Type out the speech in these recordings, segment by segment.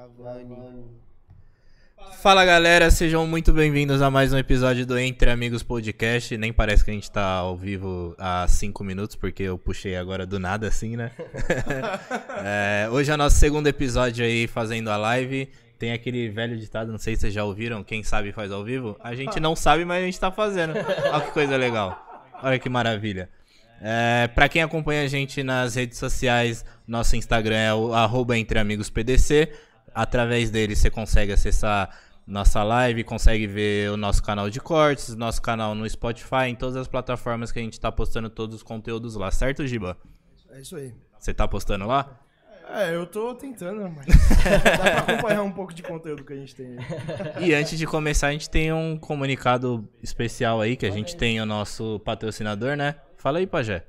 Gravando. Fala galera, sejam muito bem-vindos a mais um episódio do Entre Amigos Podcast. Nem parece que a gente tá ao vivo há 5 minutos, porque eu puxei agora do nada assim, né? É, hoje é o nosso segundo episódio aí fazendo a live. Tem aquele velho ditado, não sei se vocês já ouviram, quem sabe faz ao vivo. A gente não sabe, mas a gente tá fazendo. Olha que coisa legal. Olha que maravilha. É, para quem acompanha a gente nas redes sociais, nosso Instagram é o arroba entreamiguspdc. Através dele você consegue acessar nossa live, consegue ver o nosso canal de cortes, nosso canal no Spotify, em todas as plataformas que a gente tá postando todos os conteúdos lá, certo, Giba? É isso aí. Você tá postando lá? É, eu tô tentando, mas dá pra acompanhar um pouco de conteúdo que a gente tem. aí. E antes de começar, a gente tem um comunicado especial aí, que a gente tem o nosso patrocinador, né? Fala aí, Pajé.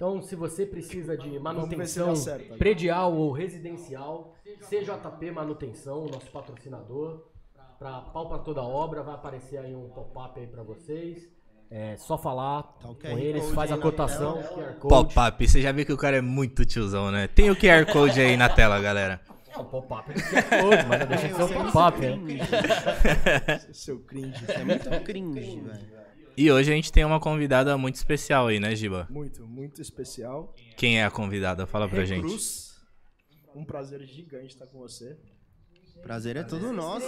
Então, se você precisa de manutenção certo. predial ou residencial, CJP Manutenção, nosso patrocinador, para pau para toda obra, vai aparecer aí um pop-up aí para vocês. É só falar Tá com QR eles, Code faz a cotação. Pop-up, você já viu que o cara é muito tiozão, né? Tem o QR Code aí na tela, galera. É um pop-up de QR Code, mas não deixa de ser um pop-up, né? Seu cringe. Isso é muito cringe, velho. E hoje a gente tem uma convidada muito especial aí, né, Giba? Muito, muito especial. Quem é a convidada? Fala pra gente. Recruz. Um prazer gigante estar com você. Prazer é todo nosso.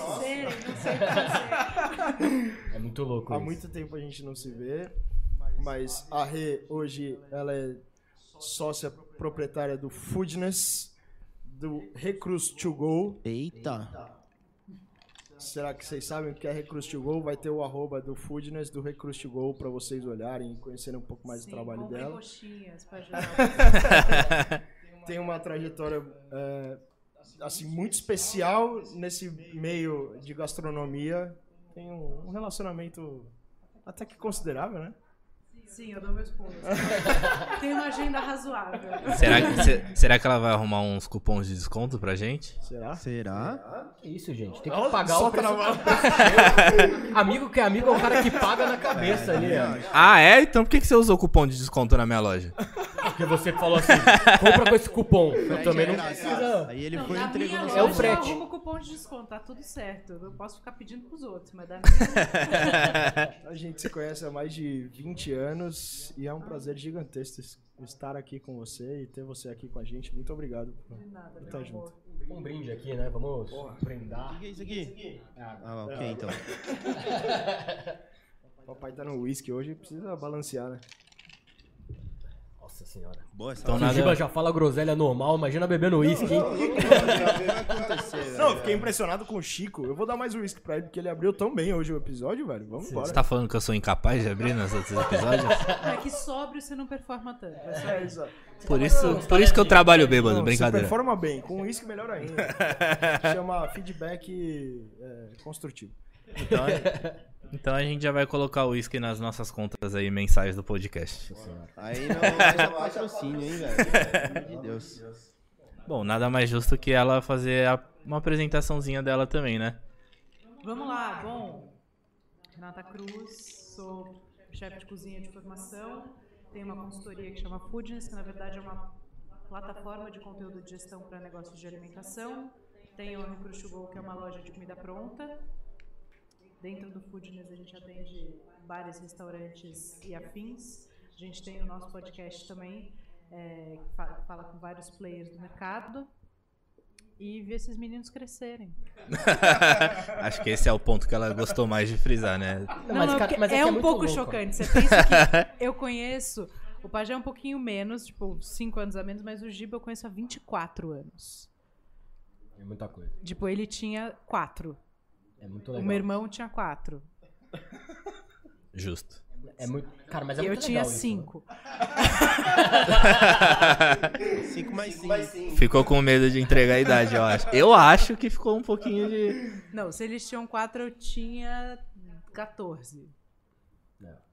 É muito louco Há isso. muito tempo a gente não se vê, mas a Rê hoje ela é sócia proprietária do Foodness, do Recruz to Go. Eita. Será que vocês sabem o que é Recruz to Go? Vai ter o arroba do Foodness, do Recruz to Go, pra vocês olharem e conhecerem um pouco mais do trabalho dela. coxinhas pra tem uma trajetória é, assim muito especial nesse meio de gastronomia. Tem um, um relacionamento até que considerável, né? Sim, eu dou meus pulos. Tem uma agenda razoável. Será que, se- será que ela vai arrumar uns cupons de desconto pra gente? Será? Será? Que isso, gente? Tem que pagar o preço. mão. Amigo que é amigo é o cara que paga na cabeça ali, ó. Ah, é? Então por que, que você usou cupom de desconto na minha loja? Porque você falou assim, compra com esse cupom. Eu também não precisa. Aí ele Não, foi e na entregou minha no loja É o eu frete. arrumo cupom de desconto, tá tudo certo. Eu posso ficar pedindo pros outros, mas da minha... A gente se conhece há mais de 20 anos e é um prazer gigantesco es- estar aqui com você e ter você aqui com a gente. Muito obrigado por nada, por estar amor. junto. Um brinde aqui, né? Vamos brindar. O que é isso aqui? Ah, ok, então. Papai tá no whisky hoje, precisa balancear, né? Nossa senhora. Boa Então nada- Giba já fala groselha normal, imagina bebendo uísque, hein? vai acontecer, velho. Não, eu fiquei impressionado com o Chico. Eu vou dar mais um whisky pra ele, porque ele abriu tão bem hoje o episódio, velho. Vamos embora. Você tá falando que eu sou incapaz de abrir nos outros episódios? É que sóbrio você não performa tanto. É É, exato. Por isso, por isso que eu trabalho bêbado, Não, brincadeira. Você performa bem, com uísque melhor ainda. Chama feedback é, construtivo. Então, então a gente já vai colocar o uísque nas nossas contas aí mensais do podcast. Aí não haja patrocínio, hein, velho? Pelo amor de Deus. Bom, nada mais justo que ela fazer a- uma apresentaçãozinha dela também, né? Vamos lá, bom. Renata Cruz, sou chefe de cozinha de formação. Tenho uma consultoria que chama Foodness, que na verdade é uma plataforma de conteúdo de gestão para negócios de alimentação. Tenho a Go, que é uma loja de comida pronta. Dentro do Foodness a gente atende bares, restaurantes e afins. A gente tem o nosso podcast também, é, que fa- fala com vários players do mercado. E ver esses meninos crescerem. Acho que esse é o ponto que ela gostou mais de frisar, né? Não, mas, não, cara, mas é, que um pouco louco. chocante. Você pensa que eu conheço. O Pajé é um pouquinho menos, tipo, 5 anos a menos, mas o Giba eu conheço há 24 anos. É muita coisa. Tipo, ele tinha 4. É muito O legal. meu irmão tinha 4. Justo. É muito... Cara, mas é E eu muito tinha legal isso, né? 5. 5 mais 5. Ficou com medo de entregar a idade, eu acho. Eu acho que ficou um pouquinho de. Não, se eles tinham 4, eu tinha 14.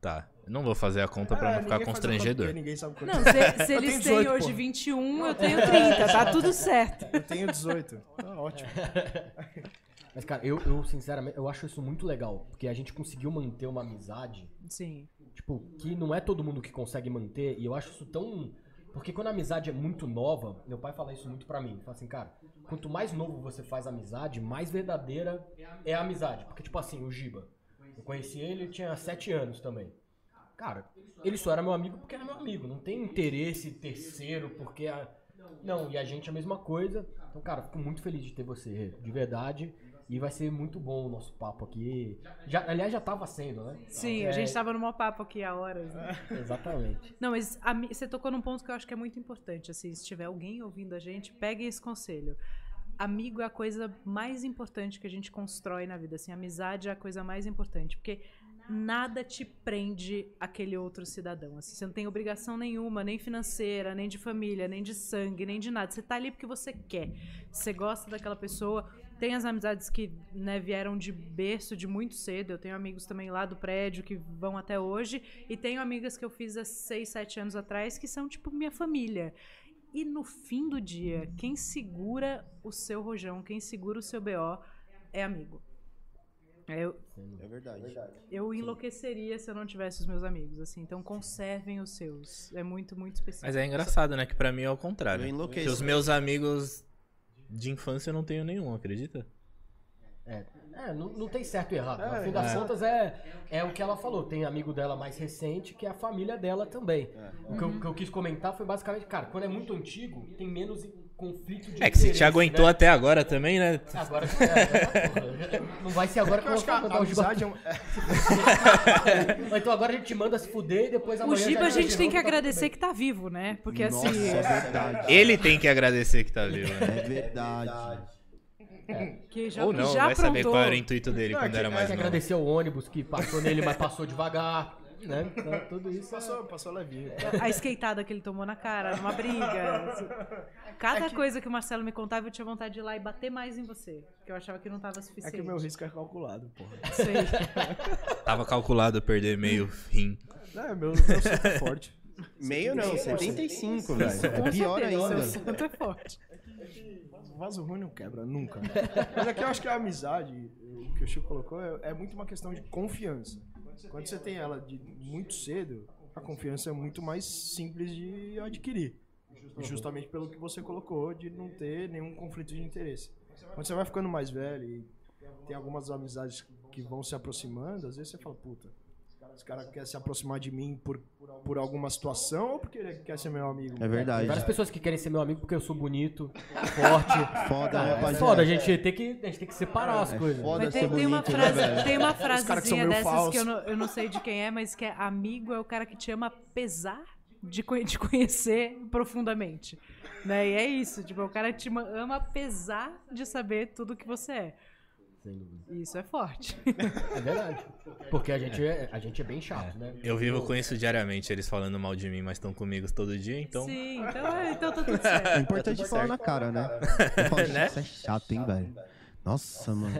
Tá. Eu não vou fazer a conta pra É, não ficar constrangedor. Ninguém sabe quanto Não, é. se, se eles tenho têm 18, hoje pô. 21, eu tenho 30. Tá tudo certo. Eu tenho 18. Tá ótimo. Mas, cara, eu, eu, sinceramente, eu acho isso muito legal. Porque a gente conseguiu manter uma amizade, Sim. tipo, que não é todo mundo que consegue manter. E eu acho isso tão Porque quando a amizade é muito nova, meu pai fala isso muito pra mim. Ele fala assim, cara, quanto mais novo você faz amizade, mais verdadeira é a amizade. Porque, tipo assim, o Giba, eu conheci ele, ele tinha sete anos também. Cara, ele só era meu amigo porque era meu amigo. Não tem interesse terceiro, porque a... Não, e a gente é a mesma coisa. Então, cara, fico muito feliz de ter você, de verdade. E vai ser muito bom o nosso papo aqui. Já, aliás, já tava sendo, né? Sim, É, a gente tava no maior papo aqui há horas, né? Exatamente. Não, mas a você tocou num ponto que eu acho que é muito importante. Assim, se tiver alguém ouvindo a gente, pegue esse conselho. Amigo é a coisa mais importante que a gente constrói na vida. Assim, amizade é a coisa mais importante. Porque nada te prende aquele outro cidadão. Assim, você não tem obrigação nenhuma, nem financeira, nem de família, nem de sangue, nem de nada. Você tá ali porque você quer. Você gosta daquela pessoa. Tem as amizades que né, vieram de berço de muito cedo. Eu tenho amigos também lá do prédio que vão até hoje. E tenho amigas que eu fiz há 6, 7 anos atrás que são tipo minha família. E no fim do dia, quem segura o seu rojão, quem segura o seu BO é amigo. Eu, É verdade. eu enlouqueceria se eu não tivesse os meus amigos, assim. Então conservem os seus. É muito, muito especial. Mas é engraçado, né? Que pra mim é o contrário. Eu enlouqueço. Que os meus amigos de infância eu não tenho nenhum, acredita? É, é, não, não tem certo e errado. No fim das contas, é, é o que ela falou. Tem amigo dela mais recente, que é a família dela também. O que eu, Uhum. que eu quis comentar foi basicamente, cara, quando é muito antigo, tem menos conflito de É que se te aguentou né? até agora também, né? Agora, é, agora, não vai ser agora que Eu eu acho vou que a o Giba. amizade é um... é- Então agora a gente manda se fuder e depois O amanhã. Giba já a gente tem que tá agradecer que tá vivo, né? Porque Nossa, assim. é verdade. Ele tem que agradecer que tá vivo, né? É verdade. Que já, Ou não, já vai saber aprontou. qual era o intuito dele Não, quando é que- era é mais Tem que novo. agradecer o ônibus que passou nele, mas passou devagar. Né? Então, tudo isso. é- Passou, passou levinho. A esqueitada que ele tomou na cara, numa briga. Cada coisa que o Marcelo me contava, eu tinha vontade de ir lá e bater mais em você. Porque eu achava que não tava É suficiente. que o meu risco é calculado, porra. Sei. Tava calculado perder meio rim. É, meu, meu é forte. Meio não, 75, velho. Com É pior ainda. Santo é forte. Vaso ruim não quebra, nunca. Mas aqui eu acho que a amizade, o que o Chico colocou, é, é muito uma questão de confiança. Quando você tem ela de muito cedo, a confiança é muito mais simples de adquirir. Justamente pelo que você colocou, de não ter nenhum conflito de interesse. Quando você vai ficando mais velho e tem algumas amizades que vão se aproximando, às vezes você fala, puta, esse cara quer se aproximar de mim por, por alguma situação ou porque ele quer ser meu amigo? É verdade. Várias pessoas que querem ser meu amigo porque eu sou bonito, forte. Foda, né, É rapaziada? foda, a gente tem que, a gente tem que separar as coisas. foda Mas ser tem, tem uma bonito, né, frase, velho? tem uma caras que são frasezinha meio dessas falsos. que eu não, eu não sei de quem é, mas que é amigo é o cara que te ama apesar de, de conhecer profundamente. Né? E é isso, tipo, é o cara que te ma- ama apesar de saber tudo que você é. Sem dúvida. Isso é forte. É verdade. Porque a gente é, a gente é bem chato, né? Eu vivo com isso diariamente, eles falando mal de mim, mas estão comigo todo dia, então. Sim, então, é, então tá tudo É certo. importante falar na cara, né? Eu falo, Isso é chato, hein, velho? Nossa, mano.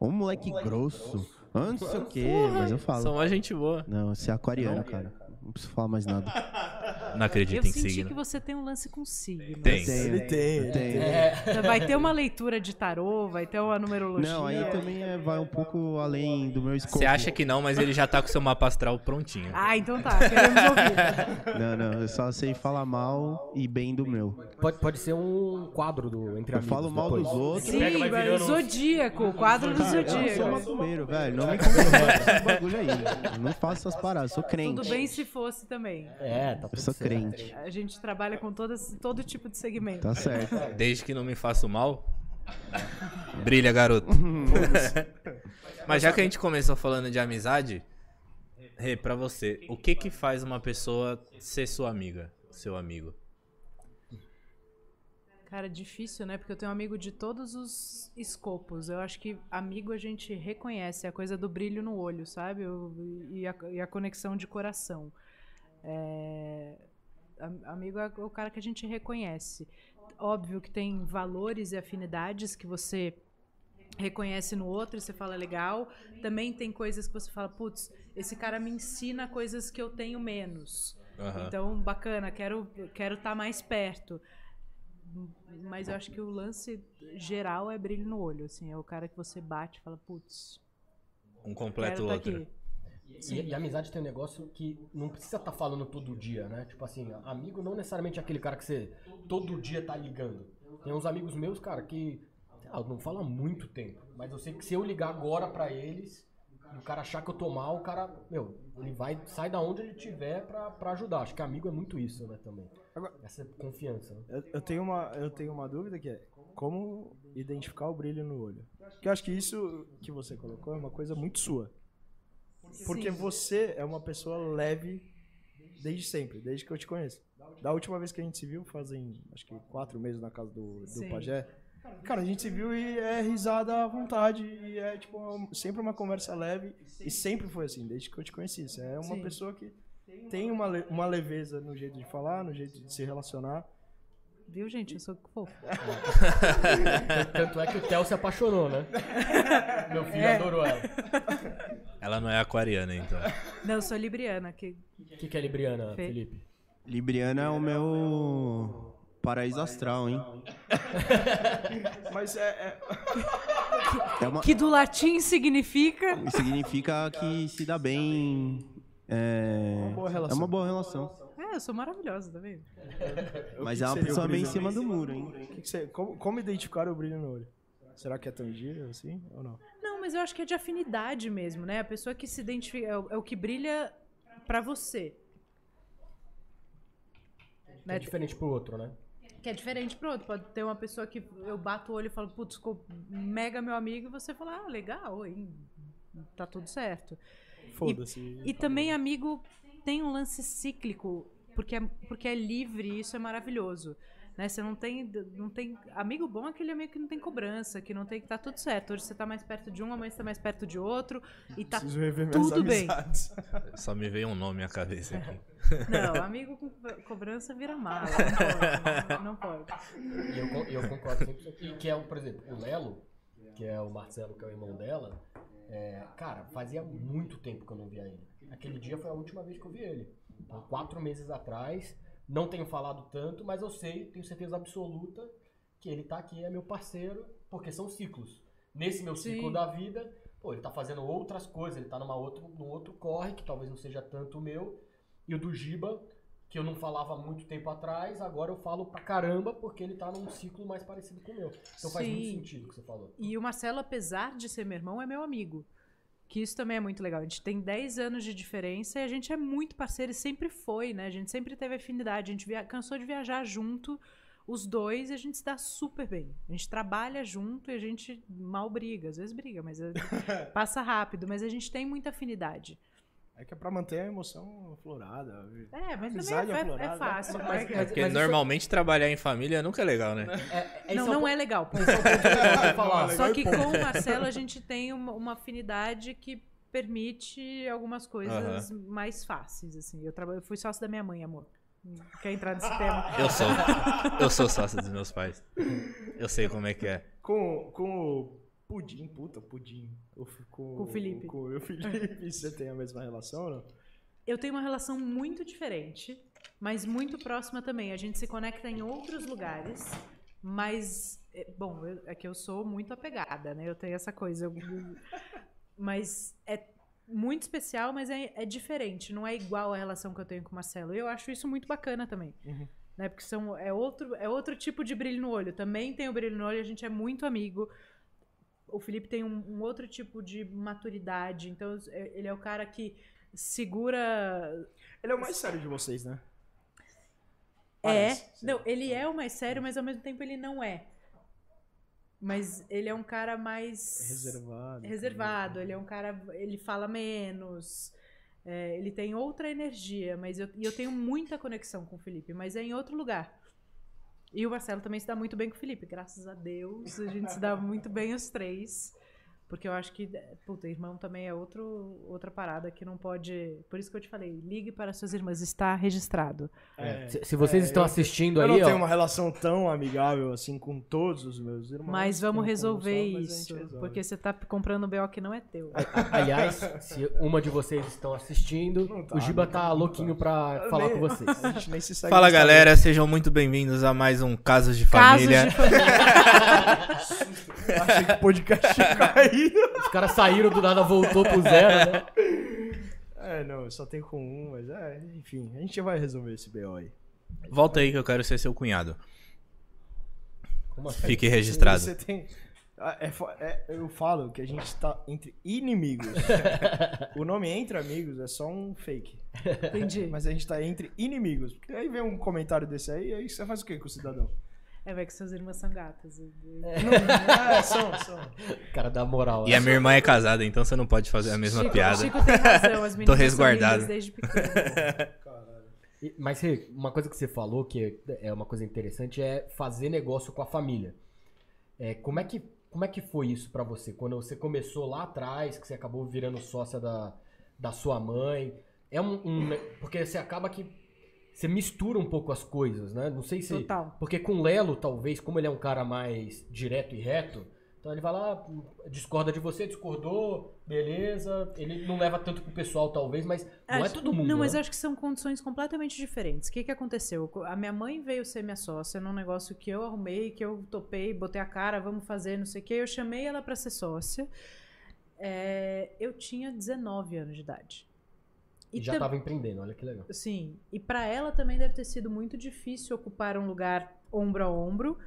Ô moleque grosso. Ah, não sei o quê, mas eu falo. São uma gente boa. Não, você é aquariano, cara. Não preciso falar mais nada. Não acredito Eu em senti signo. que você tem um lance com signo. Tem. Ele tem, ele tem. É, Vai ter uma leitura de tarô, vai ter uma numerologia. Não, aí também é- vai um pouco além do meu escopo. Você acha que não, mas ele já tá com seu mapa astral prontinho. Ah, então tá, queremos ouvir. Não, não, eu só sei falar mal e bem do meu. pode, pode ser um quadro do Entre Eu Amigos. falo mal depois. dos outros. Sim, Pega, vai virando- Zodíaco, o quadro do Eu não sou Zodíaco. macumbeiro, velho. Não me esse bagulho aí. Eu não faço essas paradas, sou crente. Tudo bem se fosse também. É, tá Eu tudo certo. Crente. A gente trabalha com todas, todo tipo de segmento. Tá certo. Desde que não me faço mal. Brilha, garoto. Mas já que a gente começou falando de amizade, Rê, pra você, o que que faz uma pessoa ser sua amiga, seu amigo? Cara, difícil, né? Porque eu tenho amigo de todos os escopos. Eu acho que amigo a gente reconhece, é a coisa do brilho no olho, sabe? E, a, e a conexão de coração. É, amigo é o cara que a gente reconhece. Óbvio que tem valores e afinidades que você reconhece no outro e você fala legal. Também tem coisas que você fala, putz, esse cara me ensina coisas que eu tenho menos. Aham. Então, bacana, quero quero estar mais perto. Mas eu acho que o lance geral é brilho no olho, assim, é o cara que você bate e fala, putz, Um completa quero o estar outro. E, e a amizade tem um negócio que não precisa estar falando todo dia, né? Tipo assim, amigo não necessariamente é aquele cara que você todo dia tá ligando. Tem uns amigos meus, cara, que lá, não falam há muito tempo. Mas eu sei que se eu ligar agora pra eles, e o cara achar que eu tô mal, o cara, meu, ele vai, sai da onde ele tiver pra, pra ajudar. Acho que amigo é muito isso, né, também. Essa confiança, né? Eu, eu tenho uma, eu tenho uma dúvida que é como identificar o brilho no olho. Porque eu acho que isso que você colocou é uma coisa muito sua. Porque Sim. você é uma pessoa leve desde sempre, desde que eu te conheço. Da última vez que a gente se viu, fazem acho que quatro meses na casa do, do Sim. Pajé. Cara, a gente se viu e é risada à vontade. E é tipo uma- sempre uma conversa leve. E sempre foi assim, desde que eu te conheci. Você é uma Sim. pessoa que tem uma, uma leveza no jeito de falar, no jeito de se relacionar. Viu, gente? Eu sou fofo. Tanto é que o Theo se apaixonou, né? Meu filho É. adorou ela. Ela não é aquariana, então. Não, eu sou libriana. Que... O que, que é Libriana, Fê. Felipe? Libriana é o meu paraíso astral, hein? Mas é- é, É uma, que do latim significa. significa que se dá bem. É, Uma boa é relação. uma boa relação. É, eu sou maravilhosa, tá vendo? Mas que é uma pessoa bem em cima do muro, hein? Que que você- como, como identificar o brilho no olho? Será que é tangível assim ou não? Não, mas eu acho que é de afinidade mesmo, né? A pessoa que se identifica. É o, é o que brilha pra você. É Né? diferente pro outro, né? Que é diferente pro outro. Pode ter uma pessoa que eu bato o olho e falo, putz, ficou mega meu amigo, e você fala, ah, legal, hein? tá tudo certo. Foda-se. E também amigo tem um lance cíclico, porque é, porque é livre e isso é maravilhoso. Né? Você não tem, não tem. Amigo bom é aquele amigo que não tem cobrança, que não tem que tá tudo certo. Hoje você tá mais perto de um, amanhã você tá mais perto de outro. E tá. Tudo bem. Só me veio um nome à cabeça aqui. Não, amigo com co- cobrança vira mala. Não pode. Não pode. E eu, eu concordo 100%. E que é, o, por exemplo, o Lelo, que é o Marcelo, que é o irmão dela, é, cara, fazia muito tempo que eu não via ele. Aquele dia foi a última vez que eu vi ele. Então, quatro meses atrás, não tenho falado tanto, mas eu sei, tenho certeza absoluta que ele tá aqui, é meu parceiro, porque são ciclos. Nesse meu Sim. ciclo da vida, pô, ele tá fazendo outras coisas, ele tá numa outro, num outro corre, que talvez não seja tanto o meu, e o do Giba, que eu não falava há muito tempo atrás, agora eu falo pra caramba porque ele tá num ciclo mais parecido com o meu. Então faz muito Sim. sentido o que você falou. E o Marcelo, apesar de ser meu irmão, é meu amigo. Que isso também é muito legal. A gente tem 10 anos de diferença e a gente é muito parceiro e sempre foi, né? A gente sempre teve afinidade. A gente via... cansou de viajar junto, os dois, e a gente se dá super bem. A gente trabalha junto e a gente mal briga. Às vezes briga, mas é- passa rápido. Mas a gente tem muita afinidade. É que é pra manter a emoção aflorada. É, mas Amizade também é, é aflorada. fácil. Mas- né? mas- Porque mas isso- normalmente trabalhar em família nunca é legal, né? É, não, esse não o é legal. esse é ia falar. Só que com o Marcelo a gente tem uma, uma afinidade que permite algumas coisas mais fáceis, assim. Eu, traba... eu fui sócio da minha mãe, amor. Quer entrar nesse tema? Eu sou. Eu sou sócio dos meus pais. Eu sei como é que é. Com, com o Pudim, puta, Pudim. O f- com, o Felipe. Com o Felipe, você tem a mesma relação ou não? Eu tenho uma relação muito diferente, mas muito próxima também. A gente se conecta em outros lugares, mas. é, Bom, eu- é que eu sou muito apegada, né? Eu tenho essa coisa. eu- Mas é muito especial, mas é, é diferente. Não é igual a relação que eu tenho com o Marcelo. E eu acho isso muito bacana também. Uhum. Né? Porque são, é, outro, é outro tipo de brilho no olho. Também tem o brilho no olho, a gente é muito amigo. O Felipe tem um, um outro tipo de maturidade. Então, é- ele é o cara que segura Ele é o mais sério de vocês, né? É. Parece. Não, ele é o mais sério, mas ao mesmo tempo ele não é. Mas ele é um cara mais. Reservado. reservado, Ele é um cara. Ele fala menos. é, ele tem outra energia. Mas eu, e eu tenho muita conexão com o Felipe, mas é em outro lugar. E o Marcelo também se dá muito bem com o Felipe. Graças a Deus, a gente se dá muito bem os três. Porque eu acho que, puta, irmão também é outro, outra parada que não pode. Por isso que eu te falei, ligue para suas irmãs, está registrado. É, Se, se vocês é, estão eu- assistindo Eu aí, não tenho ó. uma relação tão amigável assim com todos os meus irmãos. Mas vamos resolver mas isso. resolve. Porque você tá comprando um BO que não é teu. Aliás, se uma de vocês estão assistindo, Não tá, o Giba não tá, tá, não louquinho tá. pra Eu falar nem- com vocês. A gente nem se segue Fala galera, sejam muito bem-vindos a mais um Casos de Casos Família. de família. Achei que o podcast tinha Os caras saíram do nada, voltou pro zero, né? É, não, só tenho com um, mas é, enfim, a gente vai resolver esse BO aí. Volta aí que eu quero ser seu cunhado. Como assim? Fique registrado. Você tem. Ah, é é- eu falo que a gente tá entre inimigos. o nome entre amigos é só um fake. Entendi. Mas a gente tá entre inimigos. Porque aí vem um comentário desse aí, aí você faz o que com o cidadão? É, vai que suas irmãs são gatas. Não, é, são, são. Cara da moral. E a minha irmã é casada, então você não pode fazer a mesma Chico, piada. Chico tem razão, as meninas resguardado. são desde pequeno. E- Mas uma coisa que você falou que é uma coisa interessante é fazer negócio com a família. É, como, é que, como é que foi isso pra você? Quando você começou lá atrás, que você acabou virando sócia da, da sua mãe. É um, um Porque você acaba que. Você mistura um pouco as coisas, né? Não sei se. Total. Porque com o Lelo, talvez, como ele é um cara mais direto e reto, então ele vai lá, discorda de você, discordou, beleza. Ele não leva tanto pro pessoal, talvez, mas não é Acho- todo mundo. Não, mas né? eu acho que são condições completamente diferentes. O que, que aconteceu? A minha mãe veio ser minha sócia num negócio que eu arrumei, que eu topei, botei a cara, vamos fazer, não sei o quê. Eu chamei ela pra ser sócia. É, eu tinha 19 anos de idade. E já tam- tava empreendendo, olha que legal. Sim. E pra ela também deve ter sido muito difícil ocupar um lugar ombro a ombro.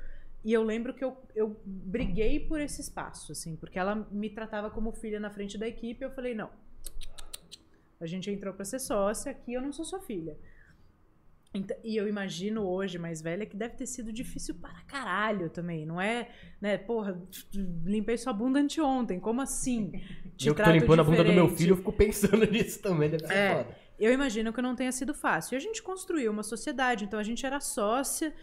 E eu lembro que eu, eu briguei por esse espaço, assim, porque ela me tratava como filha na frente da equipe. Eu falei, não. A gente entrou pra ser sócia, aqui eu não sou sua filha. Então- e eu imagino hoje, mais velha, que deve ter sido difícil para caralho também. Não é, né, porra, limpei sua bunda anteontem, como assim? Te eu que tô limpando a bunda do meu diferente? filho, eu fico pensando nisso também, deve ser É. foda. Eu imagino que não tenha sido fácil. E a gente construiu uma sociedade, então a gente era sócia,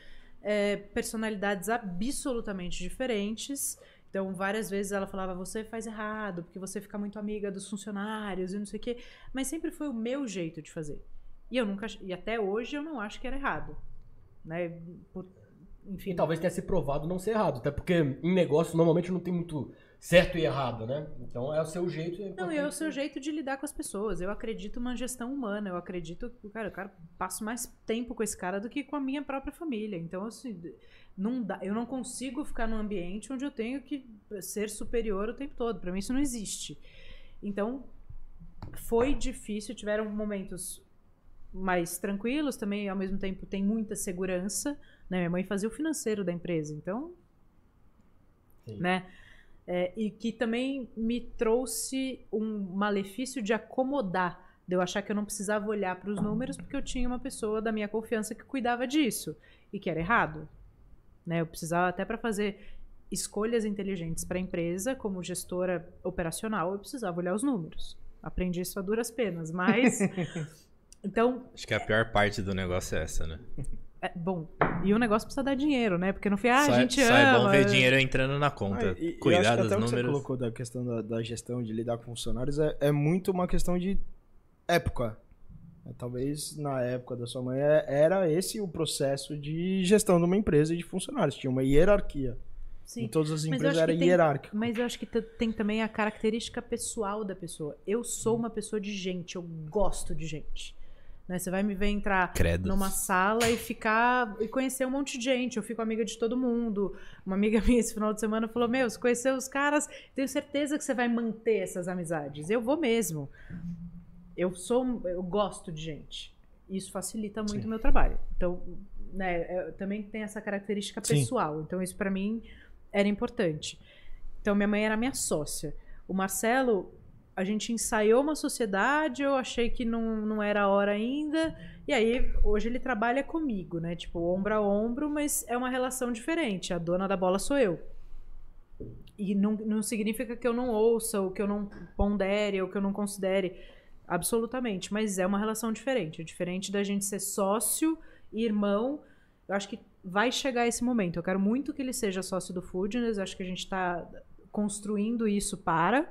é, personalidades absolutamente diferentes. Então, várias vezes ela falava, você faz errado, porque você fica muito amiga dos funcionários e não sei o quê. Mas sempre foi o meu jeito de fazer. E eu nunca. E até hoje eu não acho que era errado. Né? Por- enfim. E talvez tenha se provado não ser errado, até porque em negócio normalmente não tem muito certo e errado, né? Então é o seu jeito. e Não, é o seu jeito de lidar com as pessoas. Eu acredito numa gestão humana. Eu acredito que, cara, eu cara, passo mais tempo com esse cara do que com a minha própria família. Então, assim, não dá, eu não consigo ficar num ambiente onde eu tenho que ser superior o tempo todo. Pra mim, isso não existe. Então, foi difícil. Tiveram momentos mais tranquilos também. Ao mesmo tempo, tem muita segurança. Né? Minha mãe fazia o financeiro da empresa. Então, Sim. né? É, e que também me trouxe um malefício de acomodar, de eu achar que eu não precisava olhar para os números porque eu tinha uma pessoa da minha confiança que cuidava disso e que era errado, né? Eu precisava até para fazer escolhas inteligentes para a empresa, como gestora operacional, eu precisava olhar os números. Aprendi isso a duras penas, mas então Acho que a pior parte do negócio é essa, né? é, bom, e o negócio precisa dar dinheiro, né? Porque no fim, ah, só, a é- gente só ama. é bom ver dinheiro entrando na conta. Ah, e- Cuidar dos até o que você números. colocou da questão da, da gestão, de lidar com funcionários, é, é muito uma questão de época. É, Talvez na época da sua mãe é- era esse o processo de gestão de uma empresa e de funcionários. Tinha uma hierarquia. Sim. Em todas as empresas era tem- hierárquico. Mas eu acho que te- tem também a característica pessoal da pessoa. Eu sou uma pessoa de gente, eu gosto de gente. Né? Você vai me ver entrar Credos. numa sala e ficar e conhecer um monte de gente. Eu fico amiga de todo mundo. Uma amiga minha esse final de semana falou: Meu, você conheceu os caras, tenho certeza que você vai manter essas amizades. Eu vou mesmo. Eu sou, eu gosto de gente. Isso facilita muito o meu trabalho. Então, né, é, também tem essa característica Sim. pessoal. Então, isso pra mim era importante. Então, minha mãe era minha sócia. O Marcelo, a gente ensaiou uma sociedade, eu achei que não, não era a hora ainda. E aí, hoje ele trabalha comigo, né? Tipo, ombro a ombro, mas é uma relação diferente. A dona da bola sou eu. E não, não significa que eu não ouça, ou que eu não pondere, ou que eu não considere. Absolutamente. Mas é uma relação diferente. É diferente da gente ser sócio e irmão. Eu acho que vai chegar esse momento. Eu quero muito que ele seja sócio do Foodness. Acho que a gente está construindo isso para.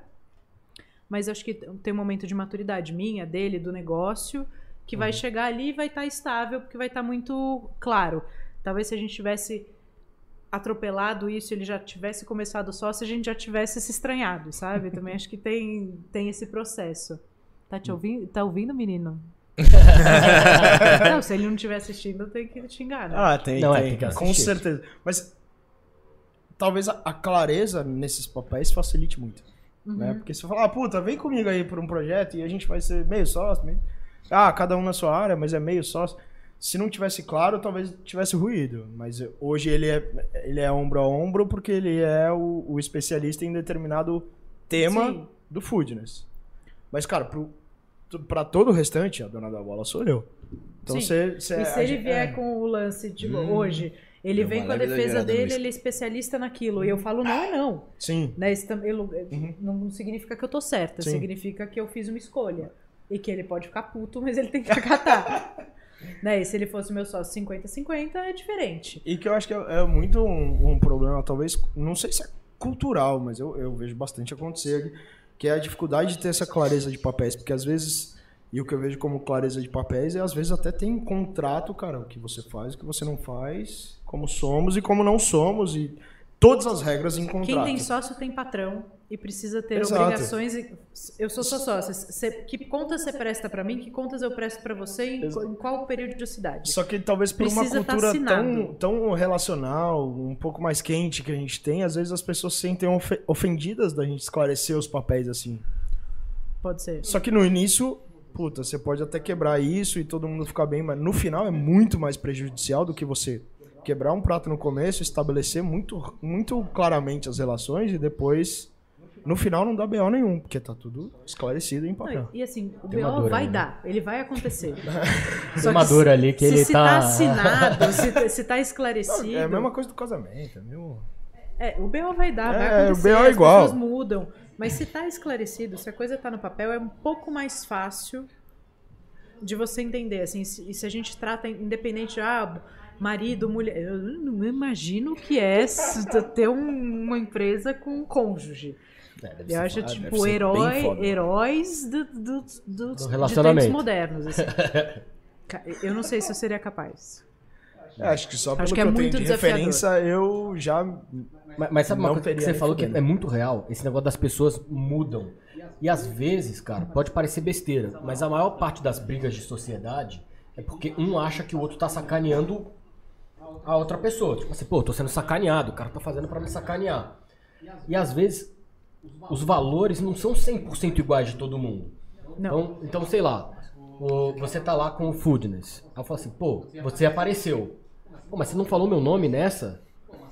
Mas acho que tem um momento de maturidade minha, dele, do negócio, que vai chegar ali e vai estar estável, porque vai estar muito claro. Talvez se a gente tivesse atropelado isso, ele já tivesse começado sócio, a gente já tivesse se estranhado, sabe? Também acho que tem, tem esse processo. Tá te ouvindo? Tá ouvindo, menino? não, se ele não estiver assistindo, eu tenho que xingar, né? Ah, tem, Não, é, tem. tem que com certeza. Mas talvez a, a clareza nesses papéis facilite muito. Né? Porque se você falar, ah, puta, vem comigo aí por um projeto e a gente vai ser meio sócio. Meio... Ah, cada um na sua área, mas é meio sócio. Se não tivesse claro, talvez tivesse ruído. Mas hoje ele é, ele é ombro a ombro porque ele é o, o especialista em determinado tema Sim. do foodness. Mas, cara, pro, pra todo o restante, a dona da bola sou eu. Então Sim. você. você- E se a ele gente- vier é. com o lance, tipo, Hum. hoje, ele vem com a leve defesa dele, ele é especialista naquilo. E eu falo, não é não. Sim. Né? Isso eu- Não significa que eu tô certa, Sim. significa que eu fiz uma escolha. E que ele pode ficar puto, mas ele tem que acatar. né? E se ele fosse meu sócio 50-50, é diferente. E que eu acho que é, é muito um, um problema, talvez, não sei se é cultural, mas eu, eu vejo bastante acontecer, aqui, que é a dificuldade de ter essa clareza de papéis, porque às vezes, e o que eu vejo como clareza de papéis é às vezes até tem contrato, cara, o que você faz, o que você não faz, como somos e como não somos, e todas as regras em contrato. Quem tem sócio tem patrão e precisa ter Exato. obrigações. Eu sou sua sócia. Cê- que contas você presta pra mim? Que contas eu presto pra você? Em, em qual periodicidade? Só que talvez por uma Precisa tá cultura tão, tão relacional, um pouco mais quente que a gente tem, às vezes as pessoas se sentem ofe- ofendidas da gente esclarecer os papéis assim. Pode ser. Só que no início, puta, você pode até quebrar isso e todo mundo ficar bem, mas no final é muito mais prejudicial do que você quebrar um prato no começo, estabelecer muito, muito claramente as relações e depois, no final, não dá BO nenhum, porque tá tudo esclarecido em Não, papel. e assim, o Tem BO dor vai ali, né? dar, ele vai acontecer. Tem uma dor ali que se, ele se tá- tá assinado, se, se tá Não, esclarecido. é a mesma coisa do casamento, é mesmo... É, o BO vai dar, É, vai o acontecer, BO é as igual. pessoas mudam. Mas se tá esclarecido, se a coisa tá no papel, é um pouco mais fácil de você entender. Assim, se, e se a gente trata independente de ah, marido, mulher. Eu não imagino o que é ter um- uma empresa com um cônjuge. Eu acho, tipo, herói, heróis do, do, do, de relacionamento. tempos modernos. assim. Eu não sei se eu seria capaz. É, acho que só pelo Acho que, que é eu tenho muito de desafiador. referência, eu já... Mas, mas sabe uma coisa que você falou que é muito real? Esse negócio das pessoas mudam. E às vezes, cara, pode parecer besteira, mas a maior parte das brigas de sociedade é porque um acha que o outro tá sacaneando a outra pessoa. Tipo assim, pô, tô sendo sacaneado, o cara tá fazendo pra me sacanear. E às vezes os valores não são 100% iguais de todo mundo. Não. Então, então sei lá, o- você tá lá com o Foodness. Aí eu falo assim, pô, você apareceu. Pô, mas você não falou meu nome nessa?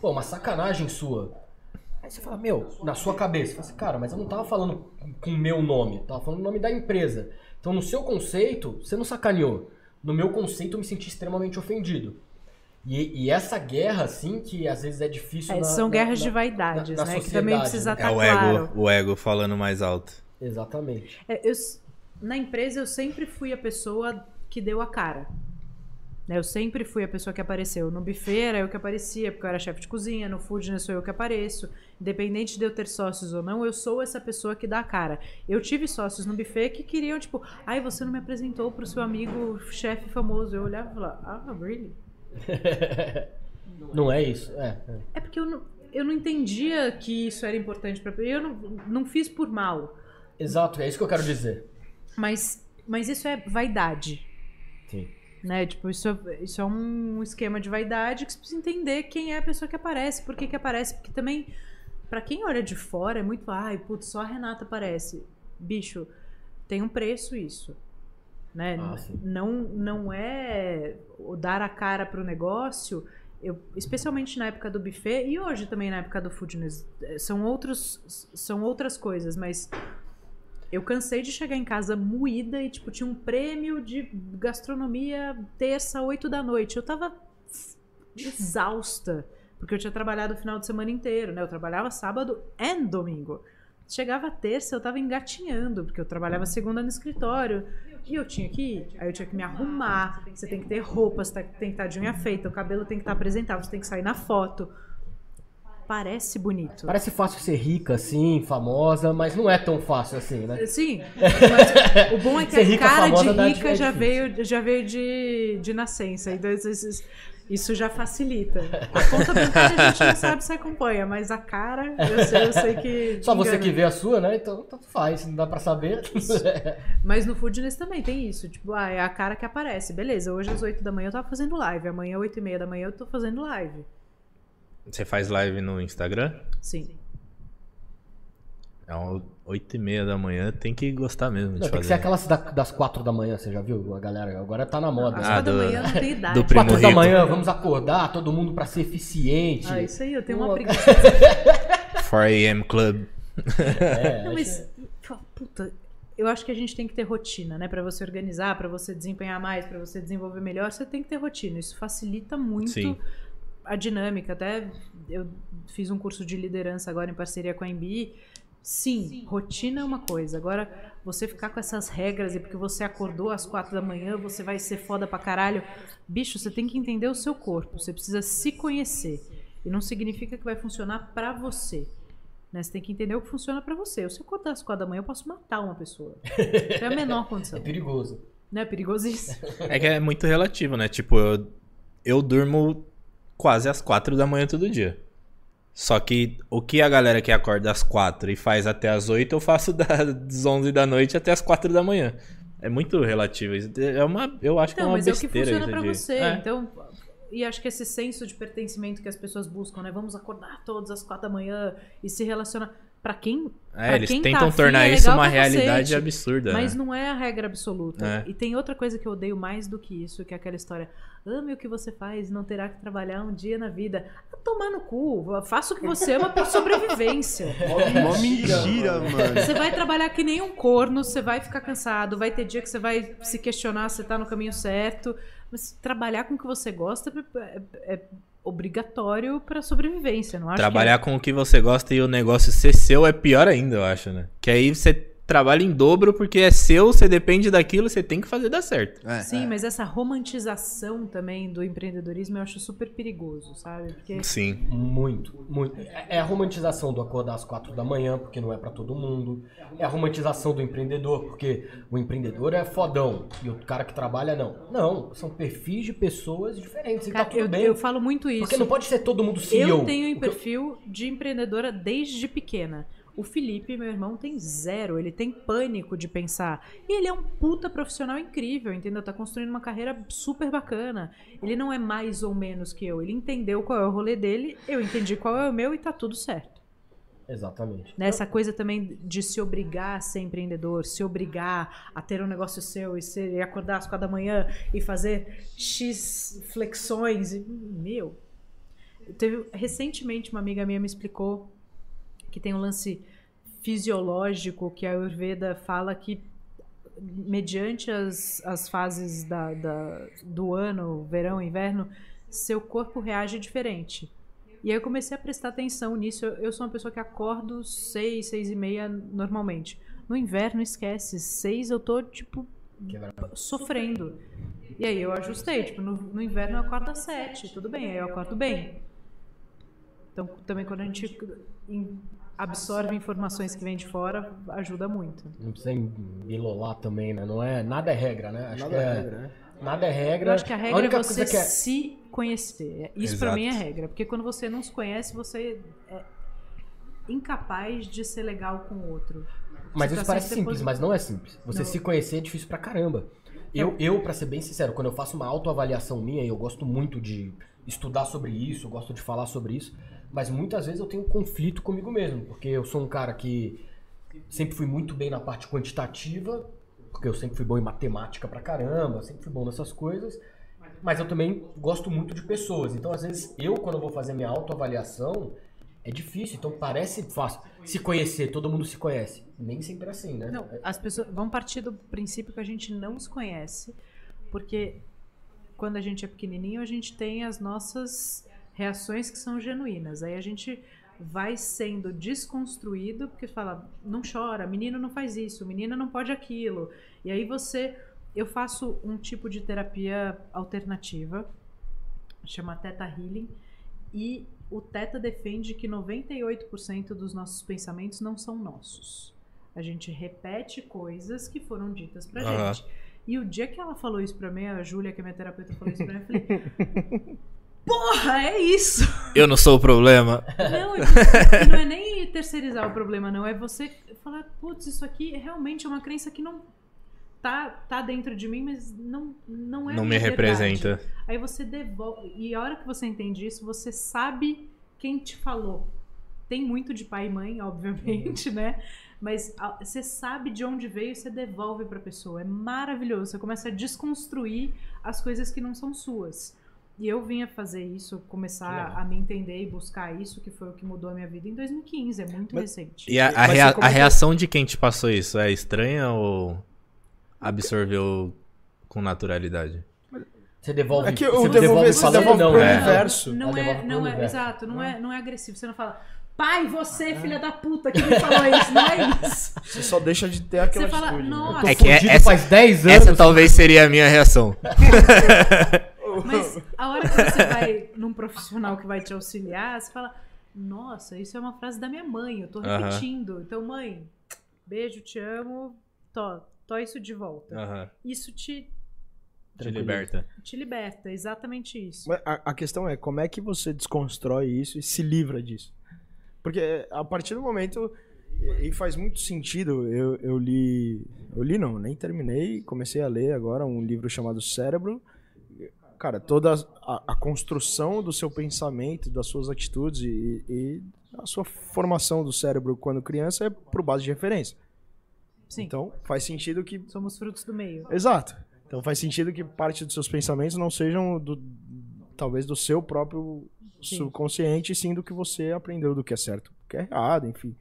Pô, uma sacanagem sua. Aí você fala, meu, na sua cabeça, você fala assim, cara, mas eu não tava falando com o meu nome, tava falando o nome da empresa. Então no seu conceito, você não sacaneou. No meu conceito, eu me senti extremamente ofendido. E, e essa guerra, assim, que às vezes é difícil. É, na- são na- guerras na- de vaidades, na- na né? Que também sociedade, precisa né? estar É o claro. ego, o ego falando mais alto. Exatamente. É, eu na empresa eu sempre fui a pessoa que deu a cara. Né, Eu sempre fui a pessoa que apareceu. No buffet era eu que aparecia, porque eu era chefe de cozinha. No food né, sou eu que apareço. Independente de eu ter sócios ou não, eu sou essa pessoa que dá a cara. Eu tive sócios no buffet que queriam, tipo, ai, você não me apresentou pro seu amigo chefe famoso. Eu olhava e falava, ah, really? Não é isso? É. é. É porque eu não, eu não entendia que isso era importante pra Eu não, não fiz por mal. Exato, é isso que eu quero dizer. Mas, mas isso é vaidade. Sim. Né? Tipo, isso é, isso é um esquema de vaidade que você precisa entender quem é a pessoa que aparece, por que, que aparece. Porque também, pra quem olha de fora, é muito, ai, putz, só a Renata aparece. Bicho, tem um preço isso. Né? Ah, não, não é o dar a cara pro negócio, eu, especialmente na época do buffet e hoje também na época do foodness. eh, São, outros, são outras coisas, mas eu cansei de chegar em casa moída e, tipo, tinha um prêmio de gastronomia terça, oito da noite. Eu tava exausta, porque eu tinha trabalhado o final de semana inteiro, né? Eu trabalhava sábado e domingo. Chegava terça, eu tava engatinhando, porque eu trabalhava segunda no escritório. E eu tinha que ir, aí eu tinha que me arrumar. Você tem que ter roupa, você tem que estar de unha feita, o cabelo tem que estar apresentável, você tem que sair na foto. Parece bonito. Parece fácil ser rica, assim, famosa, mas não é tão fácil assim, né? Sim, mas o bom é que Ser a rica, cara famosa de rica já veio, já veio de, de nascença. Então isso, isso- já facilita. A conta bancária a gente não sabe se acompanha, mas a cara, eu sei, eu sei que. Só você engana. que vê a sua, né? Então tanto faz, não dá pra saber. Mas no Foodness também tem isso. Tipo, ah, é a cara que aparece. Beleza, hoje às 8 da manhã eu tava fazendo live. Amanhã, 8 e meia da manhã, eu tô fazendo live. Você faz live no Instagram? Sim. É um 8 e meia da manhã, tem que gostar mesmo de Não, tem que fazer. ser aquelas da- das 4 da manhã, você já viu? A galera agora tá na moda. Às Ah, quatro da do- manhã não tem idade. do primo 4 da rico. manhã, vamos acordar, todo mundo pra ser eficiente. Ah, isso aí, eu tenho uma preguiça. 4am Club. É, Não, mas, puta, eu acho que a gente tem que ter rotina, né? Pra você organizar, pra você desempenhar mais, pra você desenvolver melhor, você tem que ter rotina. Isso facilita muito Sim. a dinâmica. Até eu fiz um curso de liderança agora em parceria com a MBI. Sim, rotina é uma coisa. Agora, você ficar com essas regras e porque você acordou às quatro da manhã, você vai ser foda pra caralho. Bicho, você tem que entender o seu corpo. Você precisa se conhecer. E não significa que vai funcionar pra você. Né? Você tem que entender o que funciona pra você. Se eu acordar às quatro da manhã, eu posso matar uma pessoa. Não é a menor é condição. perigoso. Não é perigosíssimo? É que é muito relativo, né? Tipo, eu, eu durmo quase às 4 da manhã todo dia. Só que o que a galera que acorda às 4 e faz até às 8, eu faço das 11 da noite até às 4 da manhã. É muito relativo. É uma, eu acho que é Não, uma mas é o que besteira funciona pra você. É. Então, e acho que esse senso de pertencimento que as pessoas buscam, né? Vamos acordar todos às quatro da manhã e se relacionar. Pra quem. É, pra eles quem tá tentam afim, tornar é isso legal uma realidade cacete. absurda. Mas né? não é a regra absoluta. É. E tem outra coisa que eu odeio mais do que isso, que é aquela história. Ame o que você faz, não terá que trabalhar um dia na vida. Ah, tomar no cu. Faça o que você ama por sobrevivência. Mó mentira, mano. Você vai trabalhar que nem um corno, você vai ficar cansado, vai ter dia que você vai se questionar se tá no caminho certo. Mas trabalhar com o que você gosta é, é obrigatório pra sobrevivência, não acho Trabalhar com o que você gosta e o negócio ser seu é pior ainda, eu acho, né? Que aí você trabalha em dobro porque é seu, você depende daquilo, você tem que fazer dar certo. é. É. Sim, mas essa romantização também do empreendedorismo eu acho super perigoso, sabe? Porque Sim. Muito, muito. É é a romantização do acordar às quatro da manhã, porque não é pra todo mundo. É a romantização do empreendedor, porque o empreendedor é fodão e o cara que trabalha não. Não, são perfis de pessoas diferentes e cara, tá tudo eu, bem. eu falo muito isso. Porque não pode ser todo mundo CEO. Eu tenho um perfil de empreendedora desde pequena. O Felipe, meu irmão, tem zero. Ele tem pânico de pensar. E ele é um puta profissional incrível, entendeu? Tá construindo uma carreira super bacana. Ele não é mais ou menos que eu. Ele entendeu qual é o rolê dele, eu entendi qual é o meu e tá tudo certo. Exatamente. Né? Essa coisa também de se obrigar a ser empreendedor, se obrigar a ter um negócio seu e, ser, e acordar às quatro da manhã e fazer X flexões. e- Meu. Teve, recentemente, uma amiga minha me explicou que tem um lance fisiológico que a Ayurveda fala que, mediante as, as fases da, da- do ano, verão, inverno, seu corpo reage diferente. E aí eu comecei a prestar atenção nisso. Eu, eu sou uma pessoa que acordo seis, seis e meia normalmente. No inverno, esquece. Seis eu tô, tipo, sofrendo. E aí eu ajustei. Tipo, no, no inverno eu acordo às sete. Tudo bem, aí eu acordo bem. Então, também quando a gente absorve informações que vêm de fora, ajuda muito. Não precisa embilolar também, né? Não é, nada é regra, né? Acho Nada que é é, regra, né? Nada é regra. Eu acho que a regra única é você é... se conhecer. Isso pra Exato. mim é regra. Porque quando você não se conhece, você é incapaz de ser legal com o outro. Mas Você isso tá parece simples, depois- mas não é simples. Você Não. se conhecer é difícil pra caramba. Eu, eu, pra ser bem sincero, quando eu faço uma autoavaliação minha, e eu gosto muito de estudar sobre isso, eu gosto de falar sobre isso, mas muitas vezes eu tenho conflito comigo mesmo, porque eu sou um cara que sempre fui muito bem na parte quantitativa, porque eu sempre fui bom em matemática pra caramba, sempre fui bom nessas coisas, mas eu também gosto muito de pessoas. Então, às vezes, eu, quando vou fazer minha autoavaliação, é difícil. Então, parece fácil. Se conhecer, todo mundo se conhece. Nem sempre é assim, né? Não, as pessoas vão partir do princípio que a gente não se conhece, porque quando a gente é pequenininho, a gente tem as nossas reações que são genuínas. Aí a gente vai sendo desconstruído porque fala, não chora, menino não faz isso, menina não pode aquilo. E aí você, eu faço um tipo de terapia alternativa, chama Theta Healing, e o Theta defende que 98% dos nossos pensamentos não são nossos. A gente repete coisas que foram ditas pra Aham. gente. E o dia que ela falou isso pra mim, a Júlia, que é minha terapeuta, falou isso pra mim, eu falei: Porra, é isso! Eu não sou o problema. Não, e não é nem terceirizar o problema, não. É você falar, putz, isso aqui realmente é uma crença que não tá, tá dentro de mim, mas não, não é Não me verdade. representa. Aí você devolve. E a hora que você entende isso, você sabe quem te falou. tem muito de pai e mãe, obviamente, né? Mas a- você sabe de onde veio e você devolve pra pessoa. É maravilhoso. Você começa a desconstruir as coisas que não são suas. E eu vinha fazer isso, começar a me entender e buscar isso, que foi o que mudou a minha vida em 2015. É muito Mas- recente. E a, a você rea- a reação de quem te passou isso é estranha ou absorveu com naturalidade? Você devolve. É que você o devolver você falando, devolve não, pro né? universo. Não Ela é, devolve pro não é, universo. exato, não é, não é agressivo. Você não fala, pai, você, filha da puta, que me falou isso. Não é isso. Você só deixa de ter aquela Você fala, atitude. né? nossa, Tô É que é- essa- faz 10 anos. Essa talvez seria a minha reação. Mas a hora que você vai num profissional que vai te auxiliar, você fala: Nossa, isso é uma frase da minha mãe, eu tô repetindo. Então, mãe, beijo, te amo, tô, tô isso de volta. Isso te, Te liberta. te liberta, exatamente isso. A, a questão é como é que você desconstrói isso e se livra disso? Porque a partir do momento e faz muito sentido. Eu, eu li, eu li não, nem terminei, comecei a ler agora um livro chamado Cérebro. Cara, toda a, a construção do seu pensamento, das suas atitudes e, e a sua formação do cérebro quando criança é por base de referência. Sim, Então faz sentido que somos frutos do meio. Exato. Então faz sentido que parte dos seus pensamentos não sejam do talvez do seu próprio Sim. subconsciente, sim do que você aprendeu do que é certo, do que é errado, enfim.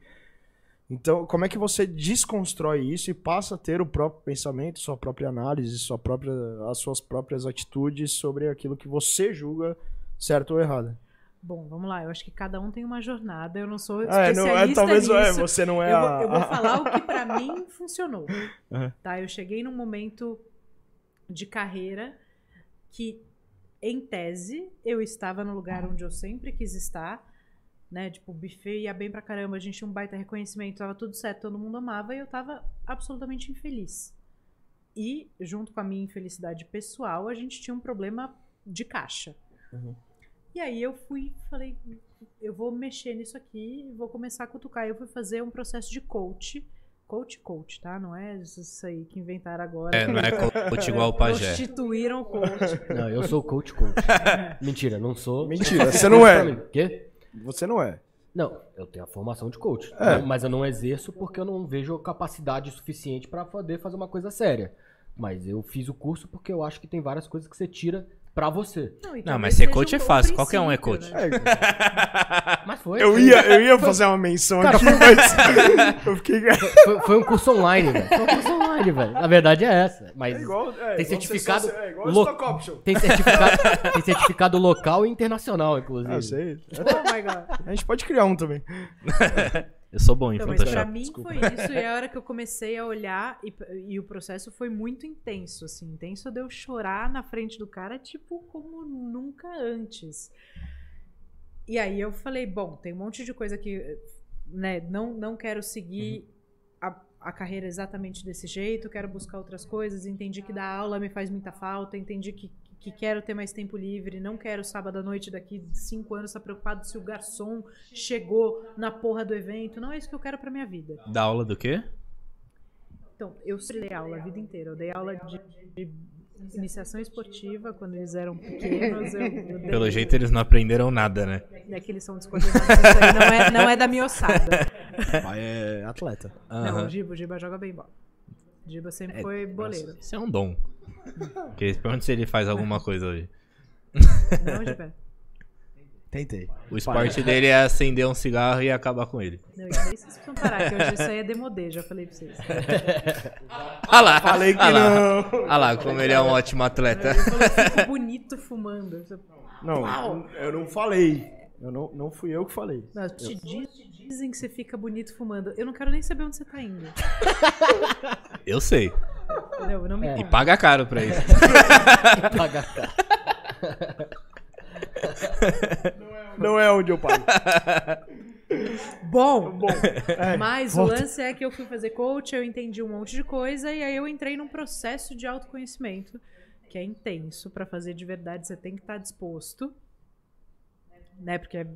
Então, como é que você desconstrói isso e passa a ter o próprio pensamento, sua própria análise, sua própria, as suas próprias atitudes sobre aquilo que você julga certo ou errado? Bom, vamos lá. Eu acho que cada um tem uma jornada. Eu não sou É, especialista não, é, talvez é, nisso. você não é eu, vou, a, eu vou falar o que pra mim funcionou. Aham. Tá? Eu cheguei num momento de carreira que, em tese, eu estava no lugar onde eu sempre quis estar. Né? Tipo, o buffet ia bem pra caramba, a gente tinha um baita reconhecimento, tava tudo certo, todo mundo amava e eu tava absolutamente infeliz. E, junto com a minha infelicidade pessoal, a gente tinha um problema de caixa. Uhum. E aí eu fui, falei, eu vou mexer nisso aqui e vou começar a cutucar. Eu fui fazer um processo de coach. Coach, coach, tá? Não é isso aí que inventaram agora. É, não é coach igual o pajé. Prostituíram o coach. Não, eu sou coach coach. Mentira, não sou. Mentira, você não é. Quê? Você não é. Não, eu tenho a formação de coach. É. né? Mas eu não exerço porque eu não vejo capacidade suficiente pra poder fazer uma coisa séria. Mas eu fiz o curso porque eu acho que tem várias coisas que você tira pra você. Não, Não, mas ser coach é bom fácil, qualquer um é coach. né? Mas foi. Eu ia, eu ia fazer uma menção Cara, aqui, mas eu fiquei. Foi, foi um curso online, velho. Foi um curso online, velho. Na verdade é essa. Mas É igual, é, tem igual certificado. ser- É igual lo- stock option. Tem certificado, tem certificado local e internacional, inclusive. Ah, sei. Oh my God. A gente pode criar um também. Eu sou bom em Então, mas pra Photoshop. mim desculpa. foi isso. E a hora que eu comecei a olhar, e, e o processo foi muito intenso, assim. Intenso de eu chorar na frente do cara, tipo, como nunca antes. E aí eu falei, bom, tem um monte de coisa que, né, não, não quero seguir a, a carreira exatamente desse jeito, quero buscar outras coisas, entendi que dar aula me faz muita falta, entendi que, que quero ter mais tempo livre, não quero sábado à noite daqui cinco anos estar preocupado se o garçom chegou na porra do evento, não é isso que eu quero pra minha vida. Da aula do quê? Então, eu dei aula a vida inteira. Eu dei aula de, de iniciação esportiva quando eles eram pequenos. Eu, eu Pelo jeito eles não aprenderam nada, né? É que eles são descoordenados. Isso aí não é, não é da minha ossada. Pai é atleta. Não, o. Giba, o Giba joga bem bola. O Giba sempre foi boleiro. Isso é um dom. Porque pergunta se ele faz alguma coisa hoje. Não, Giba? Tentei. O esporte dele é acender um cigarro e acabar com ele. Não, isso aí vocês precisam parar, que hoje isso aí é demodê, já falei pra vocês. Ah lá! Falei que ah lá. não. Ah lá, como ele é um ótimo atleta. Ele falou, eu fico bonito fumando. Não, eu não falei. Eu não, não fui eu que falei. Não, te diz- dizem que você fica bonito fumando. Eu não quero nem saber onde você tá indo. Eu sei. Não, não me É. E paga caro pra isso. Paga caro. Não é onde eu pago. Bom, É, Mas volta. o lance é que eu fui fazer coach, eu entendi um monte de coisa e aí eu entrei num processo de autoconhecimento que é intenso pra fazer de verdade, você tem que estar disposto, né? Porque é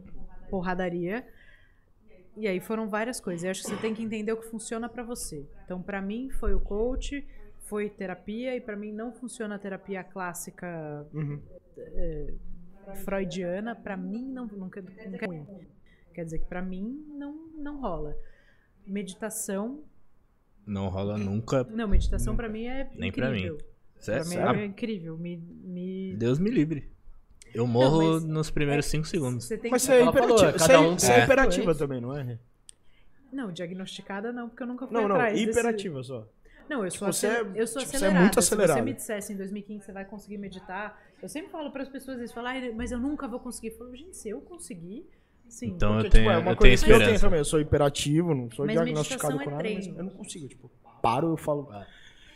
porradaria. E aí foram várias coisas. Eu acho que você tem que entender o que funciona pra você. Então, pra mim foi o coach, foi terapia e pra mim não funciona a terapia clássica Uhum. freudiana, pra mim não nunca, nunca é ruim. Quer dizer que pra mim não, não rola. Meditação. Não rola nunca. Não, meditação pra mim é Nem pra incrível. mim. Pra Sério? mim Ah, é incrível. Me, me... Deus me livre. Eu morro mas- nos primeiros 5 segundos. Você tem Mas que... você é Ela falou, hiperativa, cada você é- um você é hiperativa influência. também, não é? Não, diagnosticada não, porque eu nunca fui Não, não, atrás desse- hiperativa só. Não, eu sou, Tipo, você é- eu sou tipo, você é acelerada. muito Se você acelerada. me dissesse em 2015 você vai conseguir meditar, eu sempre falo para as pessoas isso, falar, "Ai, mas eu nunca vou conseguir. Eu falo, gente, se eu conseguir, sim. Então eu Porque, tenho, tipo, é uma eu coisa tenho que eu tenho esperança. também. Eu sou hiperativo, não sou Mas diagnosticado com é nada, mas treino. eu não consigo. Tipo, paro, eu falo.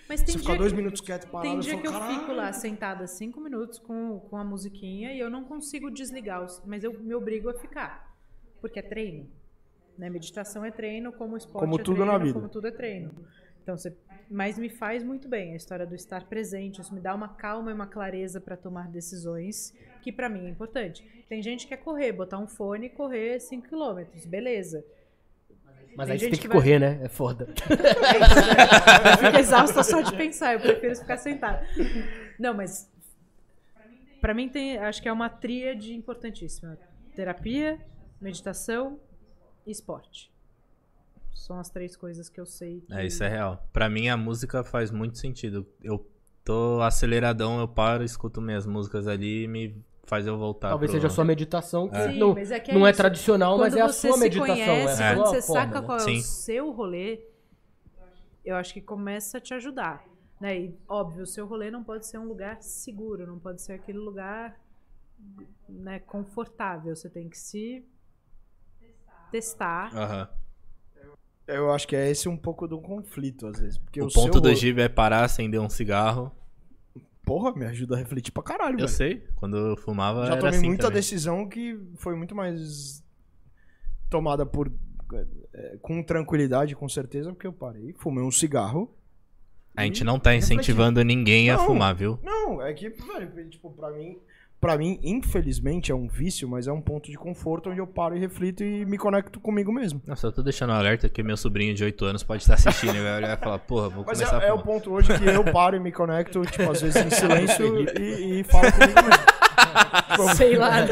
Mas tem ficar dia, dois que, minutos quieto parado, tem dia eu que eu falo, fico lá sentada cinco minutos com, com a musiquinha e eu não consigo desligar, os- mas eu me obrigo a ficar, porque é treino. Né? Meditação é treino, como esporte Como é tudo treino, na vida. como tudo é treino. Então, você, mas me faz muito bem a história do estar presente, isso me dá uma calma e uma clareza para tomar decisões, que para mim é importante. Tem gente que quer correr, botar um fone e correr 5 km, beleza. Mas Tem aí você gente tem que que vai- correr, né? É foda. Eu fico exausta só de pensar, eu prefiro ficar sentada. Não, mas para mim tem, acho que é uma tríade importantíssima: terapia, meditação e esporte. São as três coisas que eu sei. Que... É, isso é real. Pra mim a música faz muito sentido. Eu tô aceleradão, eu paro, escuto minhas músicas ali e me faz eu voltar. Talvez pro- seja a sua meditação, que Sim, não, mas é que é não é tradicional, mas Quando é a você sua se meditação. conhece, é quando você forma, saca né? qual é Sim. o seu rolê, eu acho que começa a te ajudar. Né? E, óbvio, o seu rolê não pode ser um lugar seguro, não pode ser aquele lugar né, confortável. Você tem que se testar. Aham. Eu acho que é esse um pouco do conflito, às vezes. Porque O o, ponto seu... do Gibe é parar, acender um cigarro. Porra, me ajuda a refletir pra caralho, Eu velho. sei, quando eu fumava Já era tomei assim muita também. decisão que foi muito mais tomada por é, com tranquilidade, com certeza, porque eu parei, fumei um cigarro. A gente não tá incentivando ninguém a Não. fumar, viu? Não, é que, velho, tipo, pra mim, pra mim, infelizmente, é um vício, mas é um ponto de conforto onde eu paro e reflito e me conecto comigo mesmo. Nossa, eu tô deixando um alerta que meu sobrinho de 8 anos pode estar assistindo e vai olhar e falar, porra, vou Mas começar é, é a o fumar. ponto hoje que eu paro e me conecto, tipo, às vezes em silêncio e, e falo comigo mesmo. Sei lá. né?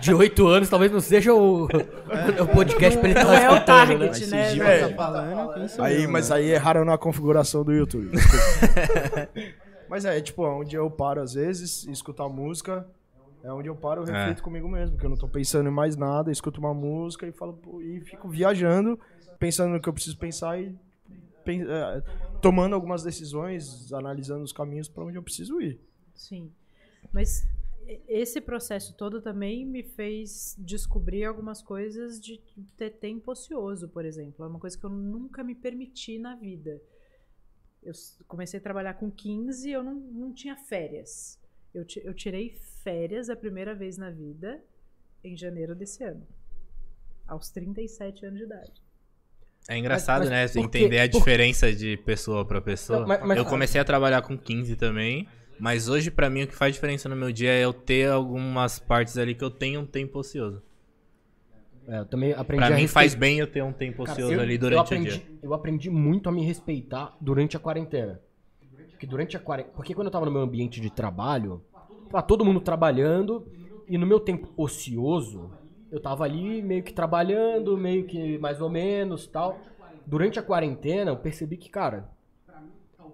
De 8 anos, talvez não seja o, o podcast pra ele Não estar é o escutando, né? target, né? o Giba É. tá falando, Aí, mas né? aí erraram na configuração do YouTube. mas é, tipo, onde eu paro às vezes, escutar música, é onde eu paro e É. reflito comigo mesmo, porque eu não tô pensando em mais nada, escuto uma música e falo, pô, e fico viajando, pensando no que eu preciso pensar e pen- é, tomando algumas decisões, analisando os caminhos pra onde eu preciso ir. Sim. Mas esse processo todo também me fez descobrir algumas coisas de ter tempo ocioso, por exemplo. É uma coisa que eu nunca me permiti na vida. Eu comecei a trabalhar com 15 e eu não, não tinha férias. Eu, eu tirei férias a primeira vez na vida em janeiro desse ano. Aos 37 anos de idade. É engraçado, Mas- mas né? Entender a diferença de pessoa pra pessoa. Não, mas- mas- eu comecei a trabalhar com 15 também, mas hoje pra mim o que faz diferença no meu dia é eu ter algumas partes ali que eu tenho um tempo ocioso. É, eu também aprendi Pra a mim respeitar- faz bem eu ter um tempo Cara, ocioso eu- ali eu durante o aprendi, dia. Eu aprendi muito a me respeitar durante a quarentena. Porque durante a quarentena. Porque quando eu tava no meu ambiente de trabalho, tava todo mundo trabalhando, e no meu tempo ocioso, eu tava ali meio que trabalhando, meio que mais ou menos tal. Durante a quarentena, eu percebi que, cara,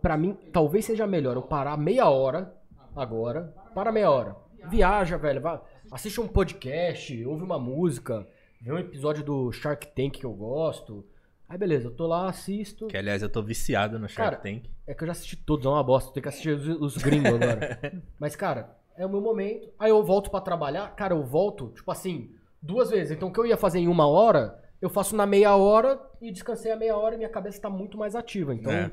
pra mim, talvez seja melhor eu parar meia hora agora, para meia hora. Viaja, velho, vai, assiste um podcast, ouve uma música, vê um episódio do Shark Tank que eu gosto. Aí beleza, eu tô lá, assisto. Que aliás eu tô viciado no Shark Cara, Tank. É que eu já assisti todos, é uma bosta. Tenho que assistir os, os gringos agora. Mas, cara, é o meu momento. Aí eu volto pra trabalhar. Cara, eu volto, tipo assim, duas vezes. Então o que eu ia fazer em uma hora, eu faço na meia hora e descansei a meia hora e minha cabeça tá muito mais ativa. Então, É.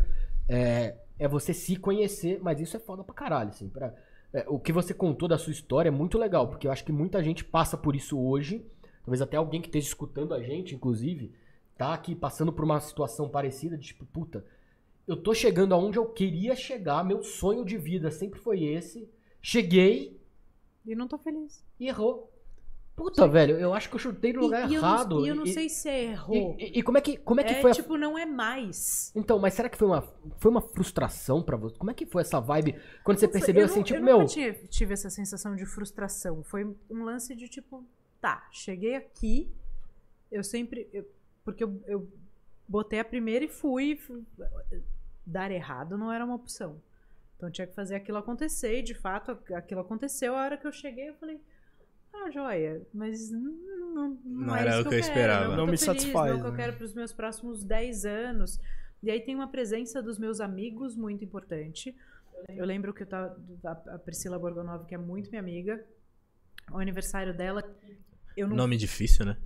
é, é você se conhecer, mas isso é foda pra caralho, assim. Pra, é, o que você contou da sua história é muito legal, porque eu acho que muita gente passa por isso hoje. Talvez até alguém que esteja escutando a gente, inclusive, tá aqui passando por uma situação parecida, de tipo, puta, eu tô chegando aonde eu queria chegar, meu sonho de vida sempre foi esse. Cheguei E não tô feliz. e errou. Puta, velho, eu acho que eu chutei no lugar e, e eu errado. não, e eu não e, sei se errou. E, como é que, como é que é foi a tipo, não é mais. Então, mas será que foi uma, foi uma frustração pra você? Como é que foi essa vibe quando você percebeu eu assim, não- tipo, eu meu. tive, tive essa sensação de frustração. Foi um lance de tipo, tá, cheguei aqui, eu sempre. eu- porque eu, eu botei a primeira e fui. fu- Dar errado não era uma opção. Então eu tinha que fazer aquilo acontecer, e de fato aquilo aconteceu. A hora que eu cheguei, eu falei. Ah, joia, mas não, não, Não é era isso o que eu quero, esperava. Não, Não tô me feliz, satisfaz, Não que eu né? quero para os meus próximos 10 anos. E aí tem uma presença dos meus amigos muito importante. Eu lembro que eu tava, a a Priscila Borgonov, que é muito minha amiga, o aniversário dela, eu não Nome difícil, né?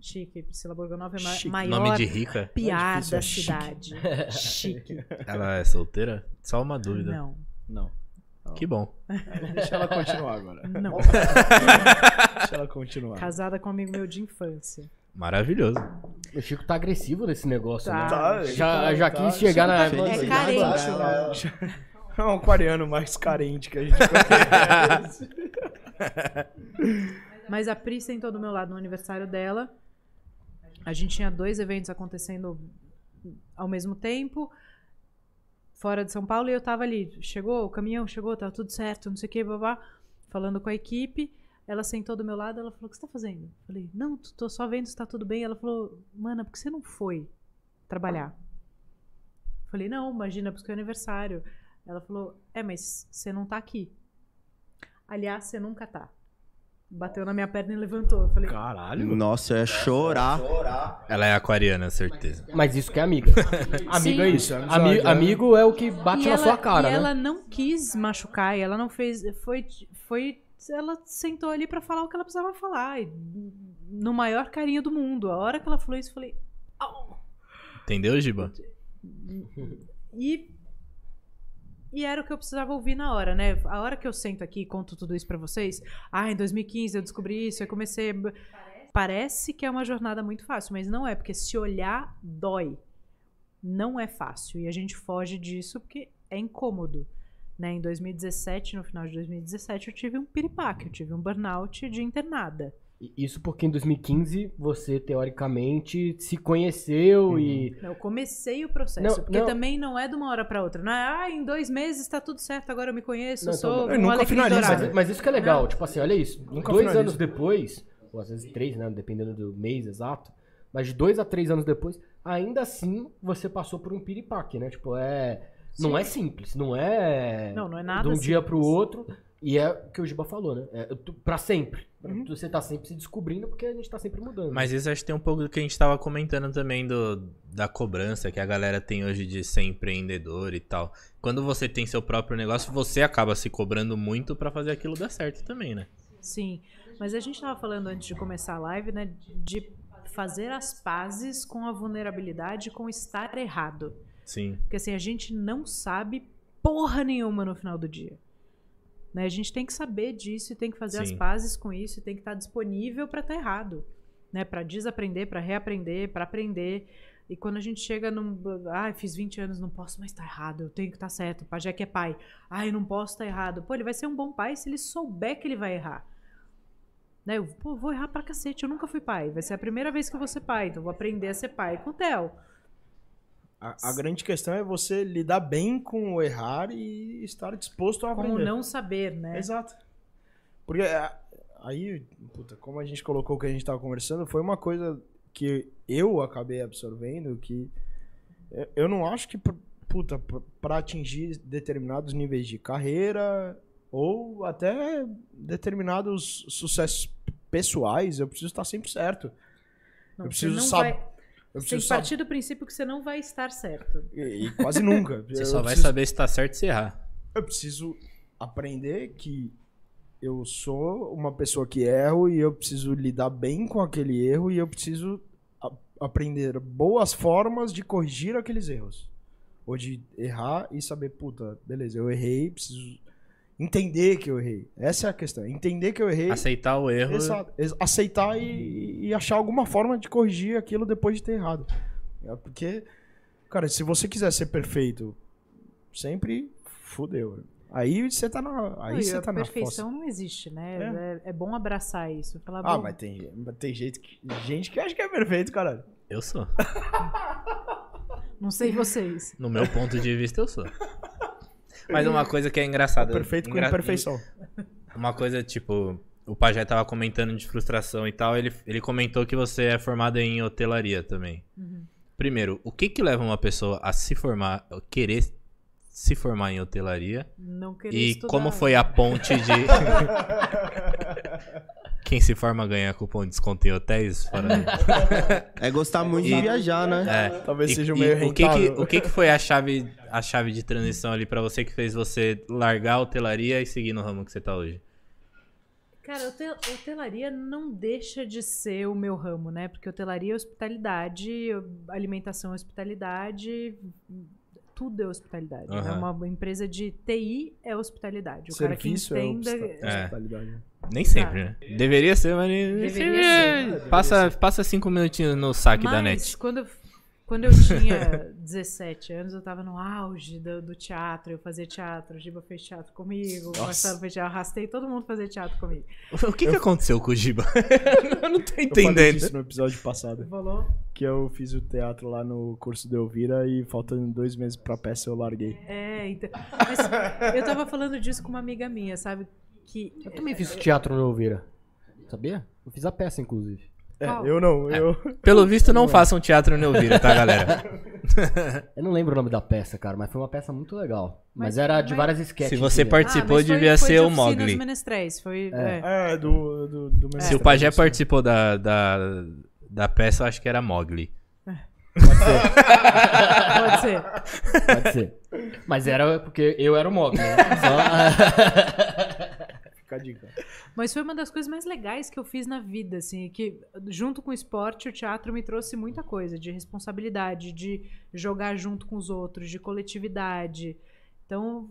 chique, Priscila Borgonov é ma Chique. maior Nome de rica. piar difícil, da é chique. cidade. Chique. Ela é solteira? Só uma dúvida. Não, Não. Que bom. Deixa ela continuar agora. não. Deixa ela continuar. Casada com um amigo meu de infância. Maravilhoso. O Chico tá agressivo nesse negócio, Tá. né? Tá, Já, já tá. quis chegar na. É carente, É um aquariano mais carente que a gente conhece. Mas a Pri sentou do meu lado no aniversário dela. A gente tinha dois eventos acontecendo ao mesmo tempo, fora de São Paulo, e eu tava ali. Chegou, o caminhão chegou, tava tudo certo, não sei o que, babá. Falando com a equipe. Ela sentou do meu lado, ela falou: O que você tá fazendo? Eu falei: Não, tô só vendo se tá tudo bem. Ela falou: Mana, por que você não foi trabalhar? Eu falei: Não, imagina, porque é aniversário. Ela falou: É, mas você não tá aqui. Aliás, você nunca tá. Bateu na minha perna e levantou. Eu falei: Caralho. Nossa, ia chorar. Ela é aquariana, certeza. Mas isso que é amiga. Amigo é Sim. isso. É Ami- né? amigo é o que bate e na ela, sua cara, e né? ela não quis machucar, e ela não fez. Foi. foi ela sentou ali pra falar o que ela precisava falar. e no maior carinho do mundo. A hora que ela falou isso, eu falei. "Au". Entendeu, Giba? E. E era o que eu precisava ouvir na hora, né? A hora que eu sento aqui e conto tudo isso pra vocês. Ah, em 2015 eu descobri isso, eu comecei. a- Parece que é uma jornada muito fácil, mas não é, porque se olhar, dói. Não é fácil. E a gente foge disso porque é incômodo. Né? Em 2017, no final de 2017, eu tive um piripaque, eu tive um burnout de internada. Isso porque em 2015 você, teoricamente, se conheceu e. Eu comecei o processo, Não, porque não. também não é de uma hora pra outra. Não é, ah, em dois meses tá tudo certo, agora eu me conheço, Não, eu então, sou eu um nunca finalizo. Mas, mas isso que é legal, tipo assim, olha isso. Nunca dois finalizo. anos depois, ou às vezes três, né? Dependendo do mês exato. Mas de dois a três anos depois, ainda assim você passou por um piripaque, né? Tipo, é. Não é simples, não é. Não, não é nada De um dia simples. pro outro. E é o que o Giba falou, né? É tu- pra sempre. Uhum. Você tá sempre se descobrindo porque a gente tá sempre mudando. Mas isso acho que tem um pouco do que a gente tava comentando também do, da cobrança que a galera tem hoje de ser empreendedor e tal. Quando você tem seu próprio negócio, você acaba se cobrando muito pra fazer aquilo dar certo também, né? Sim, mas a gente tava falando antes de começar a live, né, de fazer as pazes com a vulnerabilidade, com estar errado. Sim. Porque assim, a gente não sabe porra nenhuma no final do dia. Né? A gente tem que saber disso e tem que fazer as Sim. pazes com isso e tem que estar disponível para estar errado. Né? Para desaprender, para reaprender, para aprender. E quando a gente chega num. Ah, fiz 20 anos, não posso mais estar errado, eu tenho que estar certo. O Pajé que é pai. Ah, eu não posso estar errado. Pô, ele vai ser um bom pai se ele souber que ele vai errar. Né? Eu pô, vou errar pra cacete, eu nunca fui pai. Vai ser a primeira vez que eu vou ser pai, então vou aprender a ser pai com o Theo. A, a grande questão é você lidar bem com o errar e estar disposto a Como aprender. não saber, né? Exato. Porque é, aí, puta, como a gente colocou o que a gente tava conversando, foi uma coisa que eu acabei absorvendo que eu- eu não acho que, puta, pra atingir determinados níveis de carreira ou até determinados sucessos pessoais, eu preciso estar sempre certo. Não, eu preciso saber. vai- Você partir do princípio que você não vai estar certo. E, e quase nunca. Você Eu só vai preciso- saber se tá certo se errar. eu preciso aprender que eu sou uma pessoa que erro e eu preciso lidar bem com aquele erro e eu preciso a- aprender boas formas de corrigir aqueles erros. Ou de errar e saber, puta, beleza, eu errei, preciso entender que eu errei. Essa é a questão. Entender que eu errei. Aceitar o erro. Ex- Aceitar e, e achar alguma forma de corrigir aquilo depois de ter errado. É Porque, cara, se você quiser ser perfeito sempre, fudeu. Aí você tá na. Aí Não, você a tá na perfeição não existe, né? É. É, é bom abraçar isso. Falar. Ah, bom, mas tem, tem gente, que, gente que acha que é perfeito, caralho. Eu sou. não sei vocês. No meu ponto de vista, eu sou. Mas uma coisa que é engraçada. Perfeito com engra- imperfeição. Uma coisa, tipo, o Pajé tava comentando de frustração e tal, ele, ele comentou que você é formado em hotelaria também. Primeiro, o que que leva uma pessoa a se formar, a querer se formar em hotelaria? Não querer E estudar. como foi a ponte de. Quem se forma ganha cupom de desconto em hotéis? Fora... É gostar muito E- de viajar, né? É. Talvez E- seja e meio o que que, rentável. o que que foi a chave, a chave de transição ali pra você que fez você largar a hotelaria e seguir no ramo que você tá hoje? Cara, hotel- hotelaria não deixa de ser o meu ramo, né? Porque hotelaria é hospitalidade, alimentação é hospitalidade, tudo é hospitalidade. né? Aham. Uma empresa de TI é hospitalidade. O cara que Serviço é entenda... hospita- É. Nem sempre, né? Deveria ser, mas. Deveria sempre ser. Deveria Passa, passa cinco minutinhos no saque da Mas net. quando eu, quando eu tinha 17 anos, eu tava no auge do, do teatro, eu fazia teatro, o Giba fez teatro comigo, o. Marcelo fez teatro, eu arrastei todo mundo fazer teatro comigo. O que, que aconteceu com o Giba? eu não tô Eu falei entendendo. disso no episódio passado. Falou? Que eu fiz o teatro lá no curso do Elvira e faltando dois meses pra peça eu larguei. É, então. Mas eu tava falando disso com uma amiga minha, sabe? Que Eu também fiz teatro no Elvira. Sabia? Eu fiz a peça, inclusive. É, Qual? eu não, eu... Pelo visto, não façam teatro no Elvira, tá, galera? Eu não lembro o nome da peça, cara, mas foi uma peça muito legal. Mas, Mas- era de mas- várias sketches. Se você participou, foi- devia foi ser de o Mogli. foi. É. é. É, do... do, do Se o Pajé participou da, da, da peça, eu acho que era Mogli. Pode ser. Pode ser. Mas era porque eu era o Mogli, né? Só... Fica a dica. Mas foi uma das coisas mais legais que eu fiz na vida, assim, que junto com o esporte, o teatro me trouxe muita coisa, de responsabilidade, de jogar junto com os outros, de coletividade. Então,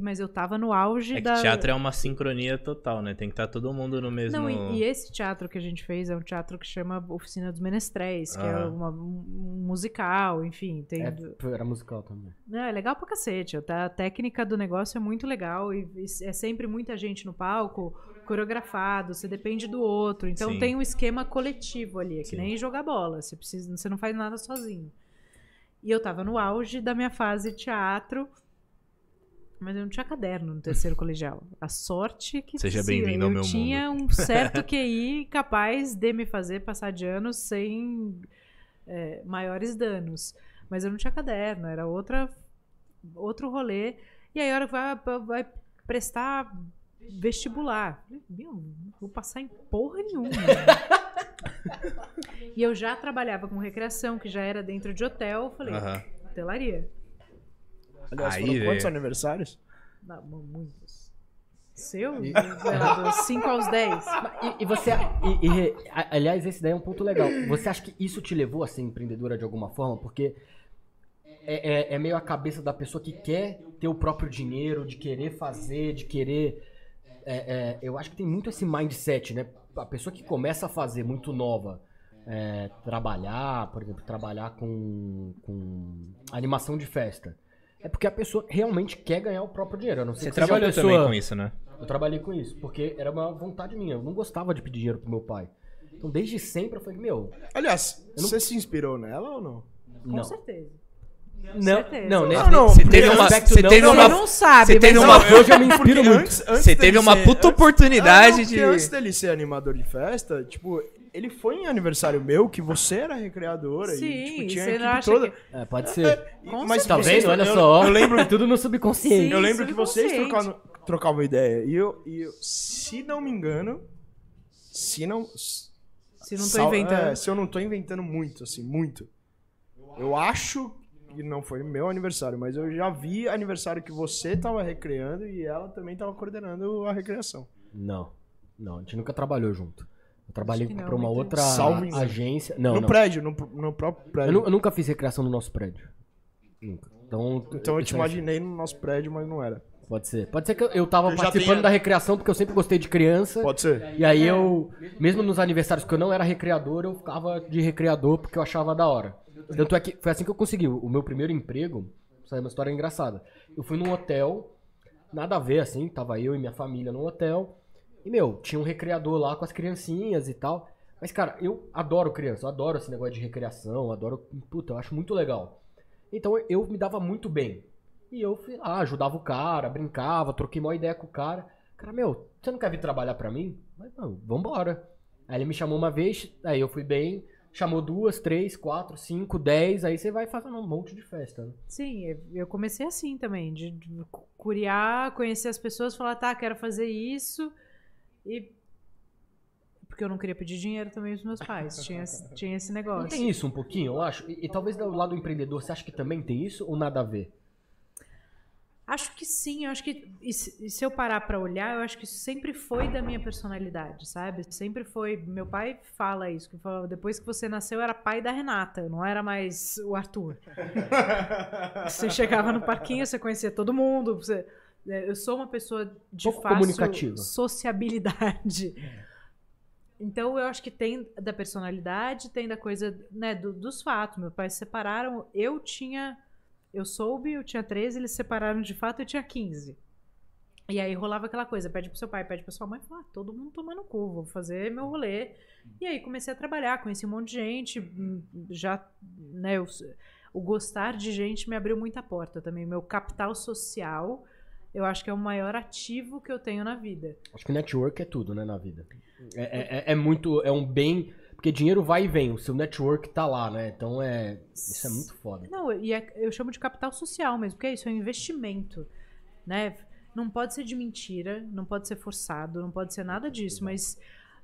mas eu tava no auge É que da teatro é uma sincronia total, né? Tem que estar todo mundo no mesmo. Não, e, e esse teatro que a gente fez é um teatro que chama Oficina dos Menestréis, que é Aham. uma- um musical, enfim, tem É, era musical também. Não, é legal pra cacete. tá? A técnica do negócio é muito legal e e é sempre muita gente no palco, coreografado, você depende do outro. Então Sim. tem um esquema coletivo ali, é que Sim. nem jogar bola. Você, precisa, você não faz nada sozinho. E eu tava no auge da minha fase teatro, mas eu não tinha caderno no terceiro colegial. A sorte que Seja bem-vindo ao eu meu tinha um certo QI capaz de me fazer passar de anos sem é, maiores danos. Mas eu não tinha caderno, era outra, outro rolê. E aí a hora que vai, vai prestar vestibular. Meu, não vou passar em porra nenhuma. e eu já trabalhava com recreação, que já era dentro de hotel. eu Falei, hotelaria. Aliás, Aí, foram quantos velho. aniversários? Não, muitos. Seu? Lá, dos 5 aos 10. E, e você. e- e- aliás, esse daí é um ponto legal. Você acha que isso te levou a ser empreendedora de alguma forma? Porque é, é- é meio a cabeça da pessoa que quer ter o próprio dinheiro, de querer fazer, de querer. é, é, eu acho que tem muito esse mindset, né? A pessoa que começa a fazer muito nova. é, trabalhar, por exemplo, trabalhar com, com animação de festa. É porque a pessoa realmente quer ganhar o próprio dinheiro. não ser Você trabalhou pessoa- também com isso, né? eu trabalhei com isso, porque era uma vontade minha. Eu não gostava de pedir dinheiro pro meu pai. Então, desde sempre, eu falei, meu, Aliás, não- você se inspirou nela ou não? Com não. certeza. Não, certeza. não, Não, não, Você teve uma, você não, teve não, uma, Você não sabe, você teve uma, Hoje eu me inspiro muito. antes- antes você teve uma ser- puta não, oportunidade porque de. antes dele ser animador de festa, tipo, ele foi em aniversário meu que você era recreadora Sim, e tipo, tinha a você não equipe acha toda. que- É, pode ser. E- Com mas Tá vocês- vendo? Olha eu- só. Eu lembro, tudo no subconsciente. Sim. eu lembro que vocês subconsciente. trocavam, trocavam ideia. E eu, e eu, se não me engano, se não. Se não tô sal- inventando. é, se eu não tô inventando muito, assim, muito. Eu acho que não foi meu aniversário, mas eu já vi aniversário que você tava recreando e ela também tava coordenando a recreação. Não, não, a gente nunca trabalhou junto. Eu trabalhei pra uma outra engano. agência. Não, no não. prédio, no, no próprio Eu, prédio. nu- eu nunca fiz recreação no nosso prédio. Nunca. Então, Então eu isso te é- imaginei no nosso prédio, mas não era. Pode ser. Pode ser que eu, eu tava Eu participando tenho- da recreação porque eu sempre gostei de criança. Pode ser? E aí eu, mesmo nos aniversários que eu não era recreador, eu ficava de recreador porque eu achava da hora. Tanto é que foi assim que eu consegui. O meu primeiro emprego, isso aí é uma história engraçada. Eu fui num hotel, nada a ver assim, tava eu e minha família num hotel. E, meu, tinha um recreador lá com as criancinhas e tal. Mas, cara, eu adoro criança, eu adoro esse negócio de recreação, adoro. Puta, eu acho muito legal. Então eu me dava muito bem. E eu fui lá, ajudava o cara, brincava, troquei uma ideia com o cara. Cara, meu, você não quer vir trabalhar pra mim? Mas não, vambora. Aí ele me chamou uma vez, aí eu fui bem, chamou duas, três, quatro, cinco, dez, aí você vai fazendo um monte de festa, né? Sim, eu- comecei assim também, de, de curiar, conhecer as pessoas, falar, tá, quero fazer isso. E. Porque eu não queria pedir dinheiro também dos meus pais. Tinha, esse- tinha esse Não negócio. tem isso um pouquinho, eu acho? E, e talvez do lado do empreendedor, você acha que também tem isso ou nada a ver? Acho que sim, eu acho que. E se, e se eu parar pra olhar, eu acho que isso sempre foi da minha personalidade, sabe? Sempre foi. Meu pai fala isso, que fala, depois que você nasceu, eu era pai da Renata, não era mais o Arthur. você chegava no parquinho, você conhecia todo mundo. você- eu sou uma pessoa de Pouco fácil sociabilidade. Então eu acho que tem da personalidade, tem da coisa, né, do- dos fatos. Meus pais se separaram, eu tinha eu soube, eu tinha 13, eles se separaram de fato, eu tinha 15. E aí rolava aquela coisa, pede pro seu pai, pede pra sua mãe, fala, ah, todo mundo tomando cu, vou fazer meu rolê. E aí comecei a trabalhar, conheci um monte de gente, hum, já, né, eu- o gostar de gente me abriu muita porta também. Meu capital social, eu acho que é o maior ativo que eu tenho na vida. Acho que network é tudo, né, na vida. É, é- é- é muito, é um bem, porque dinheiro vai e vem, o seu network tá lá, né? Então é, isso é muito foda. Não, e é- eu chamo de capital social mesmo, porque é isso, é um investimento, né? Não pode ser de mentira, não pode ser forçado, não pode ser nada disso, mas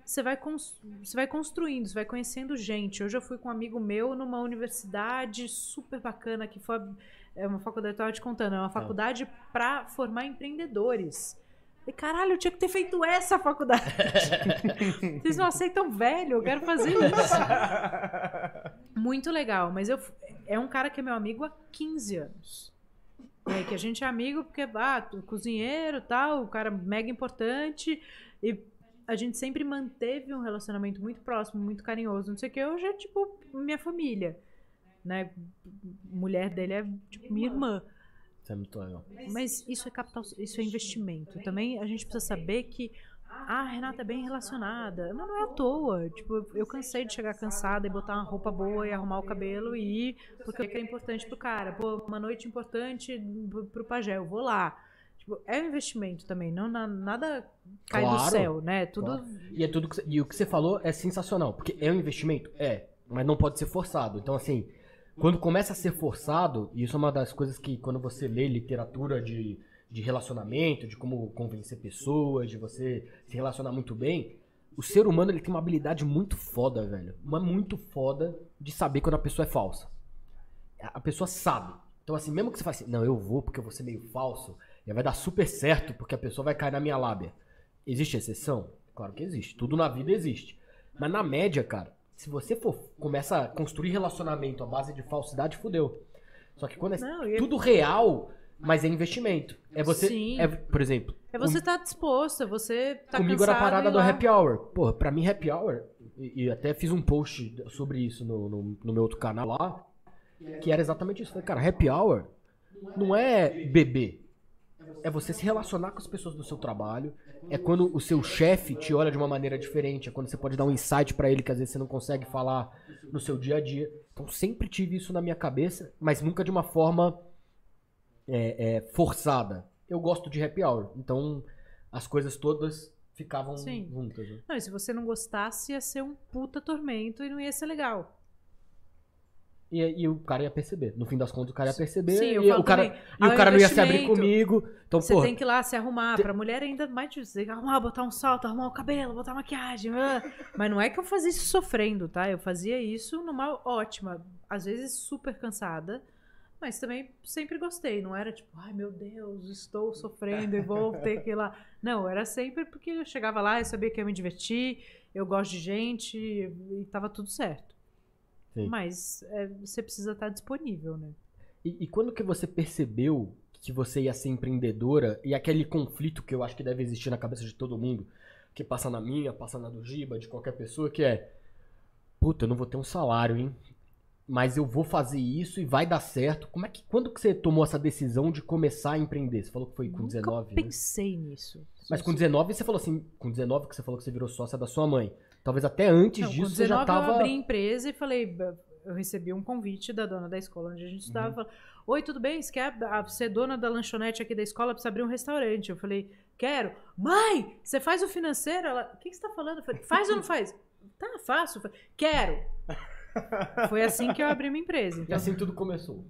você vai, você vai construindo, você vai conhecendo gente. Hoje eu fui com um amigo meu numa universidade super bacana, que foi é uma faculdade, eu tava te contando, é uma faculdade para formar empreendedores. E caralho, eu tinha que ter feito essa faculdade. Vocês não aceitam velho, eu quero fazer isso. Muito legal, mas eu é um cara que é meu amigo há 15 anos. É, que a gente é amigo porque, ah, cozinheiro tal, o cara mega importante. E a gente sempre manteve um relacionamento muito próximo, muito carinhoso, não sei o que. Hoje é tipo minha família. Né? Mulher dele é tipo minha irmã. Isso é muito legal. Mas isso é capital, isso é investimento. Também a gente precisa saber que ah, a Renata é bem relacionada. Mas não é à toa. Tipo, eu cansei de chegar cansada e botar uma roupa boa e arrumar o cabelo e ir, porque é importante pro cara. Pô, uma noite importante pro- pajé, eu vou lá. Tipo, é um investimento também, não na- nada cai do Claro, céu, né? Tudo Claro. E, é tudo que e o que você falou é sensacional, porque é um investimento? É, mas não pode ser forçado. Então, assim, quando começa a ser forçado, e isso é uma das coisas que quando você lê literatura de, de relacionamento, de como convencer pessoas, de você se relacionar muito bem, o ser humano ele tem uma habilidade muito foda, velho. Uma muito foda de saber quando a pessoa é falsa. A pessoa sabe. Então, assim, mesmo que você fale assim, não, eu vou porque eu vou ser meio falso, e vai dar super certo porque a pessoa vai cair na minha lábia. Existe exceção? Claro que existe. Tudo na vida existe. Mas na média, cara, se você for começa a construir relacionamento à base de falsidade, fudeu. Só que quando é Não, e- tudo real, mas é investimento. É você, Sim. é, por exemplo, é você estar disposto, é você tá comigo era a parada do lá. happy hour. Porra, pra mim happy hour, e, e até fiz um post sobre isso no, no, no meu outro canal lá, que era exatamente isso. Falei, cara, happy hour não é beber. É você se relacionar com as pessoas do seu trabalho. É quando o seu chefe te olha de uma maneira diferente. É quando você pode dar um insight pra ele que às vezes você não consegue falar no seu dia a dia. Então sempre tive isso na minha cabeça, mas nunca de uma forma é, é, forçada. Eu gosto de happy hour. Então as coisas todas ficavam Sim. juntas. né? Não, e se você não gostasse, ia ser um puta tormento e não ia ser legal. E, e o cara ia perceber. No fim das contas, o cara ia perceber. Sim, eu e o cara, também. e o cara não ia se abrir comigo. Então, Você porra, tem que ir lá se arrumar. te- Pra mulher ainda mais que arrumar, botar um salto, arrumar o cabelo, botar maquiagem. ah. Mas não é que eu fazia isso sofrendo, tá? Eu fazia isso numa ótima. Às vezes super cansada. Mas também sempre gostei. Não era tipo, ai meu Deus, estou sofrendo e vou ter que ir lá. Não, era sempre porque eu chegava lá, eu sabia que ia me divertir, eu gosto de gente e tava tudo certo. Sim. Mas é, você precisa estar disponível, né? E, e quando que você percebeu que você ia ser empreendedora e aquele conflito que eu acho que deve existir na cabeça de todo mundo, que passa na minha, passa na do Giba, de qualquer pessoa, que é puta, eu não vou ter um salário, hein? Mas eu vou fazer isso e vai dar certo. Como é que quando que você tomou essa decisão de começar a empreender? Você falou que foi com Nunca 19, né? pensei nisso. Mas com 19 você falou assim, com 19 que você falou que você virou sócia da sua mãe. Talvez até antes Não, disso com você 19 já tava eu abri empresa e falei, "Ba- eu recebi um convite da dona da escola onde a gente estudava. Falou, Oi, tudo bem? Você quer a- ser dona da lanchonete aqui da escola? Precisa abrir um restaurante. Eu falei, quero. Mãe, você faz o financeiro? Ela, o que, que você tá falando? Eu falei, faz ou não faz? Tá, faço. Eu falei, quero. Foi assim que eu abri minha empresa. E Então, assim tudo começou.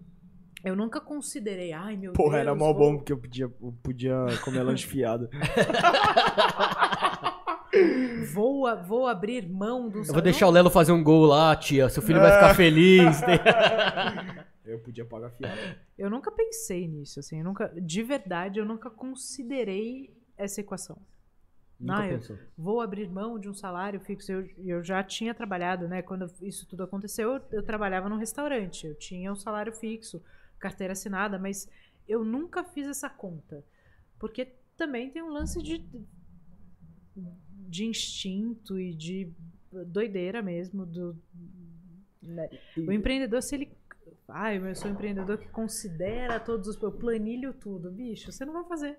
eu nunca considerei, ai meu Porra, Deus. era mó vou- bom porque eu podia, eu podia comer lanche fiado. Vou, a- vou abrir mão do Eu vou deixar o Lelo fazer um gol lá, tia. Seu filho vai ficar feliz. Eu podia pagar fiado. Eu nunca pensei nisso, assim, eu nunca, de verdade, eu nunca considerei essa equação. Nunca Não, eu pensou. vou abrir mão de um salário fixo. Eu, eu já tinha trabalhado, né? Quando isso tudo aconteceu, eu, eu trabalhava num restaurante. Eu tinha um salário fixo, carteira assinada, mas eu nunca fiz essa conta. Porque também tem um lance de, de instinto e de doideira mesmo. Do, né? O empreendedor, se ele. Ai, eu sou um empreendedor que considera todos os. Eu planilho tudo. Bicho, você não vai fazer.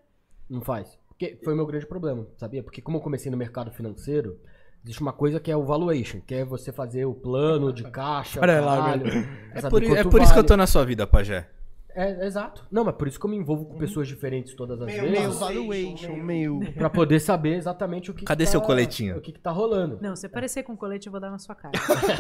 Não faz. Porque foi o meu grande problema, sabia? Porque como eu comecei no mercado financeiro, existe uma coisa que é o valuation, que é você fazer o plano de caixa, Olha lá, É por, é por isso que eu vale. tô na sua vida, pajé. É, exato. Não, mas por isso que eu me envolvo com pessoas diferentes todas as Meu vezes, valuation, meu. pra poder saber exatamente o que Cadê que seu tá- coletinho? O que, que tá rolando. Não, se aparecer com colete, eu vou dar na sua cara.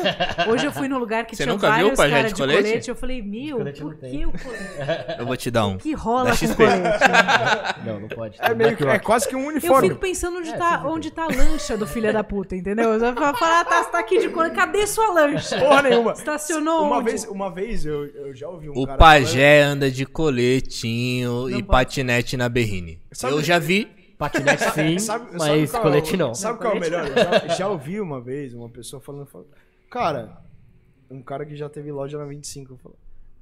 Hoje eu fui num lugar que Você tinha nunca viu vários o pajé caras de colete? colete? Eu falei, meu, colete por que o colete? Eu vou te dar um. O que rola com colete? Não, não pode. É, meio que, é quase que um Eu uniforme. fico pensando onde, É, tá, onde tá a lancha do filho da puta, entendeu? Eu vou falar, ah, tá, você tá aqui de colete, cadê sua lancha? Porra nenhuma. Estacionou Uma onde? vez, uma vez eu, eu já ouvi um O cara pajé anda de coletinho e pode. patinete na berrine. Sabe- Eu já vi. Patinete sim, Sabe- sabe mas qual é colete não. Sabe Não, qual é o melhor? Já, já ouvi uma vez uma pessoa falando, falando, cara, um cara que já teve loja na 25 falou,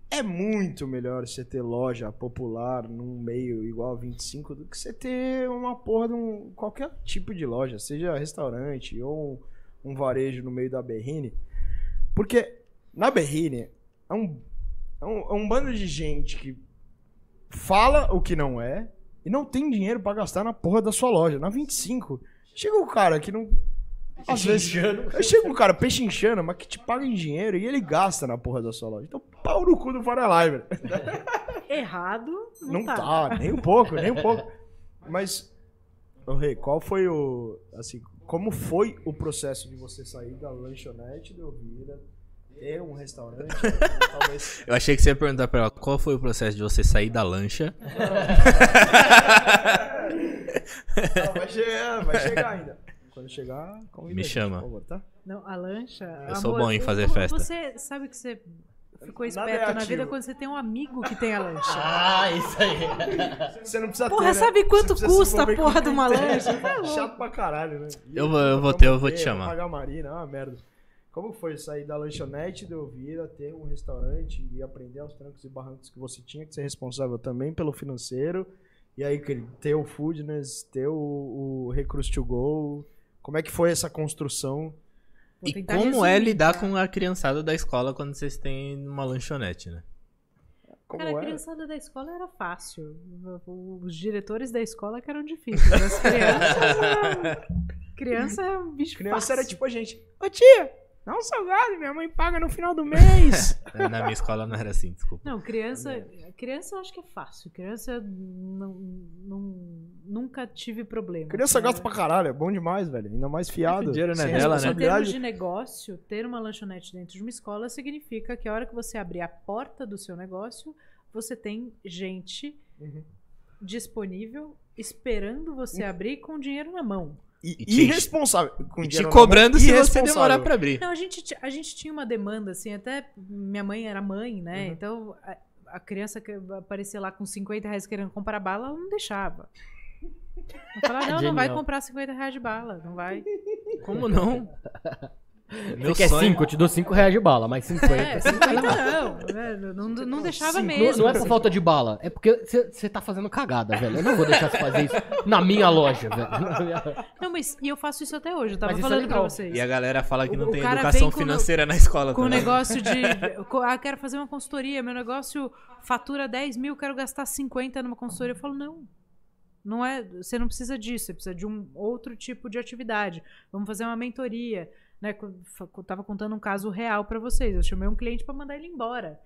é muito melhor você ter loja popular num meio igual a 25 do que você ter uma porra de um, qualquer tipo de loja, seja restaurante ou um, varejo no meio da berrine. Porque na berrine é um, é um, é um bando de gente que fala o que não é e não tem dinheiro pra gastar na porra da sua loja. Na 25, chega um cara que não. Às vezes. Chega um cara pechinchando, mas que te paga em dinheiro e ele gasta na porra da sua loja. Então, pau no cu do Fora Live. Errado, não, Não tá. tá, nem um pouco, nem um pouco. Mas, ô Rei, qual foi o. Assim, como foi o processo de você sair da lanchonete do Elvira, ter um restaurante? talvez. Eu achei que você ia perguntar pra ela qual foi o processo de você sair da lancha. Não, vai, chegar, vai chegar ainda. Quando chegar, convida Me a gente, chama. por favor, tá? Não, a lancha. Eu sou bom em fazer festa. Você sabe que você ficou Nada é esperto na vida quando você tem um amigo que tem a lancha. Ah, isso aí. Você não precisa Porra, ter, né? sabe quanto precisa se custa a porra de uma lancha? Tá louco. Chato pra caralho, né? Eu vou- eu vou ter- eu vou te chamar. Pagar marina, é uma merda. Como foi sair da lanchonete de Elvira, ter um restaurante e aprender aos trancos e barrancos que você tinha que ser responsável também pelo financeiro? E aí, que- ter o Foodness, ter o, o Recrust to Go. Como é que foi essa construção? E como é resumir, lidar tá? com a criançada da escola quando vocês têm uma lanchonete, né? Como Cara, a é? criançada da escola era fácil. Os diretores da escola que eram difíceis. As crianças. eram- Criança é um bicho Criança fácil. era tipo a gente. Ô tia, dá um salgado, minha mãe paga no final do mês. Na minha escola não era assim, desculpa. Não, criança, criança eu acho que é fácil. Criança não, não, nunca tive problema. Criança gasta né? pra caralho, é bom demais, velho. Ainda mais fiado. o dinheiro não é sem dela, né? Em termos de negócio, ter uma lanchonete dentro de uma escola significa que a hora que você abrir a porta do seu negócio, você tem gente Uhum. disponível esperando você abrir com dinheiro na mão. E, E te- irresponsável. com E te cobrando mão, se você demorar pra abrir. Não, a gente, a gente tinha uma demanda, assim, até minha mãe era mãe, né? Uhum. Então a, a criança que aparecia lá com 50 reais querendo comprar bala, ela não deixava. Eu falava, não, não vai comprar 50 reais de bala, não vai. Como não? Meu Você quer sonho. 5, eu te dou 5 reais de bala, mas 50. É, 50 não, né? não, não deixava Cinco, mesmo. Não, não é por falta de bala, é porque você tá fazendo cagada, velho. Eu não vou deixar você fazer isso na minha loja, velho. Não, mas e eu faço isso até hoje, eu tava Mas é falando pra legal. vocês. E a galera fala que O- não o tem educação com no- financeira na escola Com o também. negócio de. Ah, quero fazer uma consultoria. Meu negócio fatura 10 mil, quero gastar 50 numa consultoria. Eu falo, não. Não é. Você não precisa disso, você precisa de um outro tipo de atividade. Vamos fazer uma mentoria. Né, eu tava contando um caso real pra vocês. Eu chamei um cliente pra mandar ele embora.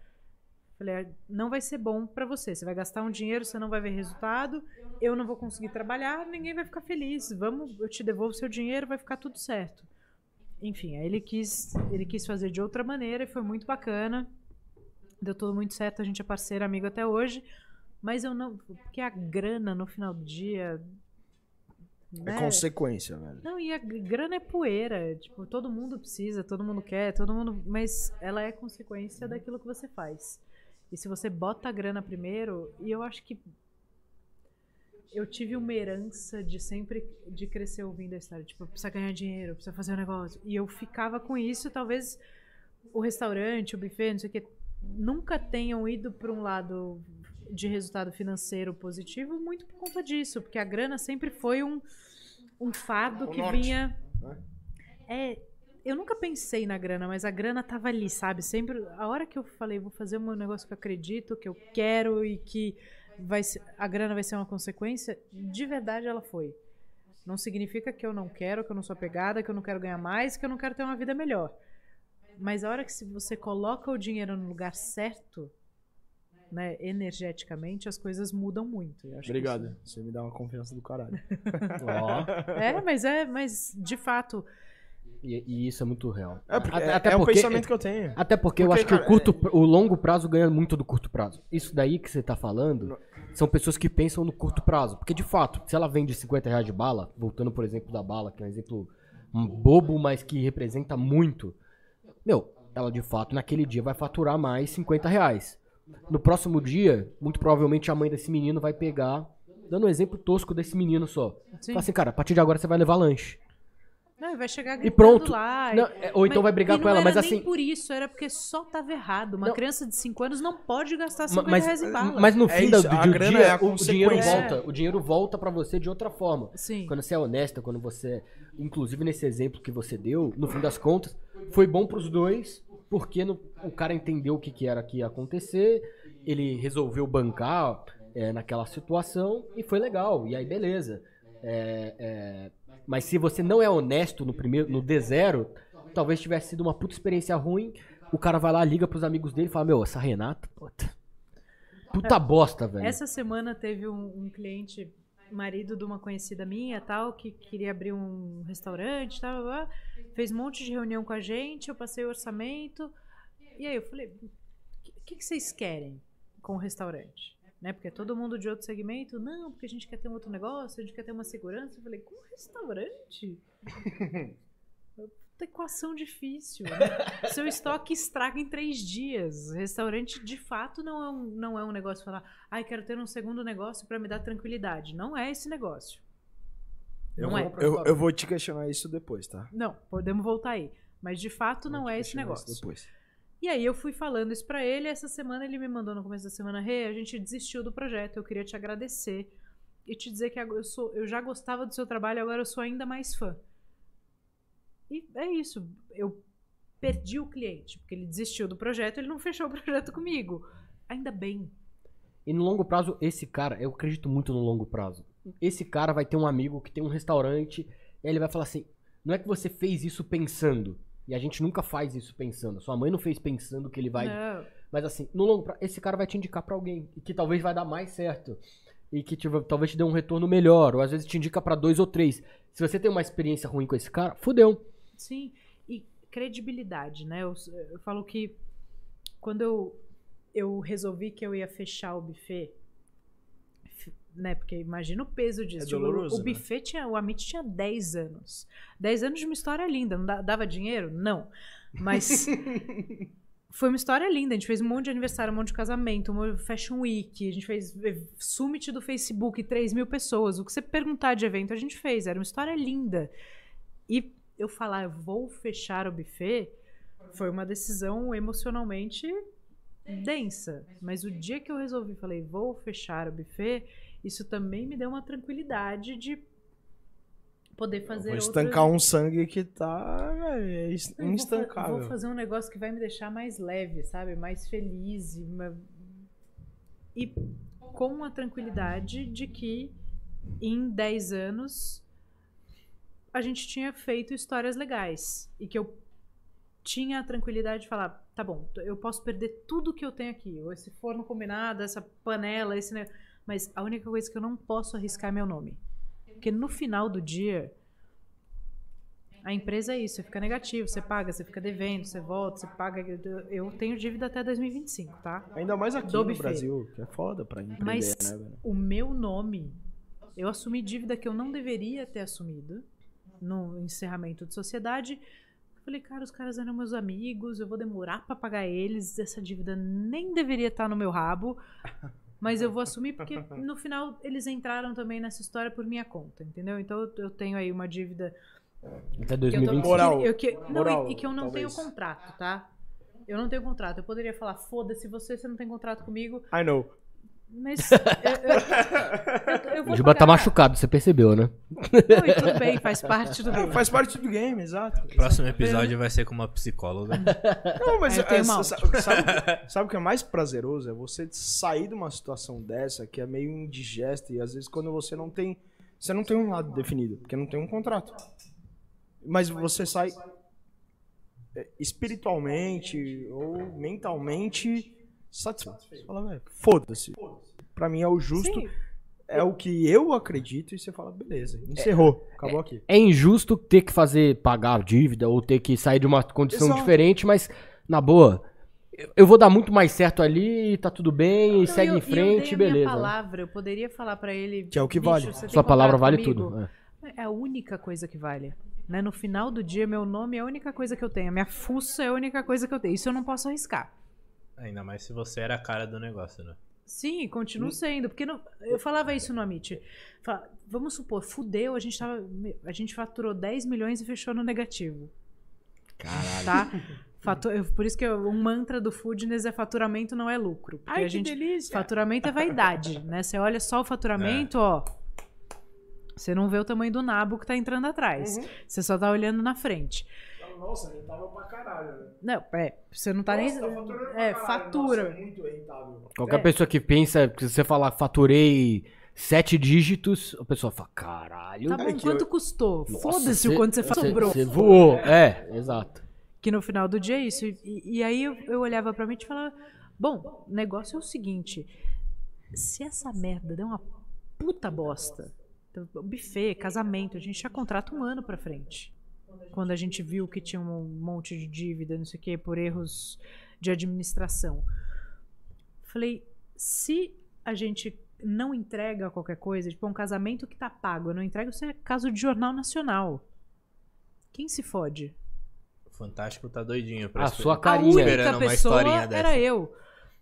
Falei, "Ah, não vai ser bom pra você. Você vai gastar um dinheiro, você não vai ver resultado. Eu não vou conseguir trabalhar, ninguém vai ficar feliz. Vamos, eu te devolvo seu dinheiro, vai ficar tudo certo. Enfim, aí ele quis, ele quis fazer de outra maneira e foi muito bacana. Deu tudo muito certo, a gente é parceiro, amigo até hoje. Mas eu não. Porque a grana no final do dia. É né? consequência, velho. Não, e a grana é poeira. Tipo, todo mundo precisa, todo mundo quer, todo mundo. Mas ela é consequência daquilo que você faz. E se você bota a grana primeiro, e eu acho que. Eu tive uma herança de sempre de crescer ouvindo a história. Tipo, precisa ganhar dinheiro, precisa fazer um negócio. E eu ficava com isso, talvez o restaurante, o buffet, não sei o que, nunca tenham ido para um lado de resultado financeiro positivo muito por conta disso, porque a grana sempre foi um, um fardo O que norte, vinha. né? É, eu nunca pensei na grana, mas a grana tava ali, sabe? Sempre, a hora que eu falei, vou fazer um negócio que eu acredito, que eu quero e que vai ser- a grana vai ser uma consequência, de verdade ela foi. Não significa que eu não quero, que eu não sou apegada, que eu não quero ganhar mais, que eu não quero ter uma vida melhor. Mas a hora que se você coloca o dinheiro no lugar certo, né, energeticamente, as coisas mudam muito. Eu acho que Obrigado. Você me dá uma confiança do caralho. Isso- É, mas é, mas de fato, e, e isso é muito real. É, porque, Até- é, até é um porque- pensamento que eu tenho. Até porque, eu Porque, acho que o, cara, curto, o longo prazo ganha muito do curto prazo. Isso daí que você tá falando são pessoas que pensam no curto prazo. Porque, de fato, se ela vende 50 reais de bala, voltando por exemplo da bala, que é um exemplo um bobo, mas que representa muito, meu, ela de fato naquele dia vai faturar mais 50 reais. No próximo dia, muito provavelmente a mãe desse menino vai pegar, dando um exemplo tosco desse menino só. sim. Fala assim, cara, a partir de agora você vai levar lanche. Não, vai chegar E pronto. lá. e- Não, é, ou então Mas- vai brigar e com ela, não mas era nem assim. por isso, era porque só tava errado. Uma Não. criança de 5 anos não pode gastar Ma- 50 Mas, reais em bala. mas no É fim da- isso, do, do dia, é o, dinheiro volta. O dinheiro volta pra você de outra forma. Sim. Quando você é honesta, quando você. Inclusive nesse exemplo que você deu, no fim das contas, foi bom pros dois, porque no- o cara entendeu o que, que era que ia acontecer, ele resolveu bancar é, naquela situação e foi legal. E aí, beleza. É, é, mas se você não é honesto no primeiro, no D0, talvez tivesse sido uma puta experiência ruim. O cara vai lá, liga pros amigos dele e fala: Meu, essa Renata, puta. Puta bosta, velho. Essa semana teve um, um cliente, marido de uma conhecida minha, tal, que queria abrir um restaurante, tal, blá, blá, fez um monte de reunião com a gente, eu passei o orçamento, e aí eu falei, o que, que vocês querem com o restaurante? Né? Porque todo mundo de outro segmento, não, porque a gente quer ter um outro negócio, a gente quer ter uma segurança. Eu falei, com restaurante? Puta equação difícil. Né? Seu estoque estraga em três dias. Restaurante, de fato, não é um, não é um negócio falar, ai, quero ter um segundo negócio para me dar tranquilidade. Não é esse negócio. Eu, Não é. vou, eu, eu vou te questionar isso depois, tá? Não, podemos voltar aí. Mas de fato não é esse negócio. Depois. E aí eu fui falando isso pra ele, essa semana ele me mandou no começo da semana, Rê, a gente desistiu do projeto, eu queria te agradecer e te dizer que eu, sou, eu já gostava do seu trabalho, agora eu sou ainda mais fã. E é isso, eu perdi o cliente, porque ele desistiu do projeto, ele não fechou o projeto comigo. Ainda bem. E no longo prazo, esse cara, eu acredito muito no longo prazo. Esse cara vai ter um amigo que tem um restaurante, e aí ele vai falar assim: não é que você fez isso pensando. E a gente nunca faz isso pensando. Sua mãe não fez pensando que ele vai. Não, Mas assim, no longo prazo, esse cara vai te indicar pra alguém. E que talvez vai dar mais certo. E que te- talvez te dê um retorno melhor. Ou às vezes te indica pra dois ou três. Se você tem uma experiência ruim com esse cara, fudeu. Sim, e credibilidade, né? Eu, eu falo que quando eu, eu resolvi que eu ia fechar o buffet, né? Porque imagina o peso disso. É doloroso, o né? buffet tinha, o Amit tinha 10 anos. 10 anos de uma história linda. Não da- dava dinheiro? Não. Mas foi uma história linda. A gente fez um monte de aniversário, um monte de casamento, um Fashion Week, a gente fez eh, summit do Facebook, 3 mil pessoas. O que você perguntar de evento, a gente fez. Era uma história linda. E eu falar, eu vou fechar o buffet, foi uma decisão emocionalmente densa. Mas o dia que eu resolvi, falei, vou fechar o buffet, isso também me deu uma tranquilidade de poder fazer Vou outras- estancar um sangue que tá, velho, é vou instancável. Vou fazer um negócio que vai me deixar mais leve, sabe? Mais feliz. E, ma- e com a tranquilidade de que em 10 anos a gente tinha feito histórias legais e que eu tinha a tranquilidade de falar, tá bom, eu posso perder tudo que eu tenho aqui, ou esse forno combinado, essa panela, esse, ne- mas a única coisa que eu não posso arriscar é meu nome. Porque no final do dia, a empresa é isso, você fica negativo, você paga, você fica devendo, você volta, você paga. Eu tenho dívida até 2025, tá? Ainda mais aqui no. Brasil, que é foda pra empreender, Mas né, velho? o meu nome, eu assumi dívida que eu não deveria ter assumido no encerramento de sociedade. Eu Falei, cara, os caras eram meus amigos, eu vou demorar pra pagar eles, essa dívida nem deveria estar no meu rabo, mas eu vou assumir porque no final eles entraram também nessa história por minha conta, entendeu? Então eu- tenho aí uma dívida Até que eu tô- 2025. Moral. que- eu que- não, Moral, e, e que eu não talvez. tenho contrato, tá? Eu não tenho contrato. Eu poderia falar, foda-se você, você não tem contrato comigo, I know. Mas eu, eu, eu, eu O Juba tá machucado, você percebeu, né? Não, e tudo bem, faz parte do É, game. faz parte do game, exato. Próximo episódio vai ser com uma psicóloga. Não, mas é, sa- sabe, sabe o que é mais prazeroso? É você sair de uma situação dessa que é meio indigesta e às vezes quando você não tem. Você não tem um lado definido, porque não tem um contrato. Mas você sai é, espiritualmente ou mentalmente satisfeito. Fala, velho, foda-se. Pra mim é o justo, Sim, é o que eu acredito e você fala, beleza, encerrou, acabou aqui. É injusto ter que fazer pagar a dívida ou ter que sair de uma condição Exato. diferente, mas na boa, eu- eu vou dar muito mais certo ali, tá tudo bem, e Não, segue eu- em frente, eu dei a minha beleza. palavra, eu poderia falar pra ele. Que é o que "Bicho, vale. Sua palavra vale comigo?" tudo. é. É a única coisa que vale. Né? No final do dia, meu nome é a única coisa que eu tenho. A minha fuça é a única coisa que eu tenho. Isso eu não posso arriscar. Ainda mais se você era a cara do negócio, né? Sim, continuo sendo. Porque não- eu falava isso no Amit. Vamos supor, fudeu, a gente, tava, a gente faturou 10 milhões e fechou no negativo. Caralho. Tá? Fatu- eu- por isso que eu- um mantra do Foodness é faturamento não é lucro. Porque a gente, delícia! Faturamento é vaidade, né? Você olha só o faturamento, ó. Você não vê o tamanho do nabo que tá entrando atrás. Uhum. Você só tá olhando na frente. Nossa, tava pra caralho, né? Não, é, você não tá nem. É, fatura. muito rentável. Qualquer É. pessoa que pensa, que se você falar faturei sete dígitos, a pessoa fala, caralho. Tá bom, É quanto eu- custou? Nossa, Foda-se o quanto você sobrou. Você voou. É, exato. Que no final do dia é isso. E, e aí eu, eu olhava pra mim e falava: Bom, o negócio é o seguinte: se essa merda der uma puta bosta, então, buffet, casamento, a gente já contrata um ano pra frente. Quando a gente viu que tinha um monte de dívida, não sei o quê, por erros de administração. Falei: se a gente não entrega qualquer coisa, tipo um casamento que tá pago, eu não entrego, isso é caso de jornal nacional. Quem se fode? O Fantástico tá doidinho pra A esper- sua A carinha. única Esperando uma pessoa historinha dessa. era eu.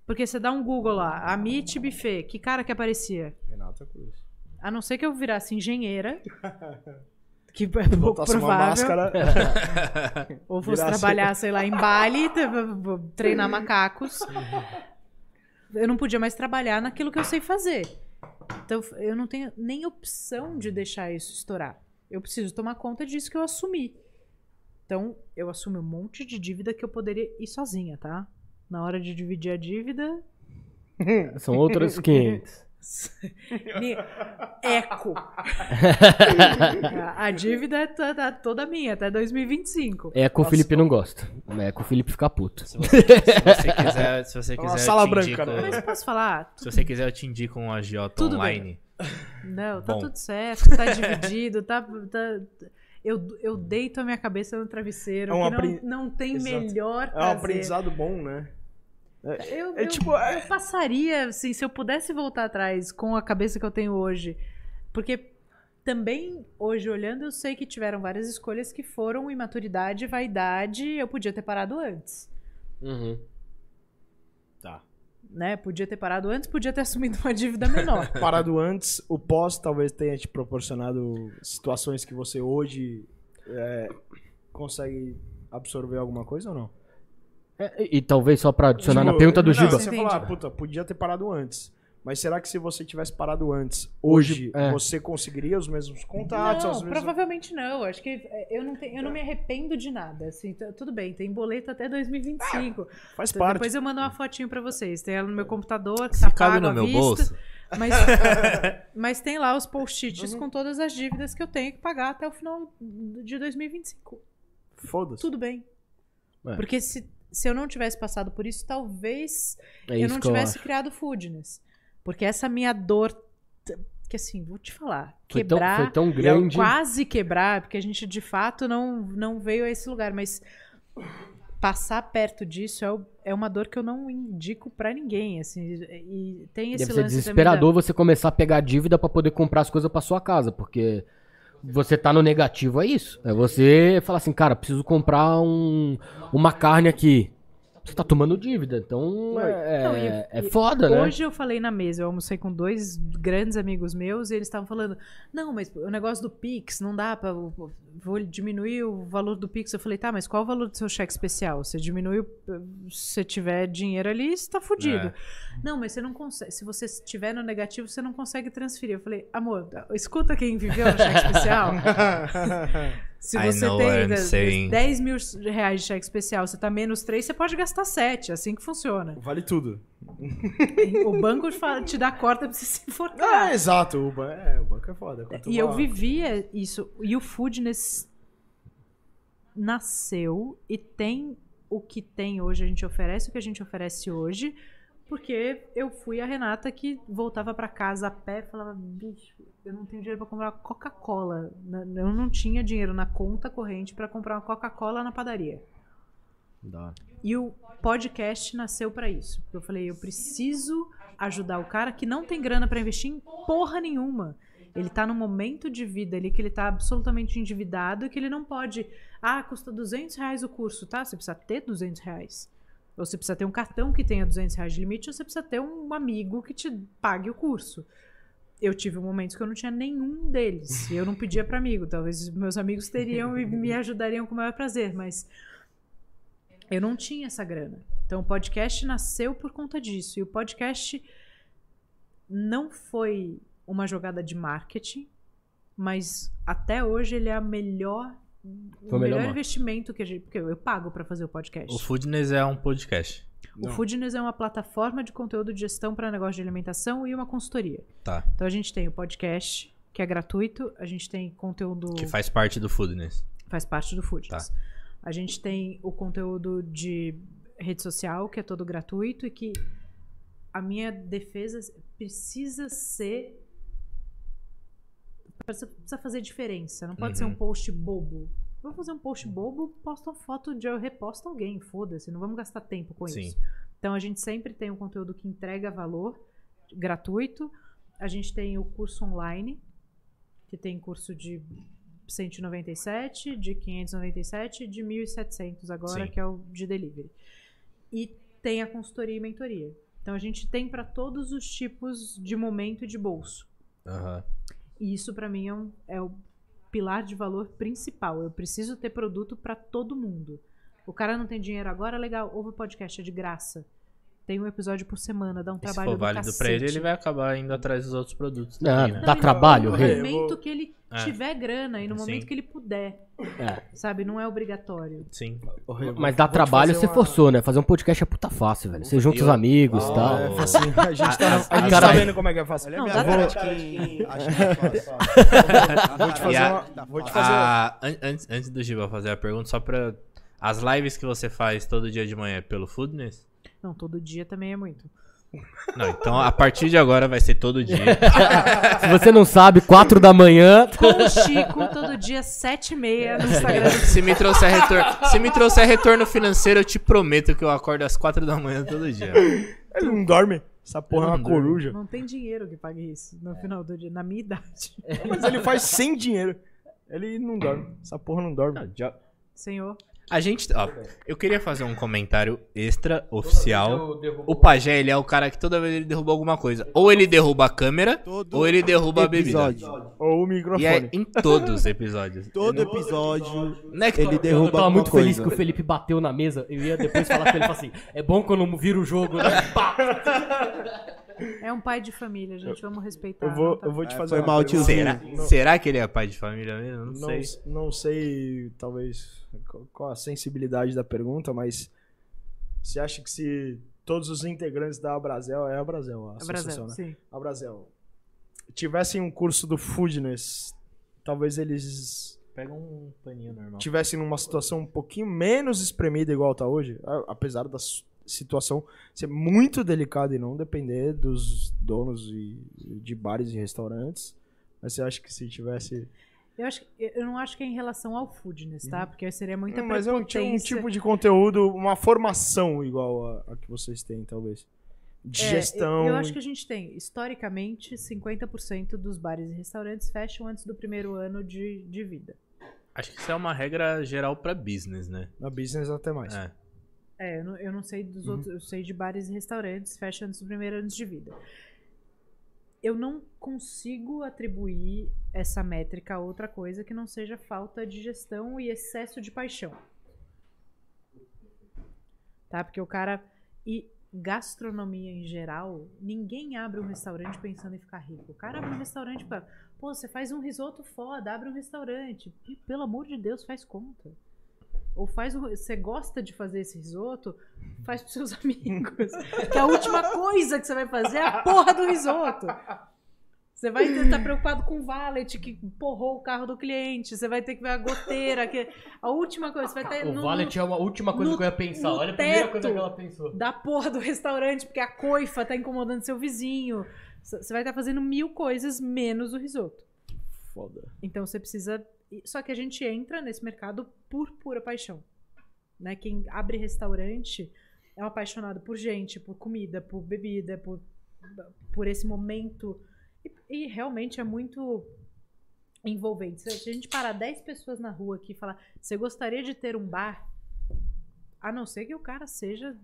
Porque você dá um Google lá, Amit Buffet, que cara que aparecia? Renata Cruz. A não ser que eu virasse engenheira, que é pouco Botasse uma provável, máscara. ou fosse trabalhar, sei lá, em Bali, treinar macacos. Eu não podia mais trabalhar naquilo que eu sei fazer. Então eu não tenho nem opção de deixar isso estourar. Eu preciso tomar conta disso que eu assumi. Então, eu assumi um monte de dívida que eu poderia ir sozinha, tá? Na hora de dividir a dívida, São outros 500. Me- Eco. a, a dívida tá, tá toda minha, até 2025. É com o Felipe não gosta. É com o Felipe ficar puto. Se você, se você quiser, se você Uma quiser sala eu te branca, indico, né? Mas posso falar? Se você quiser, eu te indico um agiota Tudo online. Não, tá Bom. tudo certo, tá dividido, tá. tá- eu, eu deito a minha cabeça no travesseiro, É um que não, apren- não tem Exato. melhor É um prazer. aprendizado bom, né? Eu, É eu- tipo, é- eu passaria, assim, se eu pudesse voltar atrás com a cabeça que eu tenho hoje. Porque também, hoje olhando, eu sei que tiveram várias escolhas que foram imaturidade, vaidade. Eu podia ter parado antes. Uhum. Tá. Né? Podia ter parado antes, podia ter assumido uma dívida menor. Parado antes, o pós talvez tenha te proporcionado situações que você hoje é, consegue absorver alguma coisa ou não? É, e, e talvez só pra adicionar na Tipo, pergunta do não, Giba. Você Entendi. falar, puta, podia ter parado antes. Mas será que se você tivesse parado antes, hoje, Hoje, é. você conseguiria os mesmos contatos? não, as mesmas- provavelmente não. Acho que é, eu não, tenho, eu não me arrependo de nada. Assim, tudo bem, tem boleto até 2025. Faz Então, parte. Depois eu mando uma fotinho pra vocês. Tem ela no meu computador, que Se tá cabe pago no meu vista. bolso. Mas, mas tem lá os post-its com todas as dívidas que eu tenho que pagar até o final de 2025. Foda-se. Tudo bem. É. Porque se, se eu não tivesse passado por isso, talvez É eu isso não eu tivesse acho. criado foodness. Porque essa minha dor, que assim, vou te falar, Foi tão, quebrar, foi tão grande. quase quebrar, porque a gente de fato não, não veio a esse lugar, mas passar perto disso é, o- é uma dor que eu não indico pra ninguém, assim, e tem esse Deve ser lance desesperador você começar a pegar dívida pra poder comprar as coisas pra sua casa, porque você tá no negativo, é isso. É você falar assim, cara, preciso comprar um, uma carne aqui. Você tá tomando dívida, então é, Não, e- é foda, da... né? Hoje eu falei na mesa, eu almocei com dois grandes amigos meus e eles estavam falando, não, mas o negócio do Pix, não dá pra... Vou diminuir o valor do Pix. Eu falei, tá, mas qual o valor do seu cheque especial? Você diminuiu, se você tiver dinheiro ali, você tá fudido. É. Não, mas você não consegue. Se você estiver no negativo, você não consegue transferir. Eu falei, amor, escuta quem viveu no cheque especial. Se você tem what I'm né, saying. 10 mil reais de cheque especial, você tá menos 3, você pode gastar 7. Assim que funciona. Vale tudo. o banco te dá corda pra você se Ah, enforcar. exato. O, é, o banco é foda. Quanto e eu vivia isso. E o Foodness nasceu e tem o que tem hoje, a gente oferece o que a gente oferece hoje, porque eu fui a Renata que voltava pra casa a pé e falava, bicho, eu não tenho dinheiro pra comprar Coca-Cola. Eu não tinha dinheiro na conta corrente pra comprar uma Coca-Cola na padaria. Dá. E o podcast nasceu pra isso. Eu falei, eu preciso ajudar o cara que não tem grana pra investir em porra nenhuma. Ele tá num momento de vida ali que ele tá absolutamente endividado e que ele não pode. Ah, custa 200 reais o curso, tá? Você precisa ter 200 reais. Ou você precisa ter um cartão que tenha 200 reais de limite, ou você precisa ter um amigo que te pague o curso. Eu tive momentos que eu não tinha nenhum deles. E eu não pedia pra amigo. Talvez meus amigos teriam e me ajudariam com o maior prazer, mas eu não tinha essa grana. Então o podcast nasceu por conta disso. E o podcast não foi uma jogada de marketing, mas até hoje ele é a melhor o Foi o melhor melhor investimento que a gente, porque eu, eu pago pra fazer o podcast. O Foodness é um podcast. O Foodness é uma plataforma de conteúdo de gestão para negócio de alimentação e uma consultoria. Tá. Então a gente tem o podcast, que é gratuito, a gente tem conteúdo Que faz parte do Foodness. faz parte do Foodness. Tá. A gente tem o conteúdo de rede social, que é todo gratuito e que a minha defesa precisa ser precisa fazer diferença, não pode ser um Uhum. post bobo. Vou fazer um post bobo, posto uma foto de eu reposto alguém, foda-se, não vamos gastar tempo com Sim. isso. Então a gente sempre tem um conteúdo que entrega valor gratuito. A gente tem o curso online, que tem curso de 197, de 597 e de 1.700 agora, Sim. que é o de delivery. E tem a consultoria e mentoria. Então a gente tem para todos os tipos de momento e de bolso. Aham. E isso para mim é, um- é o pilar de valor principal. Eu preciso ter produto para todo mundo. O cara não tem dinheiro agora, legal, ouve o podcast, é de graça. Tem um episódio por semana, dá um E se trabalho for do válido pra cacete. ele, ele vai acabar indo atrás dos outros produtos Não, também, né? dá trabalho, no Rei. rei. momento que ele É. tiver grana e no Sim. momento que ele puder. É. Sabe? Não é obrigatório. Sim. Mas dá Vou trabalho, você uma- forçou, né? Fazer um podcast é puta fácil, velho. Você junta Eu- os amigos e Oh. tal. É, assim, a gente tá, As- a gente cara- tá vendo como é que é fácil. Não, dá pra- que é fácil. Vou te fazer a- uma... Vou te fazer uma... Ah, an- antes, antes do Giba fazer a pergunta, só pra. As lives que você faz todo dia de manhã é pelo Foodness? Não, todo dia também é muito. Não, então a partir de agora vai ser todo dia. Se você não sabe, 4 da manhã. Com o Chico, todo dia, sete e meia no Instagram. se me trouxer retorno, se me trouxer retorno financeiro, eu te prometo que eu acordo às quatro da manhã todo dia. Ele não dorme. Essa porra é uma durmo. coruja. Não tem dinheiro que pague isso no final do dia, na minha idade. Mas ele faz sem dinheiro. Ele não dorme. Essa porra não dorme. Senhor. A gente, ó, eu queria fazer um comentário extra oficial. O pajé, ele é o cara que toda vez ele derruba alguma coisa. Ou ele derruba a câmera, Todo ou ele derruba a bebida. episódio. Ou o E microfone. é em todos os episódios. Todo episódio Não é que ele Eu derruba tava alguma muito feliz coisa. que o Felipe bateu na mesa. Eu ia depois falar com ele e falar assim: é bom quando eu não viro o jogo, né? É um pai de família, gente. Vamos respeitar. Eu vou, não tá- eu vou te É, fazer foi uma mal, pergunta. Será, Não- será que ele é pai de família mesmo? Não, Não, sei. não sei, talvez, qual- a sensibilidade da pergunta, mas você acha que se todos os integrantes da Abrazel, é a Abrazel, a É associação, Brasil, né? sim. A Abrazel, tivessem um curso do Foodness, talvez eles Pega um paninho normal. tivessem numa situação um pouquinho menos espremida igual tá hoje, apesar da s- situação ser muito delicada e não depender dos donos e- de bares e restaurantes, mas você acha que se tivesse... Eu, acho, que- eu não acho que é em relação ao foodness, tá? Porque seria muita Não, mas é um, ti- um tipo de conteúdo, uma formação igual a, a que vocês têm, talvez. De É, gestão. Eu acho que a gente tem, historicamente, 50% dos bares e restaurantes fecham antes do primeiro ano de, de vida. Acho que isso é uma regra geral pra business, né? Na business até mais. É. É, eu não, eu não sei dos outros, eu sei de bares e restaurantes, fecha antes do primeiro ano de vida. Eu não consigo atribuir essa métrica a outra coisa que não seja falta de gestão e excesso de paixão. Tá? Porque o cara. E gastronomia em geral, ninguém abre um restaurante pensando em ficar rico. O cara abre um restaurante para. Pô, você faz um risoto foda, abre um restaurante. E, pelo amor de Deus, faz conta. Ou faz um, você gosta de fazer esse risoto, faz pros seus amigos. Que a última coisa que você vai fazer é a porra do risoto. Você vai estar preocupado com o valet que porrou o carro do cliente. Você vai ter que ver a goteira. Que... A última coisa, você vai ter O no, Valet é a última coisa no- que eu ia pensar. Olha a primeira coisa que ela pensou. da porra do restaurante, porque a coifa tá incomodando seu vizinho. Você vai estar fazendo mil coisas menos o risoto. Foda. Então você precisa. Só que a gente entra nesse mercado por pura paixão. Né? Quem abre restaurante é um apaixonado por gente, por comida, por bebida, por, por esse momento. E, e realmente é muito envolvente. Se a gente parar 10 pessoas na rua aqui e falar, você gostaria de ter um bar? A não ser que o cara seja.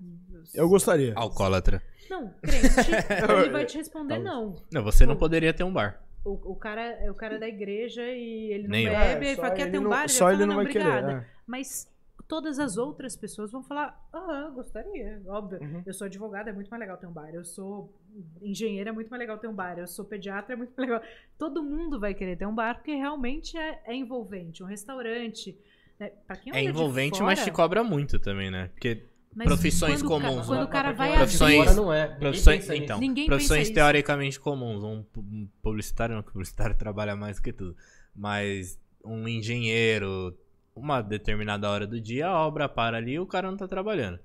Eu gostaria. Alcoólatra. Não, crente, ele vai te responder não. Não, você não poderia ter um bar. O, o cara é o cara da igreja e ele não Nem bebe, É, ele só fala, quer ter um não- bar? Só vai ele falar, não vai obrigada. querer. é. Mas todas as outras pessoas vão falar, ah, gostaria, óbvio. Uhum. Eu sou advogada, é muito mais legal ter um bar. Eu sou engenheira, é muito mais legal ter um bar. Eu sou pediatra, é muito mais legal. Todo mundo vai querer ter um bar, porque realmente é, é envolvente. Um restaurante, né? Pra quem É envolvente, fora, mas te cobra muito também, né? Porque mas profissões quando ca- comuns, Quando né? o cara vai Profissões- fora não é. Profissões, então, Ninguém profissões pensa isso. teoricamente comuns. Um, pu- publicitário, não, que o publicitário trabalha mais do que tudo. Mas um engenheiro, uma determinada hora do dia, a obra para ali e o cara não tá trabalhando.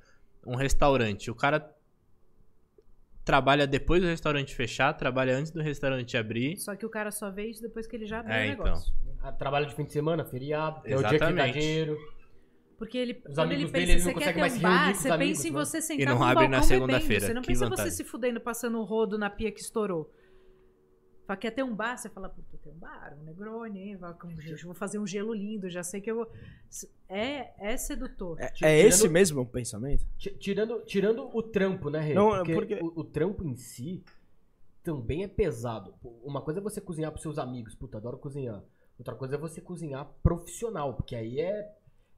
Um restaurante, o cara trabalha depois do restaurante fechar, trabalha antes do restaurante abrir. Só que o cara só vê isso depois que ele já abriu É, o então. negócio. Ah, Trabalho de fim de semana, feriado, é o dia que dá dinheiro. Porque ele, Os quando ele amigos pensa, dele, ele não você quer consegue ter mais um se reunir bar, você amigos, pensa em né? você sentar E não abre na segunda-feira. Você não que pensa em vantagem. você se fudendo, passando o rodo na pia que estourou. Fala, quer ter um bar? Você fala, puta, tem um bar, um Negroni, hein? Vai com- gente, vou fazer um gelo lindo, já sei que eu vou... É, é sedutor. É, é esse tirando- mesmo o pensamento? Ti- Tirando, tirando o trampo, né, Rei? Não, é porque porque- O, o trampo em si também é pesado. Uma coisa é você cozinhar pros seus amigos, puta, adoro cozinhar. Outra coisa é você cozinhar profissional, porque aí é,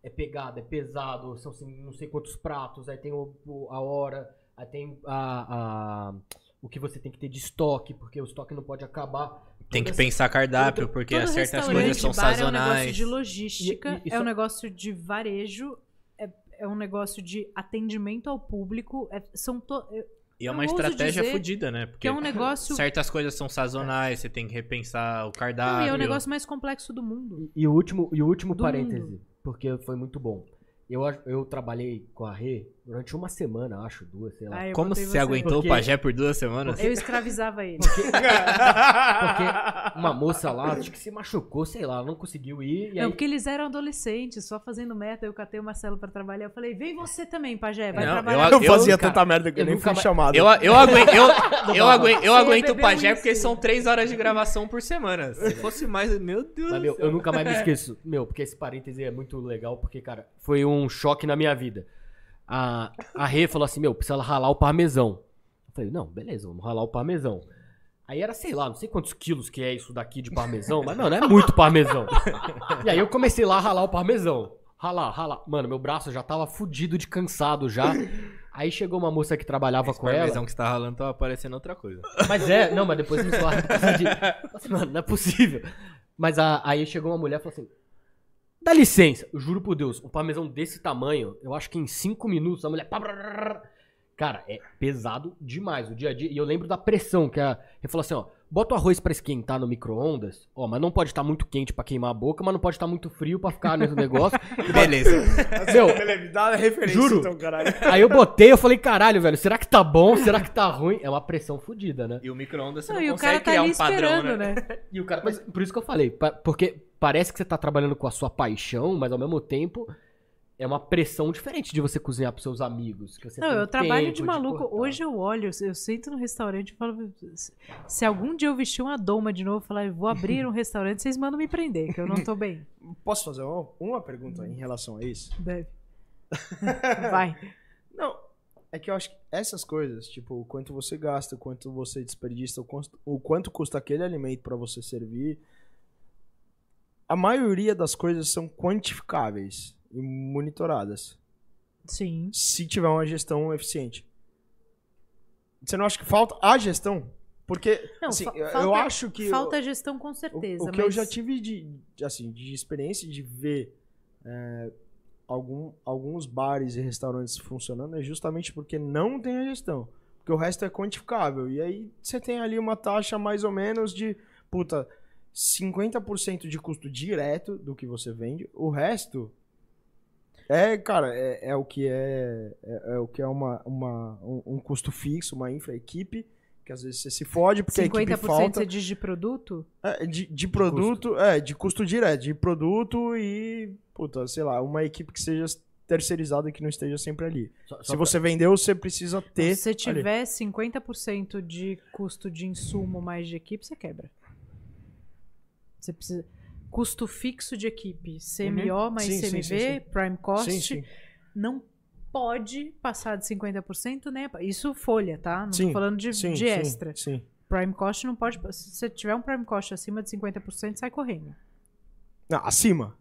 é pegada, é pesado, são assim, não sei quantos pratos, aí tem o, o- a hora, aí tem a, a- o que você tem que ter de estoque, porque o estoque não pode acabar. Tem que essa- pensar cardápio, todo- porque Todo certas coisas são bar É um negócio sazonais. de logística, E- e- e é um só- negócio de varejo, é, é um negócio de atendimento ao público. é- são to- é- E é uma estratégia fodida, né? Porque que é um negócio... certas coisas são sazonais, você tem que repensar o Não, cardápio. e é o negócio mais complexo do mundo. E o último, e o último Do parêntese, mundo. Porque foi muito bom. Eu, eu trabalhei com a Rê durante uma semana, acho, duas, sei lá. Ah, eu Como você aguentou Porque- o pajé por duas semanas? Eu escravizava ele. Porque uma moça lá, acho que se machucou, sei lá, não conseguiu ir. E Não, aí, porque eles eram adolescentes, só fazendo merda. Eu catei o Marcelo pra trabalhar. Eu falei, vem você também, Pajé, vai Não, trabalhar. eu- Eu fazia cara, tanta merda que eu eu nem fui mais- chamado. Eu, eu, aguento, eu, eu, aguento, eu aguento o pajé isso. porque são três horas de gravação por semana. Se fosse mais, meu Deus. mas, meu, do céu. eu nunca mais me esqueço. Meu, porque esse parêntese é muito legal, porque, cara, foi um choque na minha vida. A, a Rê falou assim, meu, precisa ralar o parmesão. Eu falei, não, beleza, vamos ralar o parmesão. Aí era, sei lá, não sei quantos quilos que é isso daqui de parmesão, mas, mano, é muito parmesão. E aí eu comecei lá a ralar o parmesão. Ralar, ralar. Mano, meu braço já tava fudido de cansado já. Aí chegou uma moça que trabalhava Esse com ela. parmesão que você tá ralando tava aparecendo outra coisa. Mas é, não, mas depois me de. Assim, Mano, não é possível. Mas a- aí chegou uma mulher e falou assim: Dá licença, eu juro por Deus, um parmesão desse tamanho, eu acho que em cinco minutos a mulher. Cara, é pesado demais o dia a dia. E eu lembro da pressão que a. Ele falou assim: ó, bota o arroz pra esquentar no micro-ondas, ó, mas não pode estar muito quente pra queimar a boca, mas não pode estar muito frio pra ficar no negócio. Beleza. Meu, Me dá a referência, Juro. então, caralho. aí eu botei, eu falei: caralho, velho, será que tá bom? Será que tá ruim? É uma pressão fodida, né? E o micro-ondas você Não, não, o consegue cara tá criar ali um padrão, né? né? E o cara, mas por isso que eu falei, porque parece que você tá trabalhando com a sua paixão, mas ao mesmo tempo é uma pressão diferente de você cozinhar pros seus amigos. que você Não, tem eu trabalho de maluco. cortar. Hoje eu olho, eu eu sento no restaurante e falo. "Se- algum dia eu vestir uma doma de novo e falar, eu vou abrir um restaurante, vocês mandam me prender, que eu não tô bem. Posso fazer uma, uma pergunta em relação a isso? Deve. Vai. Não, é que eu acho que essas coisas, tipo, o quanto você gasta, o quanto você desperdiça, o quanto, o quanto custa aquele alimento pra você servir, a maioria das coisas são quantificáveis e monitoradas, Sim. se tiver uma gestão eficiente. Você não acha que falta a gestão? Porque, Não, assim, eu- eu falta- acho que... Falta gestão com O, certeza. o que eu mas- já tive de, de, assim, de experiência de ver é, algum, alguns bares e restaurantes funcionando é justamente porque não tem a gestão. Porque o resto é quantificável. E aí você tem ali uma taxa mais ou menos de, puta, 50% de custo direto do que você vende. O resto é, cara, é, é o que é, é, é o que é uma, uma, um, um custo fixo, uma infra equipe, que às vezes você se fode porque a equipe 50% falta. você diz de produto? É, de, de produto, é, de custo direto, de produto e, puta, sei lá, uma equipe que seja terceirizada e que não esteja sempre ali. Só- só Se pra- você vendeu, você precisa ter. Se você ali. tiver 50% de custo de insumo mais de equipe, você quebra. Você precisa. Custo fixo de equipe, CMO mais Uhum. Sim, sim, CMV, sim, Prime Cost, Sim, sim. não pode passar de 50%, né? Isso folha, tá? Não Sim, tô falando de, sim, de sim, extra. Sim. Prime Cost não pode. Se você tiver um Prime Cost acima de 50%, sai correndo. Não, acima.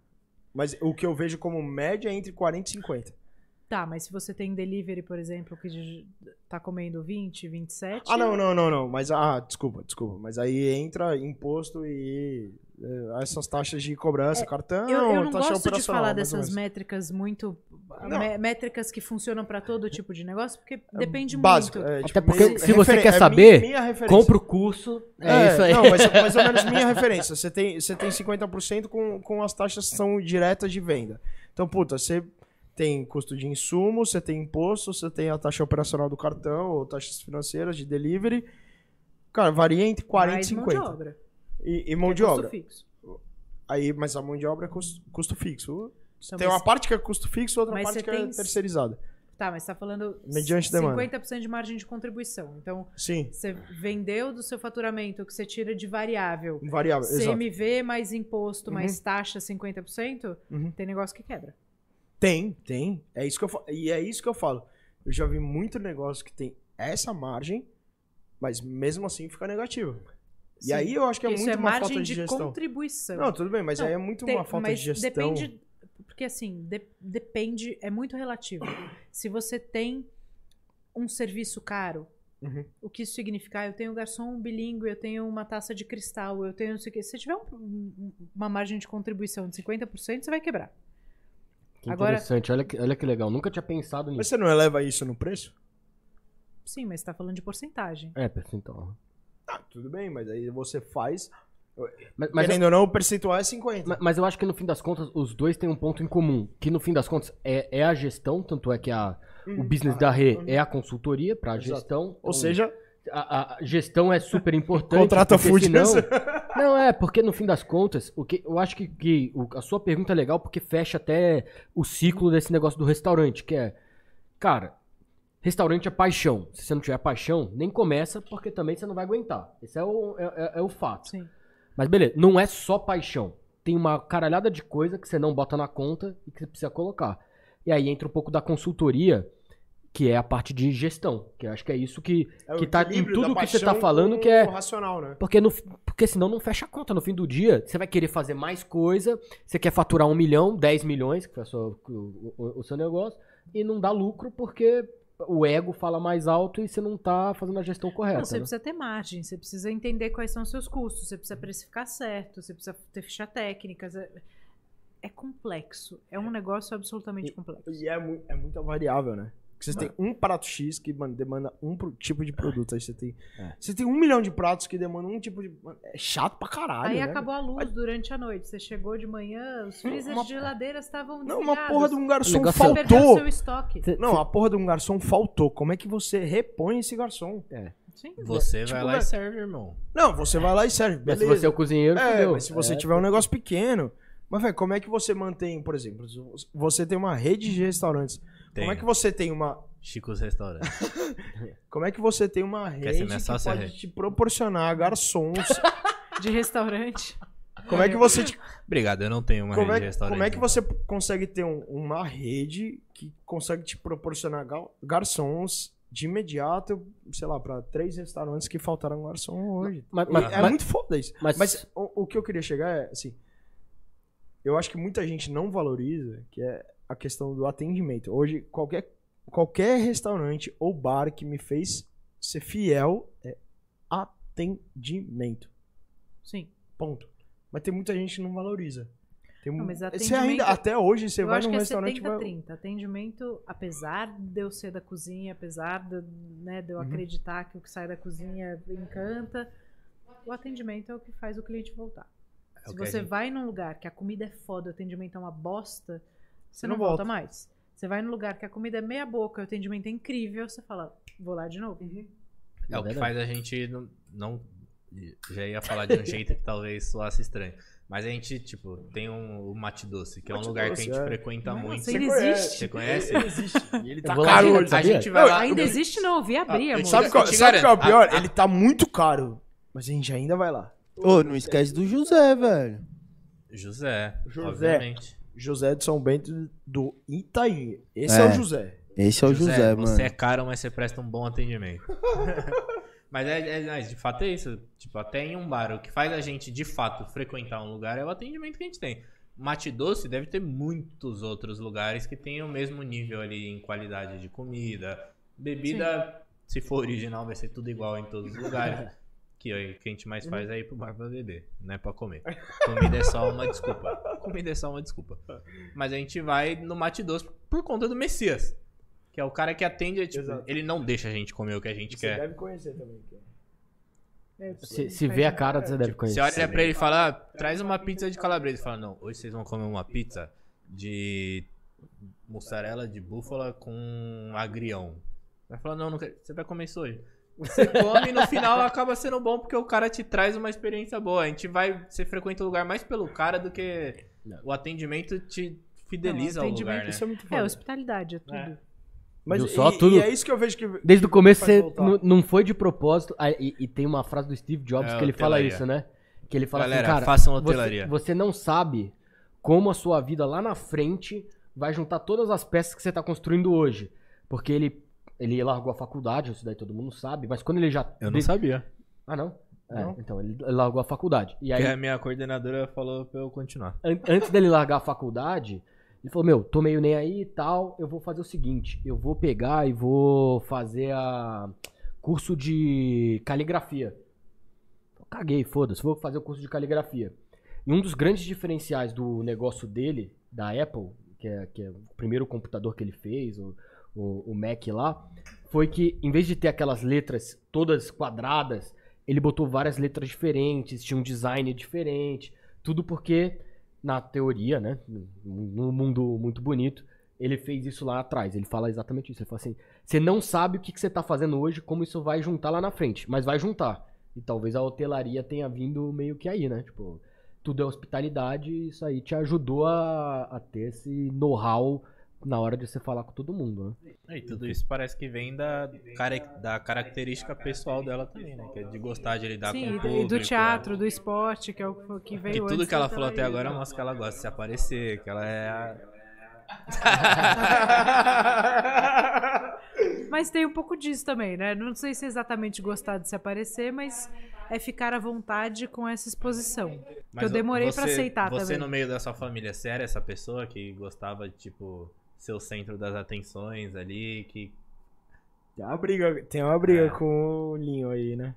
Mas o que eu vejo como média é entre 40 e 50. Tá, mas se você tem delivery, por exemplo, que tá comendo 20, 27. Ah, não, não, não, não. Mas, ah, desculpa, desculpa. Mas aí entra imposto e essas taxas de cobrança, cartão, É, Eu, eu não taxa gosto de operacional. falar dessas métricas muito. Não. métricas que funcionam para todo tipo de negócio, porque depende Básico. muito. é, Até tipo, porque meio- se você quer é saber, minha. Compra o curso. É, isso aí. Não, mas mais ou menos minha referência. Você tem, você tem 50% com, com as taxas que são diretas de venda. Então, puta, você tem custo de insumo, você tem imposto, você tem a taxa operacional do cartão, ou taxas financeiras de delivery. Cara, varia entre 40 mais e mão de 50. obra. E, e mão que de é custo obra. Fixo. Aí, mas a mão de obra é custo, custo fixo. Então, tem mas- uma parte que é custo fixo, outra mas parte que é tem- terceirizada. Tá, mas você tá falando Mediante demanda. 50% de margem de contribuição. Então, Sim, você vendeu do seu faturamento, que você tira de variável. variável, exato. CMV mais imposto Uhum. mais taxa 50%, Uhum. tem negócio que quebra. Tem, tem. É isso que eu falo. E é isso que eu falo. Eu já vi muito negócio que tem essa margem, mas mesmo assim fica negativo. E Sim, aí eu acho que é Porque muito isso é uma margem falta de, de gestão. contribuição. Não, tudo bem, mas Não, aí é muito Tem- uma falta mas de gestão. depende, porque assim, de- depende, é muito relativo. Se você tem um serviço caro, Uhum. o que isso significa? Ah, Eu tenho garçom bilíngue, eu tenho uma taça de cristal, eu tenho não sei o quê. Se tiver um- um- uma margem de contribuição de 50%, você vai quebrar. Que Agora- interessante, olha que, olha que legal. Nunca tinha pensado Mas nisso. você não eleva isso no preço? Sim, mas você tá falando de porcentagem. É, percentual. Ah, tudo bem, mas aí você faz. Mas, mas, querendo ou não, o percentual é 50. ma- mas eu acho que no fim das contas, os dois têm um ponto em comum. Que no fim das contas é, é a gestão, tanto é que a, o business da Rê é a consultoria para a Uhum. Gestão. Ou Então, seja, a, a gestão é super importante. Contrata food senão... Não, é, porque no fim das contas, o que, eu acho que, que o- a sua pergunta é legal porque fecha até o ciclo desse negócio do restaurante, que é, cara, restaurante é paixão. Se você não tiver paixão, nem começa, porque também você não vai aguentar. Esse é o, é, é- é o fato. Sim. Mas beleza, não é só paixão. Tem uma caralhada de coisa que você não bota na conta e que você precisa colocar. E aí entra um pouco da consultoria, que é a parte de gestão. Que eu acho que é isso que, É o que tá em tudo que você tá falando, que é racional, né? porque, no, porque senão não fecha a conta. No fim do dia, você vai querer fazer mais coisa, você quer faturar um milhão, 10 milhões, que foi a sua- o, o- o seu negócio, e não dá lucro porque o ego fala mais alto e você não tá fazendo a gestão correta. Não, você né? precisa ter margem, você precisa entender quais são os seus custos, você precisa precificar certo, você precisa ter ficha técnicas. É, é complexo. É um negócio absolutamente complexo. E é, mu- é muita variável, né? Porque você tem um prato X que mano, demanda um pro- tipo de produto. Aí você tem. É. Você tem um milhão de pratos que demandam um tipo de. mano, É chato pra caralho. Aí né, acabou a luz durante a noite. Você chegou de manhã, os freezers Uma- de geladeiras estavam Não, uma porra de um garçom negócio Você perdeu o faltou. seu estoque. Não, a porra de um garçom faltou. Como é que você repõe esse garçom? Sim. Você Tipo, vai lá e serve, irmão. Não, você vai lá e serve. Mas Beleza. se você é o cozinheiro, É, mas se você É, tiver um negócio pequeno. Mas, velho, como é que você mantém, por exemplo, você tem uma rede de restaurantes. Como é Tenho. que você tem uma. Chico's Restaurante. Como é que você tem uma rede que pode Rede? te proporcionar garçons? De restaurante. como é que você te- Obrigado, eu não tenho uma como, rede é, de restaurante. como é que você consegue ter um- uma rede que consegue te proporcionar ga- garçons de imediato, sei lá, pra três restaurantes que faltaram garçom hoje? Mas- mas- é mas- muito foda isso. mas- Mas, o, o que eu queria chegar é, assim, eu acho que muita gente não valoriza, que é a questão do atendimento. Hoje, qualquer, qualquer restaurante ou bar que me fez ser fiel é atendimento. Sim. Ponto. Mas tem muita gente que não valoriza. Tem Não, mas atendimento- ainda, até hoje, você eu vai acho num que é restaurante e vai... 70-30. Atendimento, apesar de eu ser da cozinha, apesar de, né, de eu Uhum. acreditar que o que sai da cozinha encanta, o atendimento é o que faz o cliente voltar. É Se você gente- vai num lugar que a comida é foda, o atendimento é uma bosta, você não, não volta mais. Você vai num lugar que a comida é meia boca, o atendimento é incrível, você fala, vou lá de novo. É o que faz a gente não, não- Já ia falar de um jeito que talvez soasse estranho. Mas a gente, tipo, tem um, o Mate Doce, que é um Mate lugar que a Doce, gente é. frequenta Nossa, muito. ele existe. Você conhece? Ele existe. E ele tá caro hoje. A gente vai Não, lá. Ainda existe? Não, eu vi abrir, amor. Sabe qual, sabe qual é o pior? a- a- Ele tá muito caro. Mas a gente ainda vai lá. Ô, não esquece do José, velho. José, José. obviamente. José de São Bento do Itaim. Esse é, É. o José. Esse é o José, mano. Você é caro, mas você presta um bom atendimento. mas é, é- mas de fato é isso. Tipo, até em um bar, o que faz a gente de fato frequentar um lugar é o atendimento que a gente tem. Mate Doce deve ter muitos outros lugares que tenham o mesmo nível ali em qualidade de comida. Bebida, se for original, vai ser tudo igual em todos os lugares. Que o que a gente mais faz é ir pro bar pra beber, não é pra comer. Comida é só uma desculpa. Comida é só uma desculpa. Mas a gente vai no Mate Doce por conta do Messias. Que é o cara que atende, tipo, Exato. ele não deixa a gente comer o que a gente Você quer. deve conhecer também. É, Se, se vê a cara, você deve conhecer. Você olha pra ele e fala, ah, traz uma pizza de calabresa. Ele fala, não, hoje vocês vão comer uma pizza de mussarela de búfala com agrião. Vai falar, não, não quero. Você vai comer isso hoje. Você come e no final acaba sendo bom porque o cara te traz uma experiência boa. A gente vai, você frequenta o lugar mais pelo cara do que o atendimento te fideliza Não, ao atendimento, lugar, né? Isso é muito É, foda. hospitalidade, é tudo. É. Mas Viu só? e, Tudo- e é isso que eu vejo que. Desde o começo você não- não foi de propósito. Ah, e, e tem uma frase do Steve Jobs É, que ele fala isso, né? Que ele fala Galera, assim, cara, façam você, hotelaria. você não sabe como a sua vida lá na frente vai juntar todas as peças que você tá construindo hoje. Porque ele, ele largou a faculdade, isso daí todo mundo sabe, mas quando ele já... Eu não de- sabia. Ah, não? É, Não. então, ele largou a faculdade. E aí, a minha coordenadora falou pra eu continuar. an- antes dele largar a faculdade, ele falou, meu, tô meio nem aí e tal, eu vou fazer o seguinte, eu vou pegar e vou fazer a curso de caligrafia. Eu caguei, foda-se, vou fazer o curso de caligrafia. E um dos grandes diferenciais do negócio dele, da Apple, que é, que é o primeiro computador que ele fez, o, o, o Mac lá, foi que em vez de ter aquelas letras todas quadradas, ele botou várias letras diferentes, tinha um design diferente, tudo porque na teoria, né, num mundo muito bonito, ele fez isso lá atrás. Ele fala exatamente isso. Ele fala assim: você não sabe o que, você tá fazendo hoje, como isso vai juntar lá na frente, mas vai juntar. E talvez a hotelaria tenha vindo meio que aí, né? Tipo, tudo é hospitalidade isso aí te ajudou a, a ter esse know-how na hora de você falar com todo mundo, né? E tudo isso parece que vem da, cara- da característica pessoal dela também, né? Que é de gostar de lidar Sim, com o e do- público. e do teatro, do esporte, que é o que veio Que tudo antes que ela falou até agora mostra que ela gosta de se aparecer, que ela é a... Mas tem um pouco disso também, né? Não sei se é exatamente gostar de se aparecer, mas é ficar à vontade com essa exposição. Mas eu demorei você, pra aceitar Você também. no meio da sua família, você era essa pessoa que gostava de, tipo, ser o centro das atenções ali, que Tem uma briga, tem uma briga com o Linho aí, né?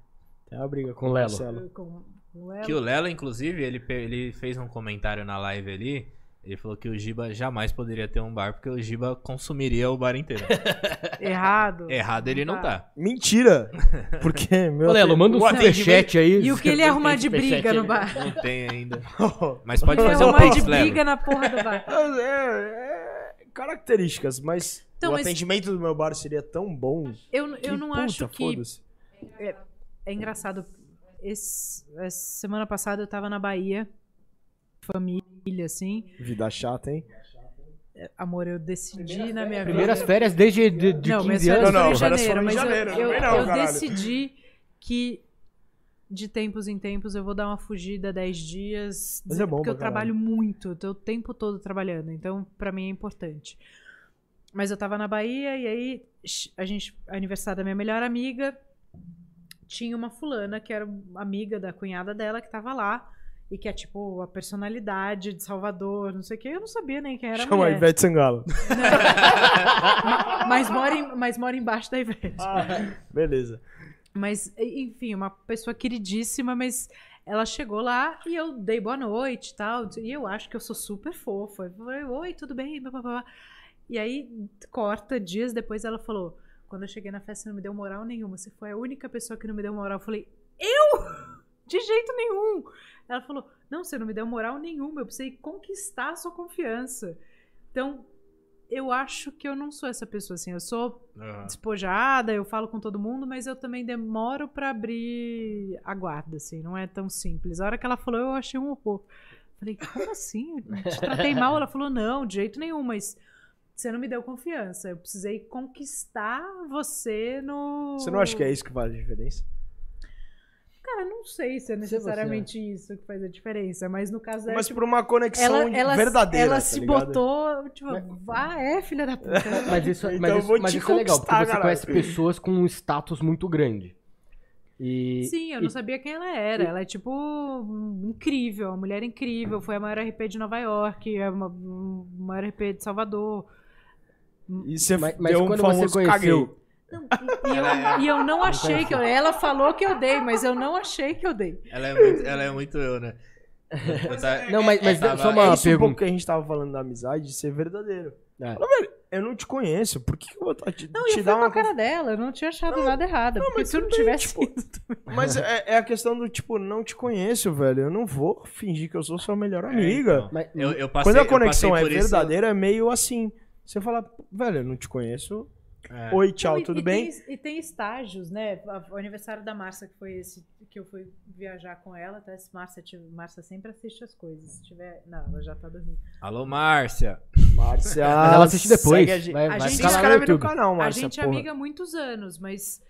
Tem uma briga com, Com o Lelo. Marcelo. Com o Elo. Que o Lelo, inclusive, ele, ele fez um comentário na live ali. Ele falou que o Giba jamais poderia ter um bar, porque o Giba consumiria o bar inteiro. Errado. Errado ele não tá. Mentira! Porque, meu Ô, Lelo, manda um o superchat aí. E o que ele ia arrumar de briga no bar? Não tem ainda. Mas pode Ele fazer um arrumar de pix, Lelo. briga na porra do bar. É, é, características, mas Então, o mas- atendimento do meu bar seria tão bom. Eu, que eu não puta, acho que foda-se. É engraçado. Esse, essa semana passada eu tava na Bahia. Família, assim. Vida chata, hein? Amor, eu decidi na minha Primeiras vida. férias desde de, de não, minhas 15 férias anos. Não, não, foram em férias janeiro, mas eu- janeiro, eu, eu caralho. decidi que de tempos em tempos eu vou dar uma fugida 10 dias. Mas é bom porque eu caralho. trabalho muito, eu tô o tempo todo trabalhando, então pra mim é importante. Mas eu tava na Bahia e aí a gente, aniversário da minha melhor amiga, tinha uma fulana que era amiga da cunhada dela que tava lá. E que é tipo a personalidade de Salvador, não sei o que. Eu não sabia nem quem era Chama a. Ivete Sangalo. Ma- mas, mora em- mas mora embaixo da Ivete. Beleza. Mas, enfim, uma pessoa queridíssima, mas ela chegou lá e eu dei boa noite e tal. E eu acho que eu sou super fofa. Eu falei, oi, tudo bem? Blá, blá, blá. E aí, corta, dias depois ela falou: quando eu cheguei na festa, você não me deu moral nenhuma. Você foi a única pessoa que não me deu moral. Eu falei, eu? De jeito nenhum. Ela falou: não, você não me deu moral nenhuma. Eu precisei conquistar a sua confiança. Então, eu acho que eu não sou essa pessoa assim. Eu sou Ah. despojada, eu falo com todo mundo, mas eu também demoro pra abrir a guarda, assim, não é tão simples. A hora que ela falou, eu achei um horror. Falei, como assim? Eu te tratei mal? Ela falou, não, de jeito nenhum, mas você não me deu confiança. Eu precisei conquistar você no. Você não acha que é isso que faz a diferença? Cara, não sei se é necessariamente isso que faz a diferença, mas no caso dela. Mas tipo, por uma conexão ela, ela, verdadeira. ela tá se ligado? botou, tipo, vá, é, filha da puta. Mas isso, Então mas eu isso, mas te isso é legal, porque você caralho. conhece pessoas com um status muito grande. E, Sim, eu não sabia quem ela era. Ela é, tipo, incrível, uma mulher incrível. Foi a maior RP de Nova York, é uma, um maior RP de Salvador. E você Mas- mas deu um quando você conheceu- caguei. E eu, e eu não achei que eu. Ela falou que eu dei, mas eu não achei que eu dei. Ela é muito, ela é muito eu, né? Eu Não, mas, mas tava- só É uma isso um pouco pergunta. que a gente tava falando da amizade, de ser verdadeiro. É. Fala, velho, eu não te conheço, por que, eu vou tá- te, Não, te eu dar fui uma com a cara dela, eu não tinha achado nada errado. porque mas se eu não tivesse tipo. Mas é, é a questão do tipo, não te conheço, velho. Eu não vou fingir que eu sou sua melhor amiga. então. Mas- Eu, eu passei, Quando a conexão é por isso- verdadeira, é meio assim. Você fala, velho, eu não te conheço. É. Oi, tchau, Não, tudo e bem? Tem, e tem estágios, né? O aniversário da Márcia, que foi esse que eu fui viajar com ela. Até se Márcia, tive- Márcia sempre assiste as coisas. Se tiver. Não, ela já tá dormindo. Alô, Márcia. Márcia. Ela assiste depois. segue a gente. Vai, A vai gente no inscreve no YouTube. canal, a Márcia. gente é amiga há muitos anos, mas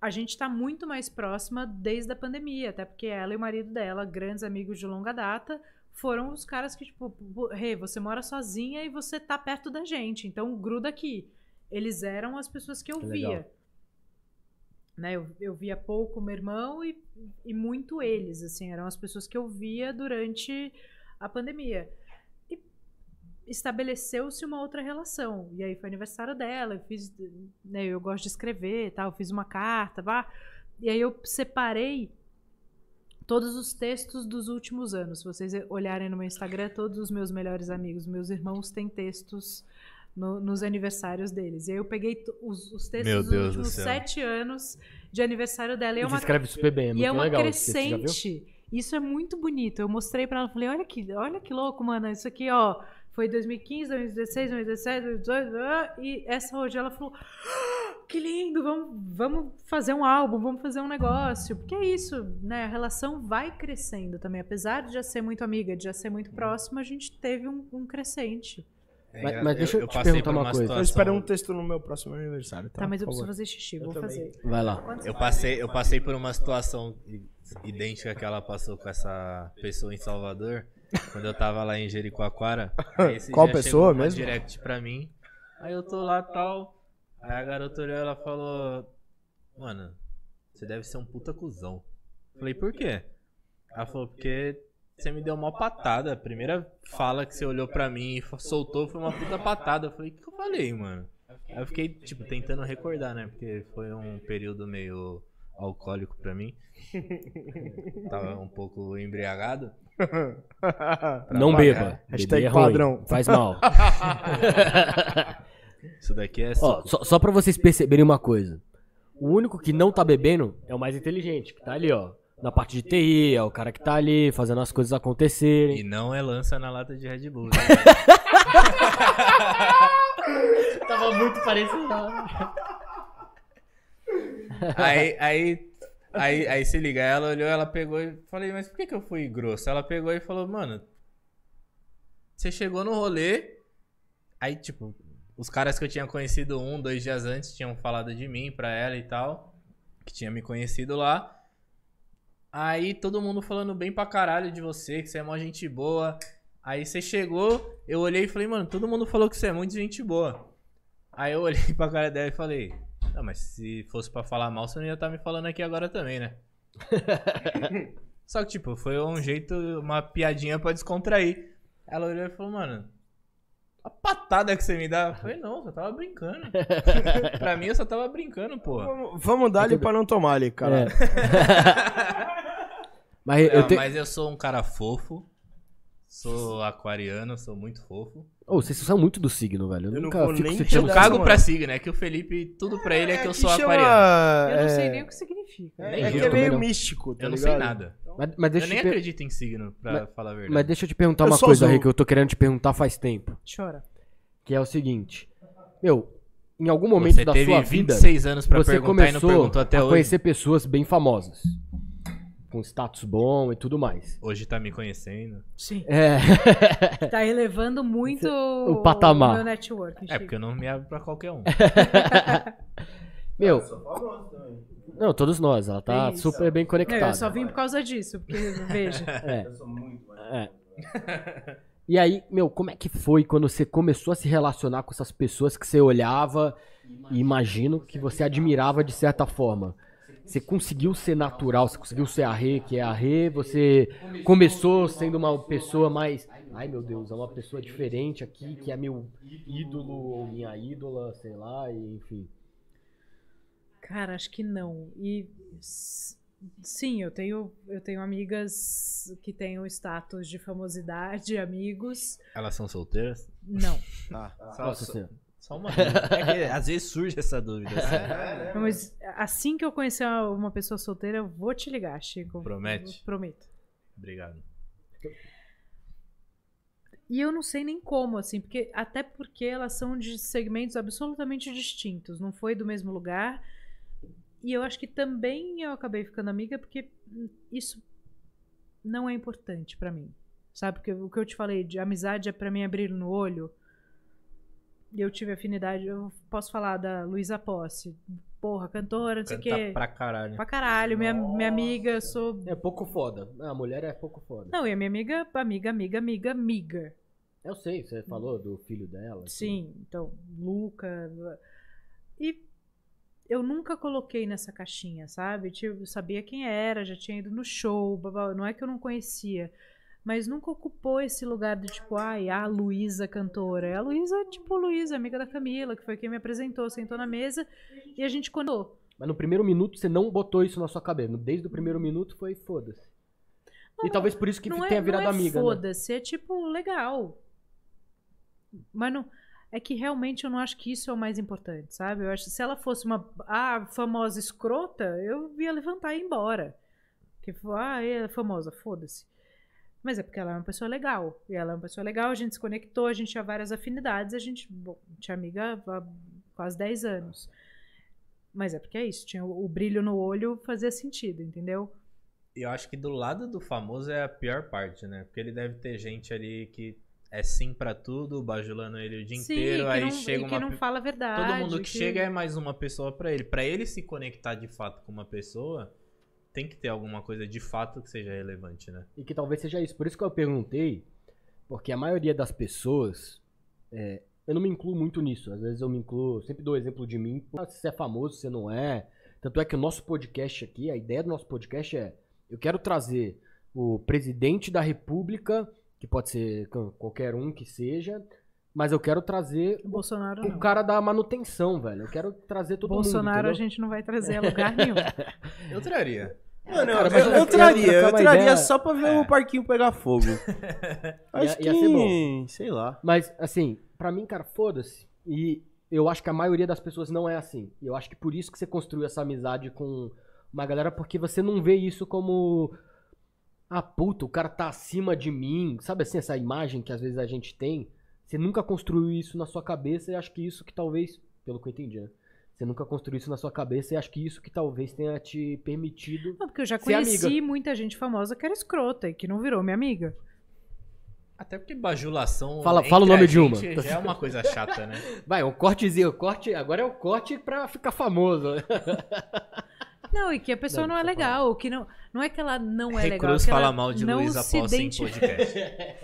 a gente tá muito mais próxima desde a pandemia, até porque ela e o marido dela, grandes amigos de longa data, foram os caras que, tipo, Rê, você mora sozinha e você tá perto da gente, então gruda aqui. Eles eram as pessoas que eu Que via. legal. Né, eu, eu via pouco meu irmão e, e muito eles, assim, eram as pessoas que eu via durante a pandemia. E estabeleceu-se uma outra relação. E aí foi aniversário dela, eu fiz, né, eu gosto de escrever, e tal, eu fiz uma carta, vá. E aí eu separei todos os textos dos últimos anos. Se vocês olharem no meu Instagram, todos os meus melhores amigos, meus irmãos têm textos no- nos aniversários deles. E aí eu peguei os, os textos Meu dos Deus últimos sete anos de aniversário dela. E é uma escreve super bem, é muito e é uma legal. Crescente. Isso é muito bonito. Eu mostrei pra ela, falei, olha que, olha que louco, mano. Isso aqui, ó, foi 2015, 2016, 2017, 2018, ah, e essa hoje ela falou, "Ah, que lindo, vamos, vamos fazer um álbum, vamos fazer um negócio. Porque é isso, né? A relação vai crescendo também. Apesar de já ser muito amiga, de já ser muito próxima, a gente teve um, um crescente. É, Mas- mas deixa eu te passei perguntar por uma coisa. Eu espero um texto no meu próximo aniversário, tá? Tá, mas eu preciso fazer xixi, Eu vou também. fazer. Vai lá. Quantos- Eu passei, eu passei por uma situação idêntica que ela passou com essa pessoa em Salvador, quando eu tava lá em Jericoacoara. Qual pessoa uma mesmo? direct pra mim. Aí eu tô lá tal. Aí a garota olhou e ela falou: Mano, você deve ser um puta cuzão. Falei, por quê? Ela falou, porque você me deu uma patada. A primeira fala que você olhou pra mim e soltou foi uma puta patada. Eu falei, o que eu falei, mano? Aí eu fiquei, tipo, tentando recordar, né? Porque foi um período meio alcoólico pra mim. Tava um pouco embriagado. Não variar. beba. Hashtag Beber é padrão. Faz mal. Isso daqui é Ó, só, só pra vocês perceberem uma coisa. O único que não tá bebendo é o mais inteligente, que tá ali, ó. Na parte de TI, é o cara que tá ali fazendo as coisas acontecerem. E não é lança na lata de Red Bull. né? Tava muito parecido. aí, aí, aí, aí se liga, ela olhou, ela pegou e falei, mas por que, que eu fui grosso? Ela pegou e falou, mano, você chegou no rolê, aí tipo, os caras que eu tinha conhecido um, dois dias antes tinham falado de mim pra ela e tal, que tinha me conhecido lá. Aí todo mundo falando bem pra caralho de você, que você é mó gente boa. Aí você chegou, eu olhei e falei, mano, todo mundo falou que você é muito gente boa. Aí eu olhei pra cara dela e falei, não, mas se fosse pra falar mal, você não ia estar me falando aqui agora também, né? Só que, tipo, foi um jeito, uma piadinha pra descontrair. Ela olhou e falou, mano, a patada que você me dá. Eu falei, não, eu só tava brincando. pra mim, eu só tava brincando, porra. Vamos- Vamos dar ali pra não tomar ali, cara. Mas eu Não, tenho. Mas eu sou um cara fofo. Sou aquariano, sou muito fofo. Ô, vocês são muito do signo, velho. Eu, Eu não nunca fico nem. Eu cago pra signo, é que o Felipe, tudo pra ele é que eu sou chama- aquariano. Eu não sei é- nem o que significa. É, é que é meio não. místico, tá Eu não ligado? sei nada. Mas, mas deixa Eu nem per- acredito em signo, pra falar a verdade. Mas deixa eu te perguntar Eu uma coisa. Rick, que eu tô querendo te perguntar faz tempo. Chora. Que é o seguinte. Meu, em algum momento Você da teve sua vida, 26 anos pra você perguntar e não começou perguntou até a hoje. conhecer pessoas bem famosas. Com status bom e tudo mais. Hoje tá me conhecendo. Sim. É. Tá elevando muito O patamar. o meu network. É, porque eu não me abro pra qualquer um. Meu. Não, todos nós. Ela tá Isso. super bem Não, conectada. eu só vim por causa disso, porque, veja. É. É. E aí, meu, como é que foi quando você começou a se relacionar com essas pessoas que você olhava e imagino que você admirava de certa forma? Você conseguiu ser natural, você conseguiu ser a Rê, que é a Rê, você começou sendo uma pessoa mais. Ai meu Deus, é uma pessoa diferente aqui, que é meu ídolo ou minha ídola, sei lá, e enfim. Cara, acho que não. E sim, eu tenho, eu tenho amigas que têm o status de famosidade, amigos. Elas são solteiras? Não. Só, Nossa só, uma dúvida. É que às vezes surge essa dúvida. assim. Mas assim que eu conhecer uma pessoa solteira, eu vou te ligar, Chico. Promete? Eu prometo. Obrigado. E eu não sei nem como, assim, porque até porque elas são de segmentos absolutamente distintos. Não foi do mesmo lugar. E eu acho que também eu acabei ficando amiga porque isso não é importante pra mim. Sabe? Porque o que eu te falei de amizade é pra mim abrir no olho. E eu tive afinidade. Eu posso falar da Luísa Posse. Porra, cantora, não sei o quê. pra caralho. Pra caralho. Minha, minha amiga, eu sou É pouco foda. A mulher é pouco foda. não, e a minha amiga, amiga, amiga, amiga, amiga. Eu sei, você falou do filho dela. Sim, então, Luca. E eu nunca coloquei nessa caixinha, sabe? Tipo, eu sabia quem era, já tinha ido no show, blá, blá, não é que eu não conhecia. Mas nunca ocupou esse lugar de tipo, ai, a Luísa cantora. A Luísa, tipo, Luísa, amiga da Camila, que foi quem me apresentou, sentou na mesa e a gente contou. Mas no primeiro minuto você não botou isso na sua cabeça. Desde o primeiro minuto foi foda-se. E talvez por isso que tenha é, virado não é amiga. né? Foda-se, é tipo, legal. Mas não. É que realmente eu não acho que isso é o mais importante, sabe? Eu acho que se ela fosse uma ah, famosa escrota, eu ia levantar e ir embora. Porque, ah, é famosa, foda-se. Mas é porque ela é uma pessoa legal. E ela é uma pessoa legal, a gente se conectou, a gente tinha várias afinidades, a gente, bom, tinha amiga há quase 10 anos. Mas é porque é isso, tinha o, o brilho no olho fazia sentido, entendeu? E eu acho que do lado do famoso é a pior parte, né? Porque ele deve ter gente ali que é sim pra tudo, bajulando ele o dia Sim, inteiro, que aí não, chega e que uma não fala a verdade. Todo mundo que, chega é mais uma pessoa pra ele. Pra ele se conectar de fato com uma pessoa, tem que ter alguma coisa de fato que seja relevante, né? E que talvez seja isso. Por isso que eu perguntei, porque a maioria das pessoas. é, eu não me incluo muito nisso. Às vezes eu me incluo. Sempre dou exemplo de mim. Se você é famoso, se você não é. Tanto é que o nosso podcast aqui, a ideia do nosso podcast é: eu quero trazer o presidente da república, que pode ser qualquer um que seja, Mas eu quero trazer O Bolsonaro o não. cara da manutenção, velho. Eu quero trazer todo Bolsonaro mundo. a entendeu? gente não vai trazer a lugar nenhum. Eu traria. Mano, Cara, eu, eu, eu- traria, eu- traria ideia- só pra ver o parquinho pegar fogo. Acho Ia- ia que, ser bom. sei lá. Mas, assim, pra mim, cara, foda-se. E eu acho que a maioria das pessoas não é assim. E eu acho que por isso que você construiu essa amizade com uma galera, porque você não vê isso como. Ah, puta, o cara tá acima de mim. Sabe assim, essa imagem que às vezes a gente tem? Você nunca construiu isso na sua cabeça e acho que isso que talvez. Pelo que eu entendi, né? Você nunca construiu isso na sua cabeça e acho que isso que talvez tenha te permitido. Não, porque eu já conheci muita gente famosa que era escrota e que não virou minha amiga. Até porque bajulação. Fala- entre fala o nome de uma. Já é uma coisa chata, né? Vai, o cortezinho, o corte. Agora é o corte pra ficar famoso. Não, e que a pessoa Não, não, é legal, ou que não, não é que ela não é legal, Recruz é que ela fala mal de Luísa Posse em identifica. podcast.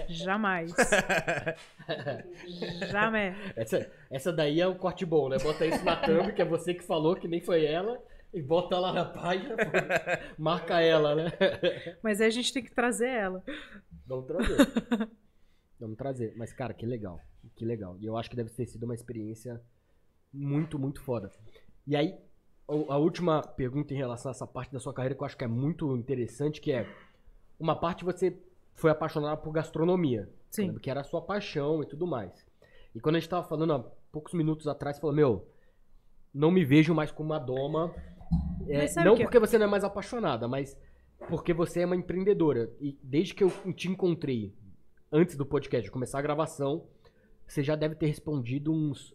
Jamais. Jamais. Essa, essa daí é o corte bom, né? Bota isso na thumb, que é você que falou, que nem foi ela, e bota lá na página, pô. marca ela, né? Mas aí a gente tem que trazer ela. Vamos trazer. Vamos trazer. Mas, cara, que legal. Que legal. E eu acho que deve ter sido uma experiência muito, muito foda. E aí, a última pergunta em relação a essa parte da sua carreira que eu acho que é muito interessante, que é uma parte você foi apaixonado por gastronomia. Sim. Que era a sua paixão e tudo mais. E quando a gente tava falando há poucos minutos atrás, você falou, meu, não me vejo mais como uma doma. É, não que- porque você não é mais apaixonada, mas porque você é uma empreendedora. E desde que eu te encontrei, antes do podcast começar a gravação, você já deve ter respondido uns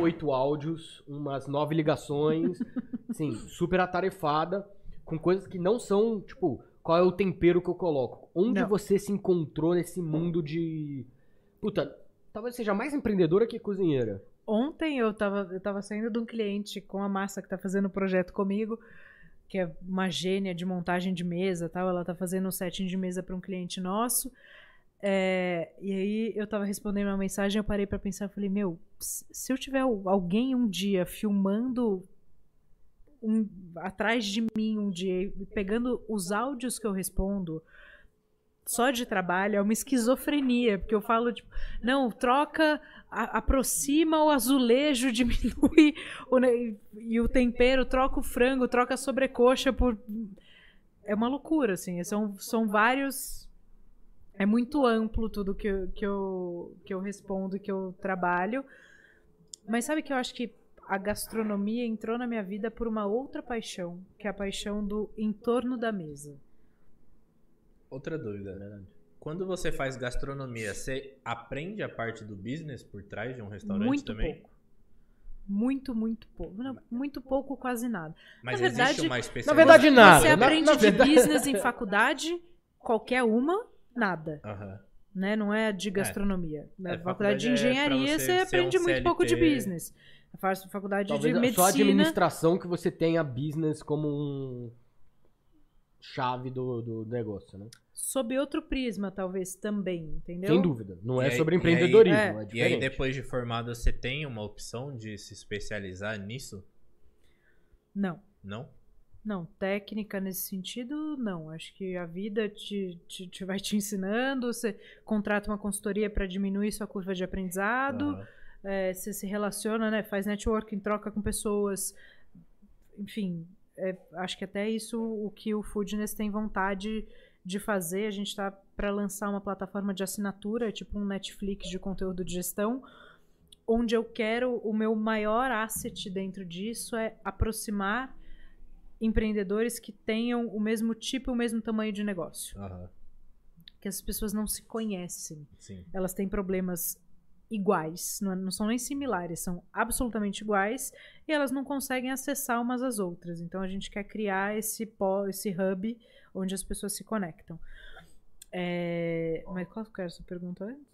oito áudios, umas nove ligações, assim, super atarefada, com coisas que não são, tipo, qual é o tempero que eu coloco? Onde Não. você se encontrou nesse mundo de. Puta, talvez seja mais empreendedora que cozinheira. Ontem eu tava, eu tava saindo de um cliente com a massa que tá fazendo o projeto comigo, que é uma gênia de montagem de mesa tal. Ela tá fazendo um setting de mesa para um cliente nosso. É, e aí eu tava respondendo uma mensagem, eu parei para pensar, falei, meu, se eu tiver alguém um dia filmando um- atrás de mim um dia, pegando os áudios que eu respondo só de trabalho, é uma esquizofrenia, porque eu falo, tipo, não, troca, a- aproxima o azulejo, diminui o, e o tempero, troca o frango, troca a sobrecoxa por. É uma loucura, assim. São, são vários. É muito amplo tudo que eu, que, eu, que eu respondo, que eu trabalho. Mas sabe que eu acho que a gastronomia entrou na minha vida por uma outra paixão, que é a paixão do entorno da mesa. Outra dúvida. Quando você faz gastronomia, você aprende a parte do business por trás de um restaurante muito também? pouco. Muito, muito pouco. Não, muito pouco, quase nada. Mas Na existe verdade- uma Na especialização. verdade, nada. Você Na- aprende na de verdade- business em faculdade, qualquer uma, nada. Aham. Né? Não é de gastronomia. Na É, faculdade de é engenharia, você você ser aprende um muito pouco de business. Faço faculdade Talvez de só a medicina. administração que você tenha business como um chave do, do negócio, né? Sob outro prisma, talvez, também, entendeu? Sem dúvida. Não E é aí- sobre e aí- empreendedorismo, É. é, E aí, depois de formado, você tem uma opção de se especializar nisso? Não. Não? Não, técnica nesse sentido, não. Acho que a vida te, te, te vai te ensinando. Você contrata uma consultoria para diminuir sua curva de aprendizado. Aham. é, você se relaciona, né? Faz networking, troca com pessoas. Enfim, é, acho que até isso o que o Foodness tem vontade de fazer. A gente está para lançar uma plataforma de assinatura, tipo um Netflix de conteúdo de gestão, onde eu quero o meu maior asset dentro disso é aproximar empreendedores que tenham o mesmo tipo e o mesmo tamanho de negócio. Aham. Que as pessoas não se conhecem Sim. elas têm problemas iguais, não, é- não são nem similares, são absolutamente iguais e elas não conseguem acessar umas às outras. Então a gente quer criar esse pó, esse hub onde as pessoas se conectam. É, Mas qual que era a sua pergunta antes?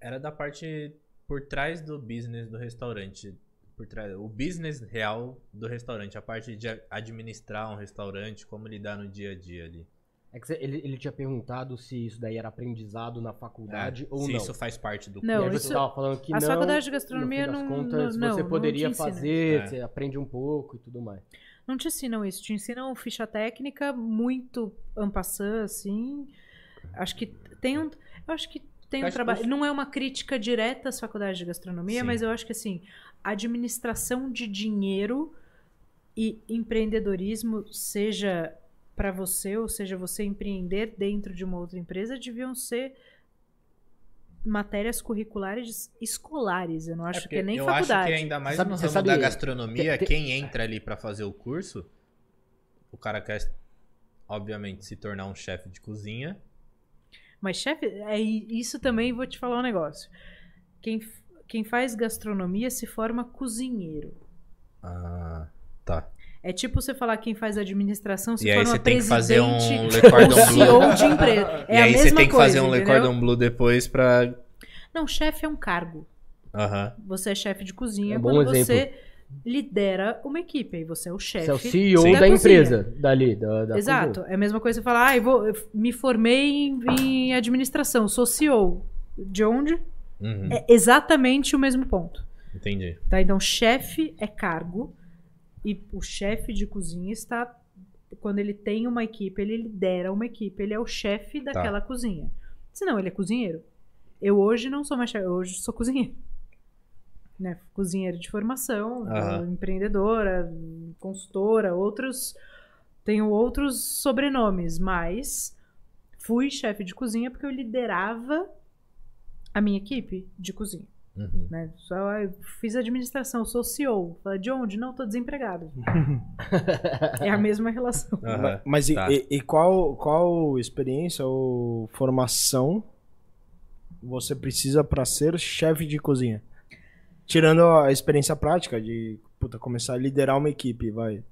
Era da parte por trás do business do restaurante. Por trás, o business real do restaurante, a parte de a- administrar um restaurante, como lidar no dia a dia ali. É que ele, ele tinha perguntado se isso daí era aprendizado na faculdade ou É, se não. isso faz parte do Não, curso. você isso- tava falando que as não. faculdades de e no gastronomia fim das não- contas, não- você não poderia ensinam. fazer, É. você aprende um pouco e tudo mais. Não te ensinam isso, te ensinam ficha técnica muito ampassã, assim. Acho que tem um. Eu acho que tem um trabalho. Não é uma crítica direta às faculdades de gastronomia, Sim. mas eu acho que assim, administração de dinheiro e empreendedorismo, seja para você ou seja você empreender dentro de uma outra empresa, deviam ser matérias curriculares escolares. Eu não acho que é nem eu faculdade. acho que ainda mais Sabe- no ramo sabe- da gastronomia, te- te- quem entra ali pra fazer o curso, o cara quer, obviamente, se tornar um chefe de cozinha. Mas, chefe, é isso também vou te falar um negócio. Quem, quem faz gastronomia se forma cozinheiro. Ah, tá. É tipo você falar quem faz administração se E aí forma você tem que fazer um presidente Le Cordon ou CEO Bleu. de empresa. É e a aí mesma você tem que coisa, fazer um Le entendeu? Cordon Bleu depois pra... Não, chefe é um cargo. Aham. Você é chefe de cozinha É um bom quando exemplo. você lidera uma equipe. Aí você é o chefe. Você é o CEO da, da empresa, dali, da, da Exato. cozinha. É a mesma coisa você falar, ah, eu, vou, eu me formei em, em administração, sou CEO. De onde? Uhum. É exatamente o mesmo ponto. Entendi. Tá? Então, chefe é cargo e o chefe de cozinha está. Quando ele tem uma equipe, ele lidera uma equipe, ele é o chefe Tá. daquela cozinha. Senão, ele é cozinheiro. Eu hoje não sou mais chefe, eu hoje sou cozinheiro. Né? Cozinheiro de formação, Aham. empreendedora, consultora, outros. Tenho outros sobrenomes, mas fui chefe de cozinha porque eu liderava a minha equipe de cozinha Uhum. né? Só eu fiz administração, sou CEO. Fala, de onde? Não, tô desempregado. é a mesma relação. Aham. Mas e, Tá. e- e qual, qual experiência ou formação você precisa pra ser chefe de cozinha? Tirando a experiência prática de puta, começar a liderar uma equipe, vai.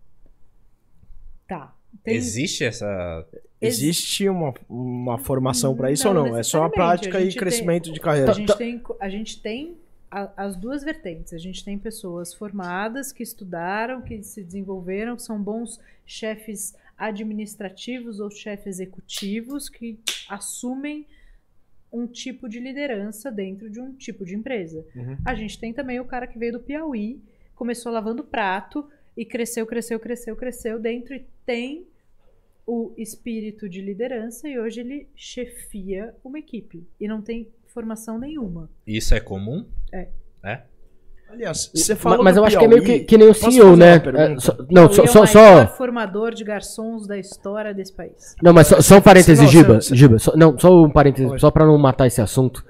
Tá. Tem- Existe essa... Ex- Existe uma, uma formação pra isso Não ou não? É só a prática A e crescimento de A carreira. gente tem, a gente tem a- as duas vertentes. A gente tem pessoas formadas que estudaram, que se desenvolveram, que são bons chefes administrativos ou chefes executivos que assumem um tipo de liderança dentro de um tipo de empresa. Uhum. A gente tem também o cara que veio do Piauí, começou lavando prato e cresceu, cresceu, cresceu, cresceu dentro e tem o espírito de liderança e hoje ele chefia uma equipe e não tem formação nenhuma. Isso é comum? É. É? Aliás, você falou Mas eu acho que é meio Piauí. que, que nem o CEO, né? É, só- não, Piauí só, é o só, maior só- formador de garçons da história desse país. Não, mas só, só um parêntese, Não, Giba. você- Giba só, não, só um parêntese, Oi. só pra não matar esse assunto.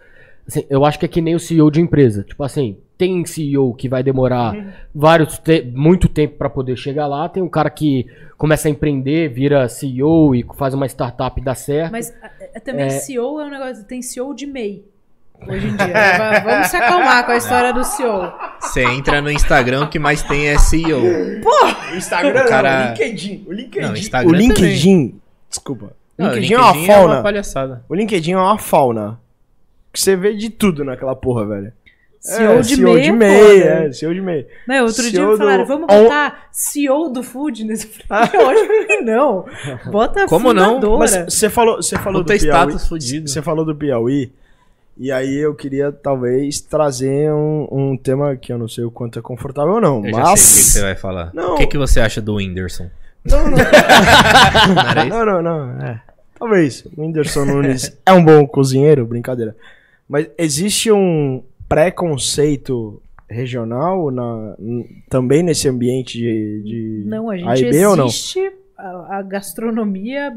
Assim, eu acho que é que nem o CEO de empresa. Tipo assim, tem CEO que vai demorar Uhum. vários te- muito tempo pra poder chegar lá. Tem um cara que começa a empreender, vira CEO e faz uma startup e dá certo. Mas a- também É. CEO é um negócio, tem CEO de MEI hoje em dia. Va- Vamos se acalmar com a história do CEO. Você entra no Instagram, o que mais tem é CEO. O Instagram O cara- não, o LinkedIn. O LinkedIn, Não, o Instagram o LinkedIn desculpa. O Não, o LinkedIn, é uma é fauna. uma palhaçada. O LinkedIn é uma fauna. Que você vê de tudo naquela porra, velho. CEO é, de CEO MEI de é MEI, foda. é, CEO de MEI. Não, outro dia CEO me falaram, do- vamos botar CEO do Foodness. Eu falei, eu acho que não. Bota Como não? fundadora. Mas você falou, você falou do Piauí. status fudido. Você falou do Piauí. E aí eu queria talvez trazer um, um tema que eu não sei o quanto é confortável ou não, Eu mas já sei o que, você vai falar. Não. O que, que você acha do Whindersson? não, não, Não não, não, não, é. Talvez. O Whindersson Nunes é um bom cozinheiro, brincadeira. Mas existe um preconceito regional na, também nesse ambiente de, de Não, a gente A e B ou não? existe. A, a gastronomia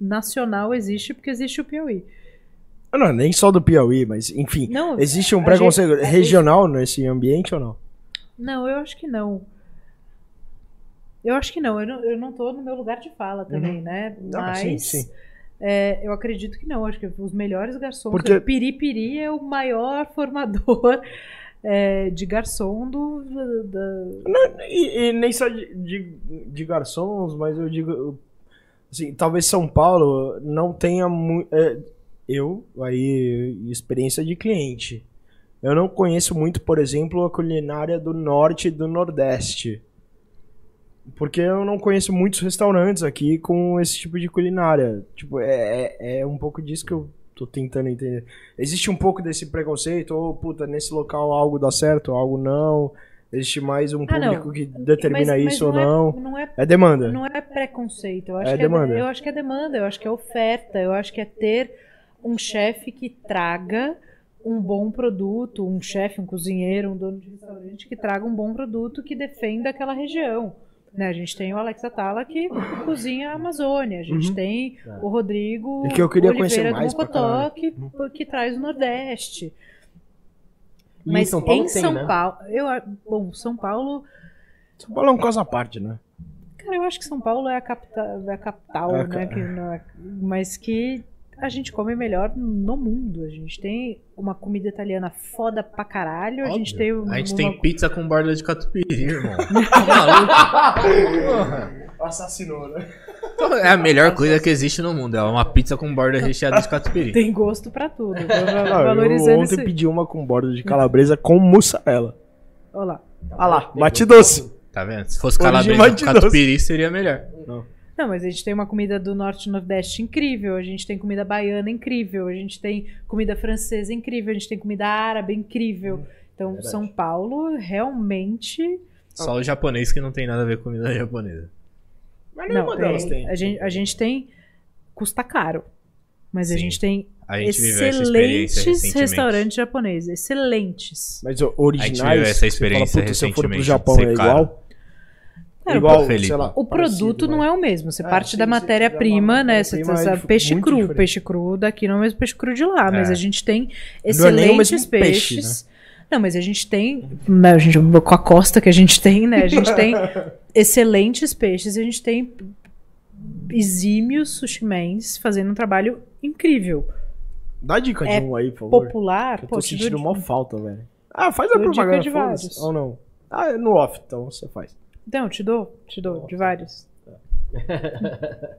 nacional existe porque existe o Piauí. Ah, Não, nem só do Piauí, mas enfim. Não, Existe um preconceito gente- regional nesse ambiente ou não? não, eu acho que não. Eu acho que não. Eu não, eu não tô no meu lugar de fala também, né? Ah, Mas sim, sim. É, eu acredito que não. Acho que os melhores garçons. Porque- Piripiri é o maior formador é, de garçom do, da- Não, e, e nem só de, de, de garçons, mas eu digo. Assim, talvez São Paulo não tenha muito. eu, aí, experiência de cliente. Eu não conheço muito, por exemplo, a culinária do norte e do nordeste. Porque eu não conheço muitos restaurantes aqui com esse tipo de culinária. Tipo, é, é, é um pouco disso que eu tô tentando entender. Existe um pouco desse preconceito, ou, puta, nesse local algo dá certo, algo não. Existe mais um Ah, não. público que determina Mas- mas isso ou não é- não. não é É demanda. Não é preconceito, eu acho, É que demanda. É, eu acho que é demanda, eu acho que é oferta, eu acho que é ter um chefe que traga um bom produto, um chefe, um cozinheiro, um dono de restaurante que traga um bom produto que defenda aquela região. Né, a gente tem o Alex Atala que cozinha a Amazônia, a gente Uhum. tem o Rodrigo E que eu queria conhecer Oliveira mais do Mocotó que, que traz o Nordeste. E Mas em São Paulo em tem, São né? Paulo, eu, bom, São Paulo, São Paulo é um caso à parte, né? cara, eu acho que São Paulo é a capital, é a capital, É a né? que é- mas que a gente come melhor no mundo. A gente tem uma comida italiana foda pra caralho. A gente Óbvio. tem um- A gente uma- tem pizza com borda de catupiry, irmão. Tá maluco? Assassinou, né? Então, É a melhor coisa que existe no mundo. É uma pizza com borda recheada de catupiry. tem gosto pra tudo. Va- Não, eu valorizando ontem pedi uma com borda de calabresa com mussarela. Olha lá. Ah lá, mate doce. Tá vendo? Se fosse calabresa com catupiry, seria melhor. Não, mas a gente tem uma comida do norte e nordeste incrível, a gente tem comida baiana incrível, a gente tem comida francesa incrível, a gente tem comida árabe incrível. Então, São Paulo realmente. Só o japonês que não tem nada a ver com comida japonesa. Mas Não, nenhuma delas tem, tem. A, gente, a gente tem. Custa caro. Mas a Sim. gente tem A gente excelentes recentemente. restaurantes japoneses. Excelentes. Mas originais, A gente viveu essa experiência fala, "Puta, se eu for pro recentemente, Japão é caro." igual. É, É igual, Felipe. sei lá. O produto não é o mesmo. Você É, parte sim, da matéria-prima, da né? Você sabe, é peixe cru. diferente. Peixe cru daqui não é o mesmo peixe cru de lá. Mas É. a gente tem é excelentes mesmo peixe, peixes. Não, mas a gente tem. né, a gente, com a costa que a gente tem, né? A gente tem excelentes peixes. A gente tem exímios sushimens fazendo um trabalho incrível. Dá dica de É um aí, por favor. Popular, Eu tô sentindo mó falta, velho. Ah, faz a Dou dica propaganda, de vários. Ou não? Ah, é no off, então você faz. Não, te dou, te dou, de vários.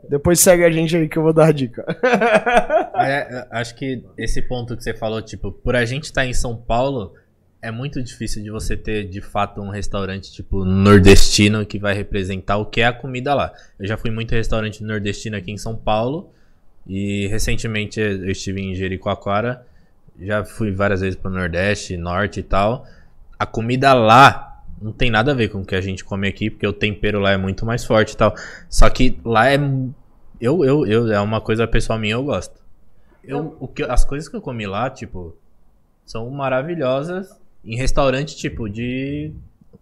Depois segue a gente aí que eu vou dar a dica. É, é, acho que esse ponto que você falou, tipo, por a gente estar em São Paulo, é muito difícil de você ter de fato um restaurante tipo nordestino que vai representar o que é a comida lá. Eu já fui muito restaurante nordestino aqui em São Paulo e recentemente eu estive em Jericoacoara, já fui várias vezes pro Nordeste, Norte e tal. A comida lá não tem nada a ver com o que a gente come aqui, porque o tempero lá é muito mais forte e tal. Só que lá é eu, eu, eu é uma coisa pessoal minha, eu gosto. Eu, o que, as coisas que eu comi lá, tipo, são maravilhosas em restaurante, tipo, de.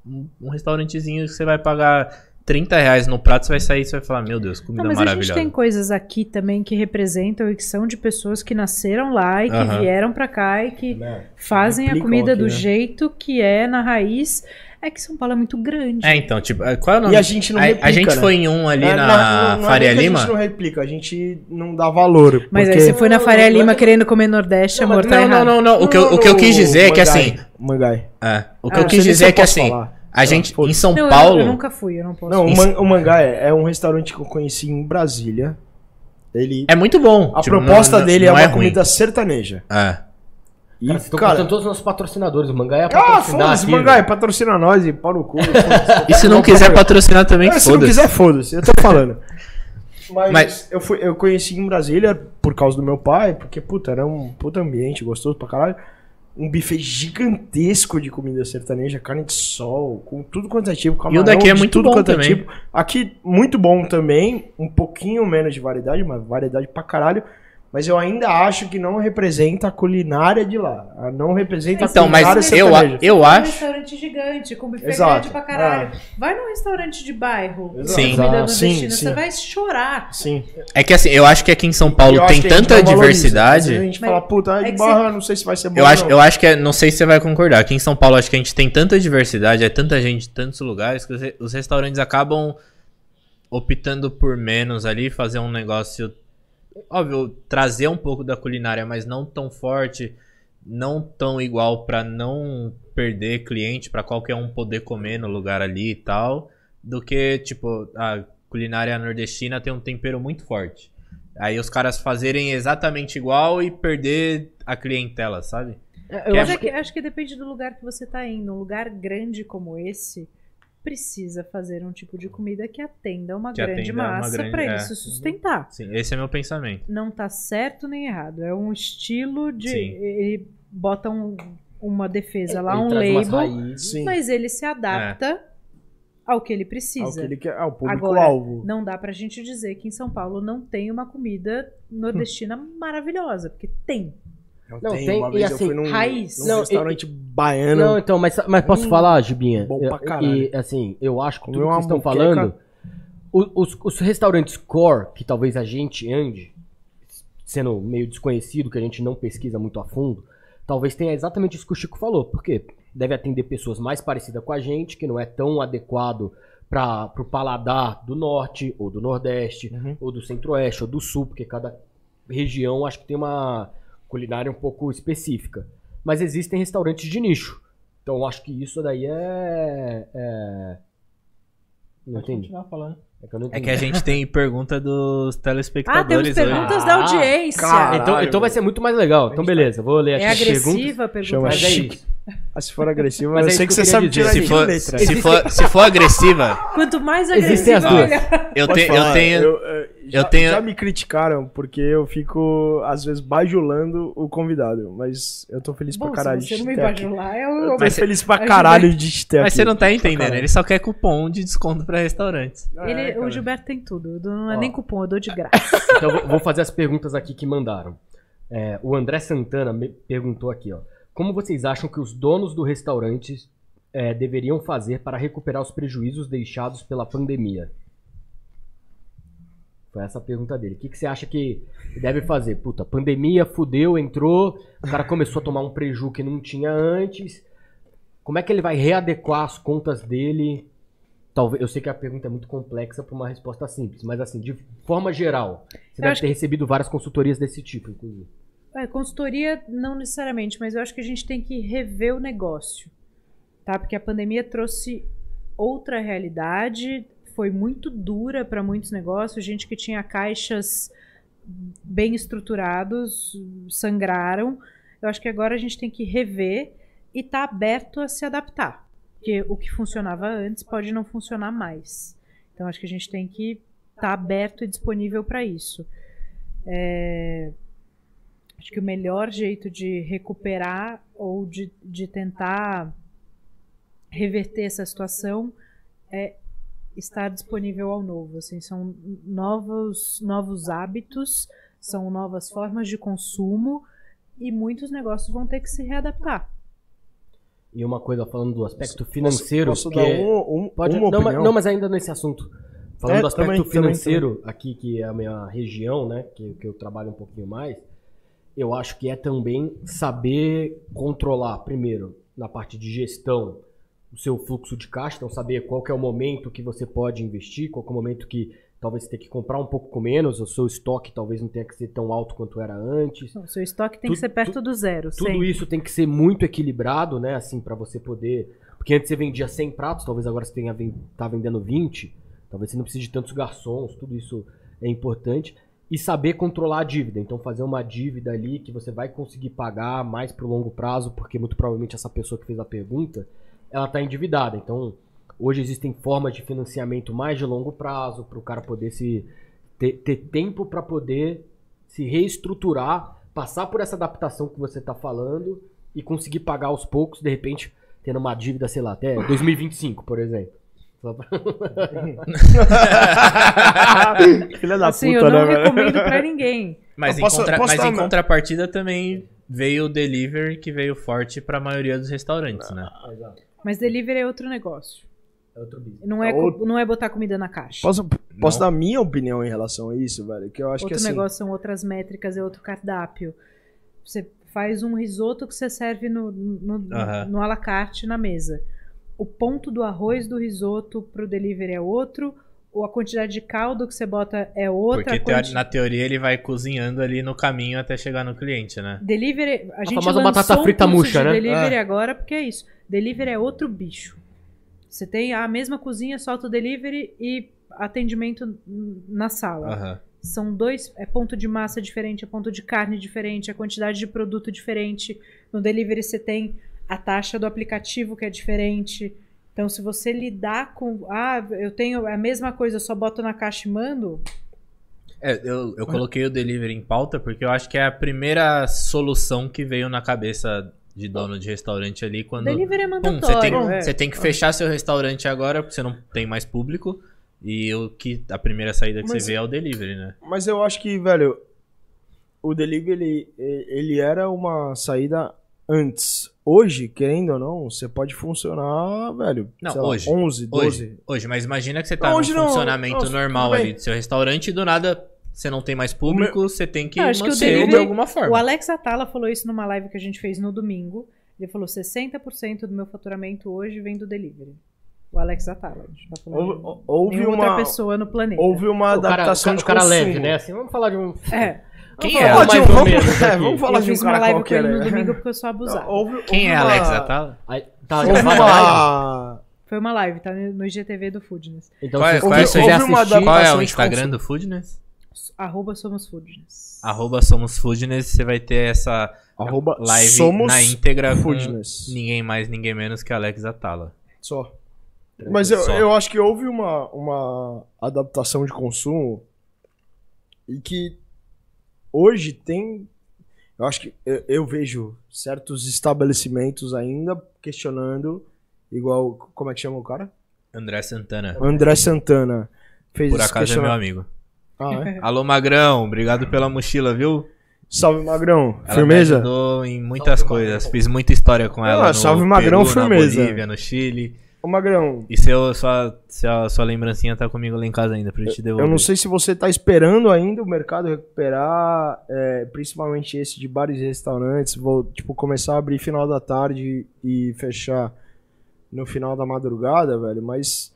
Um, um restaurantezinho que você vai pagar 30 reais no prato, você vai sair e você vai falar, meu Deus, comida Não, mas a gente maravilhosa. tem coisas aqui também que representam e que são de pessoas que nasceram lá e que vieram pra cá e que Né? fazem a comida aqui, do né? jeito que é na raiz. É que São Paulo é muito grande. É, então, tipo, é, qual é o nome? E a gente não a, replica, a gente né? foi em um ali É, na não- não- não é Faria nem que Lima. A gente não replica, a gente não dá valor. mas aí você foi na Faria Lima querendo comer Nordeste, Não, amor, mas tá Não, não, errado. não, não. O que, eu, o que eu quis dizer é que assim. Mangai. É, o que Ah, eu não quis dizer eu é que assim, falar. a gente, foda-se. em São Não, eu- Paulo. Eu, nunca fui, eu não posso. Não, o. Man- o Mangai é um restaurante que eu conheci em Brasília. Ele, É muito bom. a tipo, proposta não- dele não é uma ruim. comida sertaneja. É. E, Cara, estão cara, todos os nossos patrocinadores. O Mangá é ah, patrocinar foda-se, aqui, Mangai, patrocina nós e pau no cu. E se não quiser patrocinar também, É, se não foda-se. quiser, foda-se, eu tô falando. Mas, Mas- Eu, fui, eu conheci em Brasília por causa do meu pai, porque, puta, era um puta ambiente gostoso pra caralho. Um buffet gigantesco de comida sertaneja, carne de sol, com tudo quanto é tipo. E o daqui camarão é muito tudo bom quanto é também. tipo. Aqui, muito bom também, um pouquinho menos de variedade, mas variedade pra caralho. Mas eu ainda acho que não representa a culinária de lá. A Não representa Então, a mas culinária eu, sertaneja. eu É um acho. restaurante gigante, com buffet Exato. grande pra caralho. Vai num restaurante de bairro. Sim. comida. Sim, sim. você vai chorar. Sim. É que assim, eu acho que aqui em São Paulo Eu tem a tanta valoriza. Diversidade. vezes A gente Mas fala, puta, é barra, não sei se vai ser bom. Eu acho, não. eu acho que é, não sei se você vai concordar. Aqui em São Paulo, acho que a gente tem tanta diversidade, é tanta gente, tantos lugares, que os restaurantes acabam optando por menos ali, fazer um negócio. Óbvio, trazer um pouco da culinária, mas não tão forte, não tão igual pra não perder cliente, pra qualquer um poder comer no lugar ali e tal, do que, tipo, a culinária nordestina tem um tempero muito forte. Aí os caras fazerem exatamente igual e perder a clientela, sabe? Eu Que Mas acho é que, acho que depende do lugar que você tá indo. Um lugar grande como esse precisa fazer um tipo de comida que atenda uma Que grande atenda uma massa grande- pra ele é. se sustentar. Sim, esse é meu pensamento. Não tá certo nem errado. É um estilo de. Sim. Ele bota um- uma defesa lá, Ele um label, mas ele se adapta ao que ele precisa. Ao que ele quer, ao Agora, público-alvo. não dá pra gente dizer que em São Paulo não tem uma comida nordestina maravilhosa, porque tem. Não, tem- uma e vez eu assim, fui num, raiz. num Não, restaurante baiano. Não, então, mas, mas posso Hum, falar, Gibinha? bom pra caralho. E, assim, eu acho que tudo que vocês estão falando, os, os restaurantes core, que talvez a gente ande, sendo meio desconhecido, que a gente não pesquisa muito a fundo, talvez tenha exatamente isso que o Chico falou. Por quê? Deve atender pessoas mais parecidas com a gente, que não é tão adequado para o paladar do norte, ou do nordeste, Uhum. ou do centro-oeste, ou do sul, porque cada região acho que tem uma culinária um pouco específica. Mas existem restaurantes de nicho. Então acho que isso daí é. é... Não entendi. falando. É que É que a gente tem pergunta dos Ah, telespectadores temos perguntas hoje. da Ah, audiência. cara. Então, então vai ser muito mais legal. Então beleza, vou ler aqui É agressiva a pergunta. Chama Mas é isso. Ah, se for agressivo, Mas eu é sei que que você sabe tirar dizer. Se for, letra. se, for, se for agressiva, Quanto mais Existem agressiva, as duas. eu, Pode te, eu tenho. eu, já, tenho- já me criticaram porque eu fico, às vezes, bajulando o convidado. Mas eu tô feliz Bom, pra caralho se você de não me aqui. bajular, Eu eu... tô Mas feliz pra caralho de ter aqui. Mas você não tá entendendo, ele só quer cupom de desconto pra restaurantes. Ele, É, cara. o Gilberto tem tudo. eu Não é Ó. nem cupom, eu dou de graça. Então vou- vou fazer as perguntas aqui que mandaram. É, o André Santana me perguntou aqui, ó. Como vocês acham que os donos do restaurante é, deveriam fazer para recuperar os prejuízos deixados pela pandemia? Foi essa a pergunta dele. O que, que você acha que deve fazer? Puta, pandemia, fudeu, entrou, o cara começou a tomar um preju que não tinha antes. Como é que ele vai readequar as contas dele? Talvez, eu sei que a pergunta é muito complexa para uma resposta simples, mas assim, de forma geral, você Eu deve ter recebido várias consultorias desse tipo, inclusive. É, consultoria não necessariamente, mas eu acho que a gente tem que rever o negócio, tá? Porque a pandemia trouxe outra realidade, foi muito dura para muitos negócios, gente que tinha caixas bem estruturados sangraram. Eu acho que agora a gente tem que rever e estar aberto a se adaptar, porque o que funcionava antes pode não funcionar mais. Então acho que a gente tem que estar aberto e disponível para isso. É, Acho que o melhor jeito de recuperar ou de, de tentar reverter essa situação é estar disponível ao novo. Assim, são novos, novos hábitos, são novas formas de consumo e muitos negócios vão ter que se readaptar. E uma coisa falando do aspecto financeiro, Posso, que dar é- um, um, Pode, uma não, mas, opinião? não, mas ainda nesse assunto. Falando É, do aspecto também, também, financeiro aqui, que é a minha região, né? Que, que eu trabalho um pouquinho mais, eu acho que é também saber controlar, primeiro, na parte de gestão, o seu fluxo de caixa, então saber qual que é o momento que você pode investir, qual que é o momento que talvez você tenha que comprar um pouco com menos, o seu estoque talvez não tenha que ser tão alto quanto era antes. O seu estoque tem Tu- que ser perto do zero. Tudo sempre. isso tem que ser muito equilibrado, né? Assim, pra você poder. Porque antes você vendia 100 pratos, talvez agora você tenha tá vendendo 20. Talvez você não precise de tantos garçons, tudo isso é importante. E saber controlar a dívida. Então, fazer uma dívida ali que você vai conseguir pagar mais pro longo prazo, porque muito provavelmente essa pessoa que fez a pergunta, ela tá endividada. Então, hoje existem formas de financiamento mais de longo prazo, para o cara poder se ter, ter tempo para poder se reestruturar, passar por essa adaptação que você tá falando e conseguir pagar aos poucos, de repente, tendo uma dívida, sei lá, até 2025, por exemplo. Filha da Assim, puta, eu não né, velho? recomendo pra ninguém. Mas, Eu em, posso- contra- posso mas dar em contrapartida também veio o delivery que veio forte pra maioria dos restaurantes, né? Mas delivery é outro negócio. É outro business. Não é, É outro- não é botar comida na caixa. Posso, posso Não. dar minha opinião em relação a isso, velho? Que eu acho outro que assim. negócio são outras métricas, é outro cardápio. Você faz um risoto que você serve no, no, Aham. no à la carte na mesa. O ponto do arroz do risoto pro delivery é outro, ou a quantidade de caldo que você bota é outra. Porque a quanti- na teoria ele vai cozinhando ali no caminho até chegar no cliente, né? Delivery, a, gente famosa batata um frita murcha, de né? Delivery É. agora porque é isso. Delivery é outro bicho. Você tem a mesma cozinha, solta o delivery e atendimento na sala. Aham. São dois, é ponto de massa diferente, é ponto de carne diferente, a quantidade de produto diferente. No delivery você tem a taxa do aplicativo que é diferente. Então, se você lidar com, ah, eu tenho a mesma coisa, eu só boto na caixa e mando, É, eu, eu coloquei o delivery em pauta porque eu acho que é a primeira solução que veio na cabeça de dono de restaurante ali quando. Delivery é Pum, mandatório. você, tem, é. você tem que fechar seu restaurante agora porque você não tem mais público. E o que a primeira saída que Mas- você vê é o delivery, né? Mas eu acho que, velho, o delivery, ele, ele era uma saída antes. Hoje, querendo ou não, você pode funcionar, velho, Não, sei lá, hoje. 11, 12. Hoje, hoje, mas imagina que você tá Não, não, funcionamento não, normal ali do seu restaurante e do nada você não tem mais público, você tem que Eu acho que manter de delivery- alguma forma. O Alex Atala falou isso numa live que a gente fez no domingo. Ele falou: 60% do meu faturamento hoje vem do delivery. O Alex Atala. A gente tá falando Houve, de houve nenhuma outra uma, pessoa no planeta. houve uma O cara, o adaptação cara, de o cara consumo. leve, né? Assim, vamos falar de um. É. Quem Vamos é? ou vamos, menos é, vamos falar eu de um fiz uma cara live com qualquer. ele no domingo porque eu sou abusada. Houve- Quem é uma- Atala? Aí, tá Houve uma... Foi uma live, tá no IGTV do Foodness. Então, Qual é- se qual é- quiser houve assistir, Qual é o Instagram consumo. do Foodness? Arroba Somos Foodness. Arroba Somos Foodness, você vai ter essa Arroba live somos na íntegra com Foodness. ninguém mais, ninguém menos que Alex Atala. Só. Mas eu, Só. eu acho que houve uma, uma adaptação de consumo e que hoje tem. Eu acho que eu, eu vejo certos estabelecimentos ainda questionando, igual. Como é que chama o cara? André Santana. André Santana. Fez Por acaso é meu amigo. Ah, é? Alô, Magrão, obrigado pela mochila, viu? Salve, Magrão. Ela Firmeza? me ajudou em muitas coisas. Fiz muita história com ela Ah, no salve, Magrão, Peru, firmeza. na Bolívia, no Chile. Ô, Magrão, E seu, sua, sua, sua lembrancinha tá comigo lá em casa ainda pra gente devolver. Eu não sei se você tá esperando ainda o mercado recuperar, é, principalmente esse de bares e restaurantes, vou tipo começar a abrir final da tarde e fechar no final da madrugada, velho, mas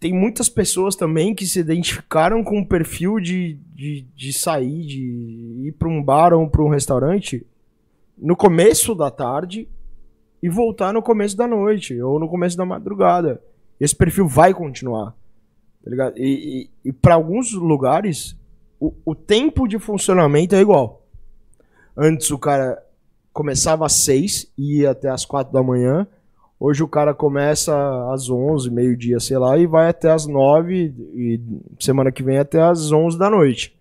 tem muitas pessoas também que se identificaram com o perfil de, de, de sair, de ir para um bar ou para um restaurante no começo da tarde e voltar no começo da noite ou no começo da madrugada. Esse perfil vai continuar. Tá ligado? E, e, e para alguns lugares, o, o tempo de funcionamento é igual. Antes o cara começava às 6 e ia até às 4 da manhã. Hoje o cara começa às 11, meio-dia, sei lá, e vai até às 9 e semana que vem até às 11 da noite.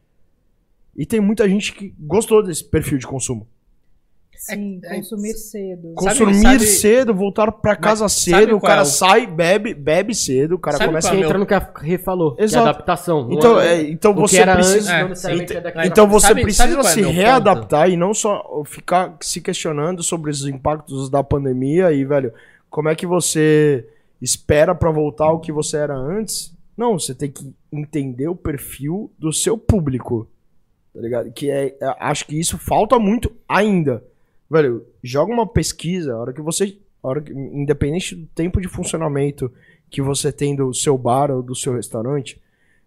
E tem muita gente que gostou desse perfil de consumo. Sim, É- é- consumir cedo. Sabe- Consumir sabe- cedo, voltar pra casa cedo, o cara é o- sai, bebe, bebe cedo, o cara Sabe começa qual é entra no que a Rê falou, que é Exato. adaptação. Então, é- é, então você precisa. antes, É, é Então você Sabe- precisa é se meu ponto? readaptar e não só ficar se questionando sobre os impactos da pandemia e, velho, como é que você espera pra voltar ao que você era antes? Não, você tem que entender o perfil do seu público. Tá ligado? Que é, é- acho que isso falta muito ainda. Velho, joga uma pesquisa, a hora que você, hora que, independente do tempo de funcionamento que você tem do seu bar ou do seu restaurante,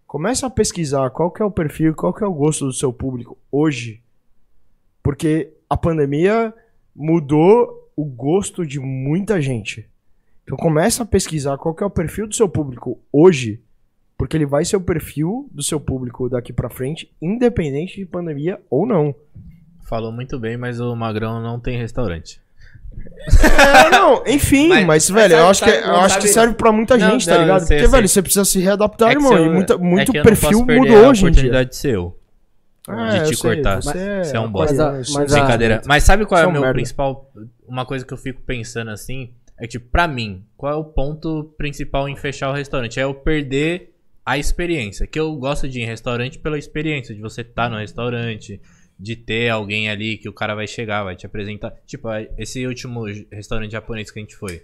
Começa a pesquisar qual que é o perfil, qual que é o gosto do seu público hoje. Porque a pandemia mudou o gosto de muita gente. Então começa a pesquisar qual que é o perfil do seu público hoje, porque ele vai ser o perfil do seu público daqui pra frente, independente de pandemia ou não. Falou muito bem, mas o Magrão não tem restaurante. É, não, enfim, Mas- mas, velho, eu sabe- acho, que, sabe- eu acho que serve pra muita Não, gente, tá não, ligado? eu sei, Porque, eu velho, sei. você precisa se readaptar, É que irmão. se eu- e muita, muito é eu não perfil mudou a hoje dia. oportunidade de ser eu. Ah, de eu te sei, cortar. Você é, Você é um bosta. Mas a- aquariano, mas a- Brincadeira. Mas sabe qual é o meu merda. principal. Uma coisa que eu fico pensando assim. É que, tipo, pra mim, qual é o ponto principal em fechar o restaurante? É eu perder a experiência. Que eu gosto de ir em restaurante pela experiência, de você estar no restaurante, de ter alguém ali que o cara vai chegar, vai te apresentar. Tipo, esse último restaurante japonês que a gente foi.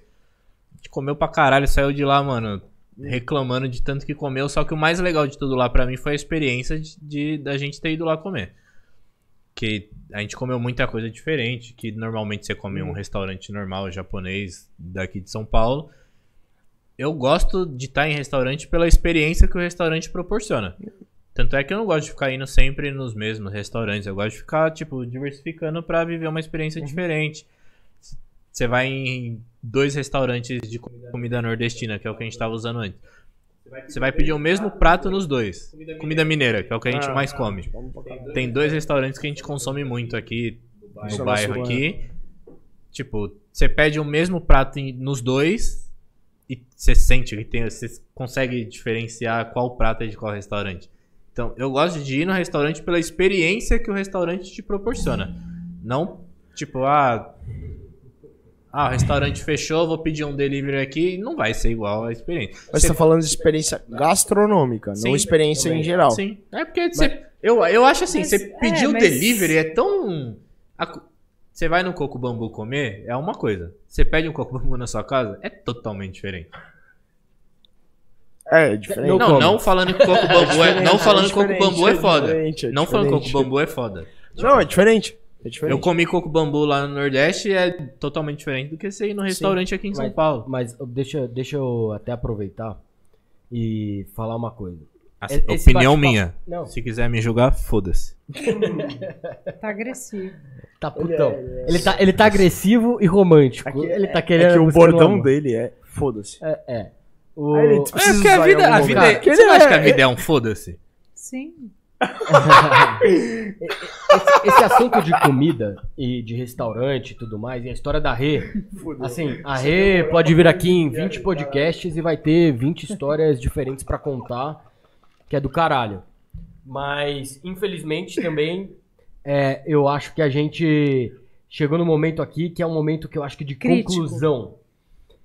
A gente comeu pra caralho, saiu de lá, mano, reclamando de tanto que comeu. Só que o mais legal de tudo lá pra mim foi a experiência de, de- da gente ter ido lá comer. Que a gente comeu muita coisa diferente, que normalmente você come em um restaurante normal japonês daqui de São Paulo. Eu gosto de estar em restaurante pela experiência que o restaurante proporciona. Tanto é que eu não gosto de ficar indo sempre nos mesmos restaurantes. Eu gosto de ficar, tipo, diversificando pra viver uma experiência diferente. Você vai em dois restaurantes de comida- nordestina, que é o que a gente tava usando antes. Você vai pedir o mesmo prato nos dois. Comida mineira, que é o que a gente Ah, mais come. Tem dois restaurantes que a gente consome muito aqui no bairro aqui. Tipo, você pede o mesmo prato nos dois e você sente que tem, você consegue diferenciar qual prato é de qual restaurante. Então, eu gosto de ir no restaurante pela experiência que o restaurante te proporciona. Não, tipo, ah, Ah, o restaurante fechou, vou pedir um delivery aqui. Não vai ser igual a experiência. Mas você tá falando de experiência gastronômica, Sim, não experiência em geral. Sim. É porque você, eu, eu acho assim, Mas- você pedir é, o mas- delivery é tão. Você vai no Coco Bambu comer, é uma coisa. Você pede um Coco Bambu na sua casa, é totalmente diferente. É, diferente. Eu não, não falando que Coco Bambu é, não falando que Coco diferente, Bambu é é foda. diferente, é não falando que Coco diferente. Bambu é foda. Não, é diferente. É diferente. Eu comi Coco Bambu lá no Nordeste e é totalmente diferente do que você ir no restaurante aqui em São Mas- Paulo. Mas deixa, deixa eu até aproveitar e falar uma coisa. A- esse opinião minha. Não. Se quiser me julgar, foda-se. Tá agressivo. Tá putão. Ele tá, ele tá agressivo e romântico. Aqui ele tá É querendo. que o bordão dele é foda-se. É, é. O... Aí ele É porque a vida, a vida é, Você ele não acha é- que a vida é um foda-se? Sim. esse, esse assunto de comida e de restaurante e tudo mais, e a história da Rê. Assim, a Rê pode vir aqui em 20 podcasts e vai ter 20 histórias diferentes pra contar, que é do caralho. Mas, infelizmente, também é, eu acho que a gente chegou no momento aqui que é um momento que eu acho que de Crítico. conclusão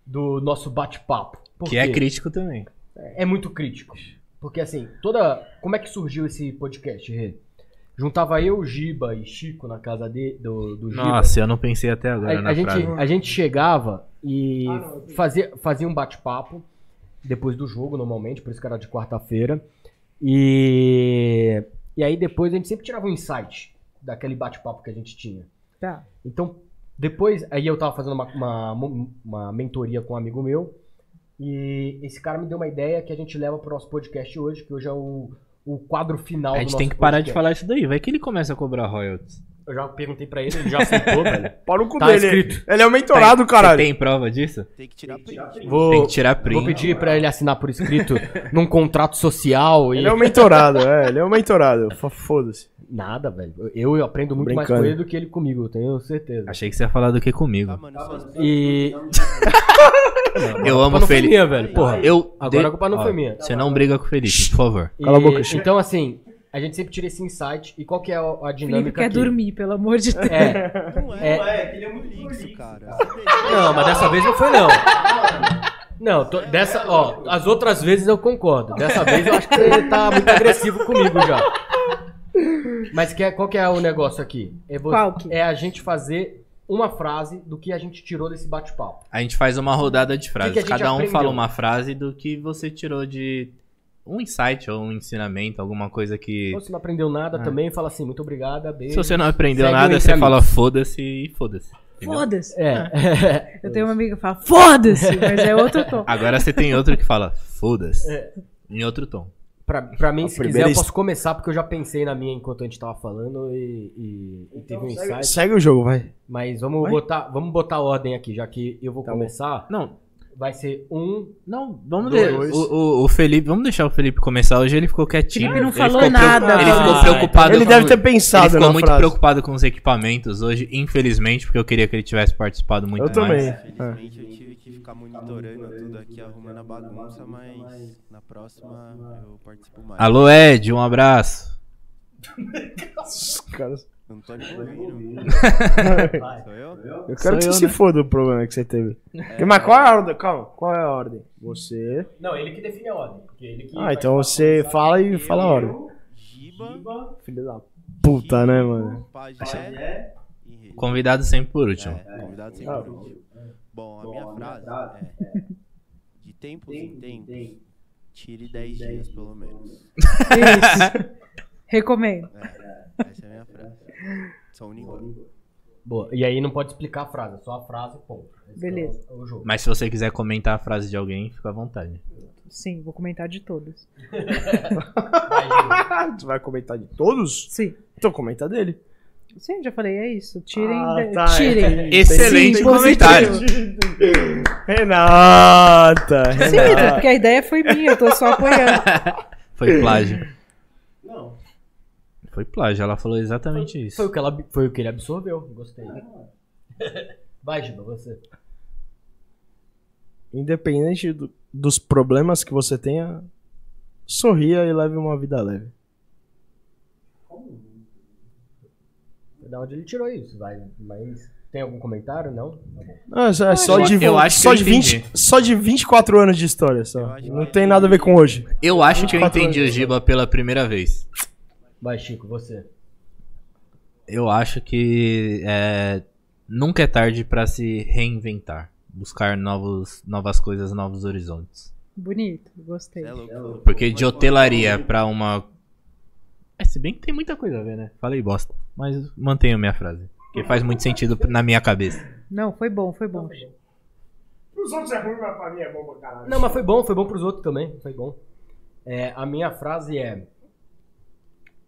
do nosso bate-papo. Por Que é crítico também. é muito crítico. Porque assim, toda. Como é que surgiu esse podcast, Rê? Juntava eu, Giba e Chico na casa de, do, do Giba. Nossa, eu não pensei até agora a, na a gente, frase. a gente chegava e fazia, fazia um bate-papo depois do jogo, normalmente, por isso que era de quarta-feira. E, e aí depois a gente sempre tirava um insight daquele bate-papo que a gente tinha. Tá. Então, depois, aí eu tava fazendo uma, uma, uma mentoria com um amigo meu, e esse cara me deu uma ideia que a gente leva pro nosso podcast hoje, que hoje é o, o quadro final A gente tem que parar de podcast. falar isso daí. Vai que ele começa a cobrar royalties. Eu já perguntei pra ele, ele já aceitou, velho. Para o cu Tá dele. escrito. Ele é o mentorado, Tem- caralho. Tem prova disso? Tem que tirar print. Vou, Tem que tirar print. Vou pedir pra ele assinar por escrito num contrato social e... Ele é o mentorado, é. Ele é o mentorado. Foda-se. Nada, velho. Eu, eu aprendo muito mais Brincando. com ele do que ele comigo, eu tenho certeza. Achei que você ia falar do que comigo. Tá, mano, só- Eu A amo culpa o não foi Felipe. minha, velho. Porra. Eu Agora a culpa não Ó, foi minha. Você não briga com o Felipe, por favor. E- Cala a boca, Chico. Então, assim, a gente sempre tira esse insight. E qual que é a, a Felipe dinâmica quer aqui? dormir, pelo amor de Deus. É. Não É. é, ele é muito prolixo, cara. Não, mas dessa vez não foi, não. Não, tô- dessa, ó, as outras vezes eu concordo. Dessa vez eu acho que você tá muito agressivo comigo já. Mas que é- qual que é o negócio aqui? É, que? é a gente fazer uma frase do que a gente tirou desse bate-papo. A gente faz uma rodada de frases. que gente Cada um aprendeu? fala uma frase do que você tirou de um insight ou um ensinamento, alguma coisa que. Ou se não aprendeu nada Ah. também, fala assim, muito obrigada, beijo. Se você não aprendeu Segue nada, você Amigos. fala foda-se e foda-se. Foda-se. É. Eu tenho uma amiga que fala, foda-se, mas é outro tom. Agora você tem outro que fala foda-se. É. Em outro tom. Pra, pra mim, A se quiser, eu posso começar, porque eu já pensei na minha enquanto a gente tava falando e, e- e teve um insight. Segue o jogo, vai. Mas vamos Vai. botar, vamos botar ordem aqui, já que eu vou Tá bom. começar. Não, Vai ser um. não, vamos Dois. ver. O, o, o Felipe, vamos deixar o Felipe começar. Hoje ele ficou quietinho. Felipe não Ele falou nada, preocup- Ele ficou preocupado Ele com- deve ter pensado Ele ficou muito frase. preocupado com os equipamentos hoje, infelizmente, porque eu queria que ele tivesse participado muito Eu também. mais. Infelizmente eu tive que ficar monitorando tudo aqui, arrumando a bagunça, mas na próxima eu participo mais. Alô, Ed, um abraço. Os caras- Eu não tô nem ouvindo. Sou eu? Eu quero Sou que eu, você se né? foda o problema que você teve. Mas qual é a ordem? Calma, qual é a ordem? Você. Não, ele que define a ordem. Porque ele que Ah, então você fala e fala a ordem. Giba, Filho da puta, né, mano? Pajé e Rei. Convidado sempre por último. É, convidado sempre por último. Bom, a minha frase é: De tempos em tempos, tire 10 dias pelo menos. Isso. Recomendo. É, essa é a minha frase. Sou único. Boa. E aí não pode explicar a frase, só a frase, ponto. Esse Beleza. É o, é o jogo. Mas se você quiser comentar a frase de alguém, fica à vontade. Sim, vou comentar de todos. Você vai comentar de todos? Sim. Então comenta dele. Sim, já falei, é isso. Tirem. Ah, tá, tirem. entendi. Excelente Sim, comentário. Renata, Sim, Renata. porque a ideia foi minha, eu tô só apoiando. Foi plágio. Não. Foi plágio, ela falou exatamente isso. Foi o, que ela, foi o que ele absorveu. Gostei. Vai, Giba, você. Independente do- dos problemas que você tenha, sorria e leve uma vida leve. Da onde ele tirou isso, vai. Mas Tem algum comentário? Não? Ah, é só Eu- de, eu acho que só, eu de 20, entendi. só de 24 anos de história, só. Não tem nada a ver com hoje. Eu acho que eu 24 entendi o. Giba pela primeira vez. Vai, Chico, você. Eu acho que é, nunca é tarde pra se reinventar. Buscar novos, novas coisas, novos horizontes. Bonito, gostei. É louco. Porque de hotelaria pra uma. É, se bem que tem muita coisa a ver, né? Falei bosta. Mas mantenho minha frase. Que faz muito sentido na minha cabeça. Não, foi bom, foi bom. Os outros é ruim, mas pra mim é bom pra caralho. Não, mas foi bom, foi bom pros outros também. Foi bom. É, a minha frase é.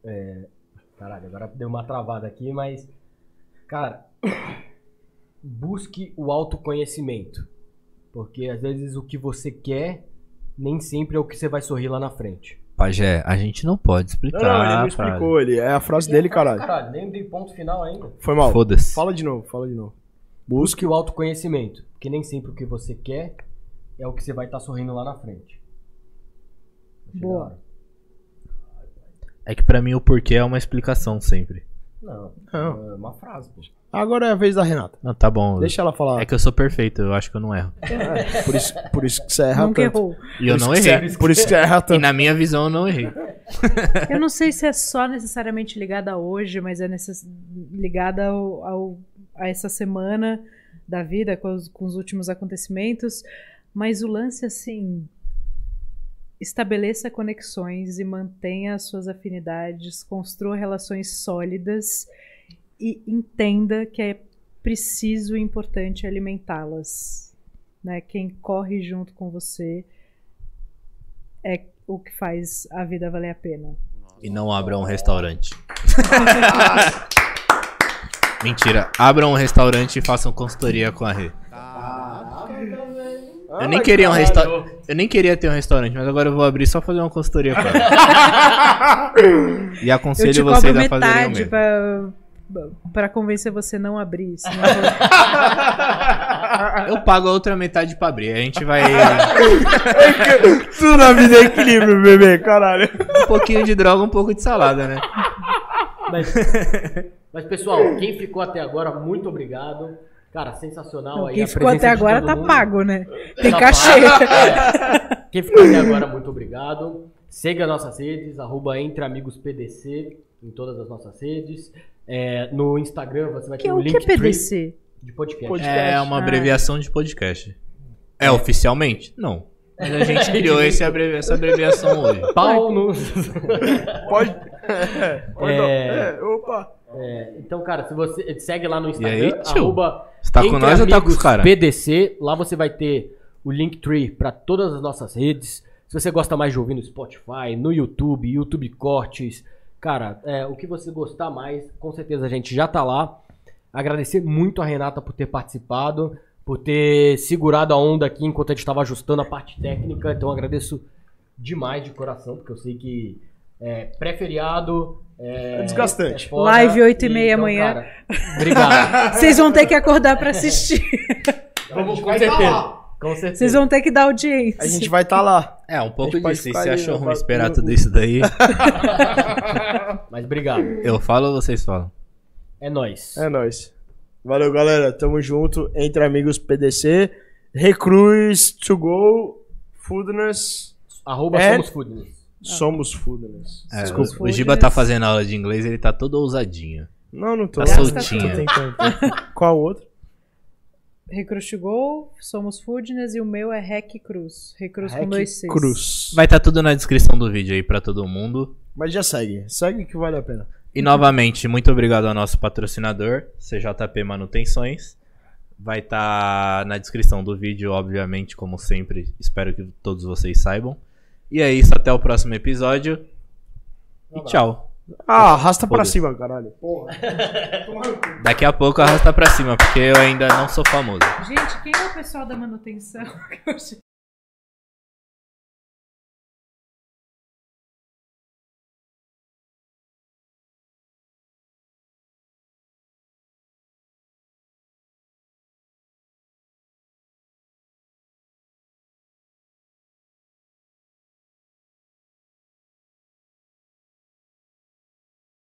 é, Caralho, agora deu uma travada aqui, mas. Cara, busque o autoconhecimento. Porque às vezes o que você quer nem sempre é o que você vai sorrir lá na frente. Pajé, a gente não pode explicar. Não, não, ele não explicou. Ele, é a frase dele, caralho. Caralho, nem dei ponto final ainda. Foi mal. Foda-se. Fala de novo, fala de novo. Busque o autoconhecimento. Porque nem sempre o que você quer é o que você vai estar sorrindo lá na frente. Boa. É que pra mim o porquê é uma explicação sempre. Não, Não. é uma frase, pô. Agora é a vez da Renata. Não, tá bom. Deixa ela falar. É que eu sou perfeito, eu acho que eu não erro. Por, isso, por isso que você erra Nunca tanto. errou. E eu não que você- errei. por isso que você erra E tanto. na minha visão eu não errei. Eu não sei se é só necessariamente ligada a hoje, mas é necess... ligada ao, ao- a essa semana da vida, com os, com os últimos acontecimentos. Mas o lance, assim. Estabeleça conexões e mantenha as suas afinidades, construa relações sólidas e entenda que é preciso e importante alimentá-las. Né? Quem corre junto com você é o que faz a vida valer a pena. E não abram um restaurante. Mentira. Abram um restaurante e façam consultoria com a Rê. Eu nem queria um restaurante. Eu nem queria ter um restaurante, mas agora eu vou abrir só fazer uma consultoria ela. E aconselho vocês a fazerem o metade mesmo. pra, pra convencer você a não abrir. senão eu- pago a outra metade pra abrir. A gente vai. Tudo na vida é equilíbrio, bebê, caralho. Um pouquinho de droga, um pouco de salada, né? Mas, mas, pessoal, quem ficou até agora, muito obrigado. Cara, sensacional Não, aí. quem ficou até agora tá mundo. pago, né? Tem Tá cachê. pago. É. Quem ficou até agora, muito obrigado. Siga nossas redes, arroba Entre Amigos PDC, em todas as nossas redes. É, no Instagram você vai Que ter é o o que é link PDC? de podcast. Podcast. É uma Ah. abreviação de podcast. É oficialmente? Não. Mas a gente criou esse abrevi- essa abreviação hoje. Pau no... Pode. É, pode. É. É, opa. É, então, cara, se você segue lá no Instagram, aí, arroba Você tá com Entre nós ou tá com os caras? PDC, lá você vai ter o Linktree para todas as nossas redes. Se você gosta mais de ouvir no Spotify, no YouTube, YouTube Cortes, cara, é, o que você gostar mais, com certeza a gente já tá lá. Agradecer muito a Renata por ter participado, por ter segurado a onda aqui enquanto a gente estava ajustando a parte técnica. Então agradeço demais de coração, porque eu sei que é pré-feriado. É, É desgastante. foda. Live oito e meia Então, amanhã. cara, obrigado. Vocês vão ter que acordar pra assistir. Vamos, com certeza. Com certeza. Vocês vão ter que dar audiência. A gente vai estar lá. É, um pouco disso. Se ali achou ruim esperar tudo isso daí, Mas obrigado. eu falo ou vocês falam? É nóis. É nóis. Valeu, galera. Tamo junto. Entre Amigos PDC. Recruz to go. Foodness. Arroba É. Somos Foodness. Somos Foodness. É, Desculpa. o, o Giba tá fazendo aula de inglês, ele tá todo ousadinho. Não, não tô. Tá soltinho. Qual outro? Recruit Go, Somos Foodness e o meu é Rec Cruz. Recruz com dois Cs. Cruz. Vai estar tudo na descrição do vídeo aí pra todo mundo. Mas já segue. Segue que vale a pena. E novamente, muito obrigado ao nosso patrocinador, CJP Manutenções. Vai estar na descrição do vídeo, obviamente, como sempre. Espero que todos vocês saibam. E é isso, até o próximo episódio. E tchau. Ah, arrasta pra Foda-se. cima, caralho. Daqui a pouco arrasta pra cima, porque eu ainda não sou famoso. Gente, quem é o pessoal da manutenção?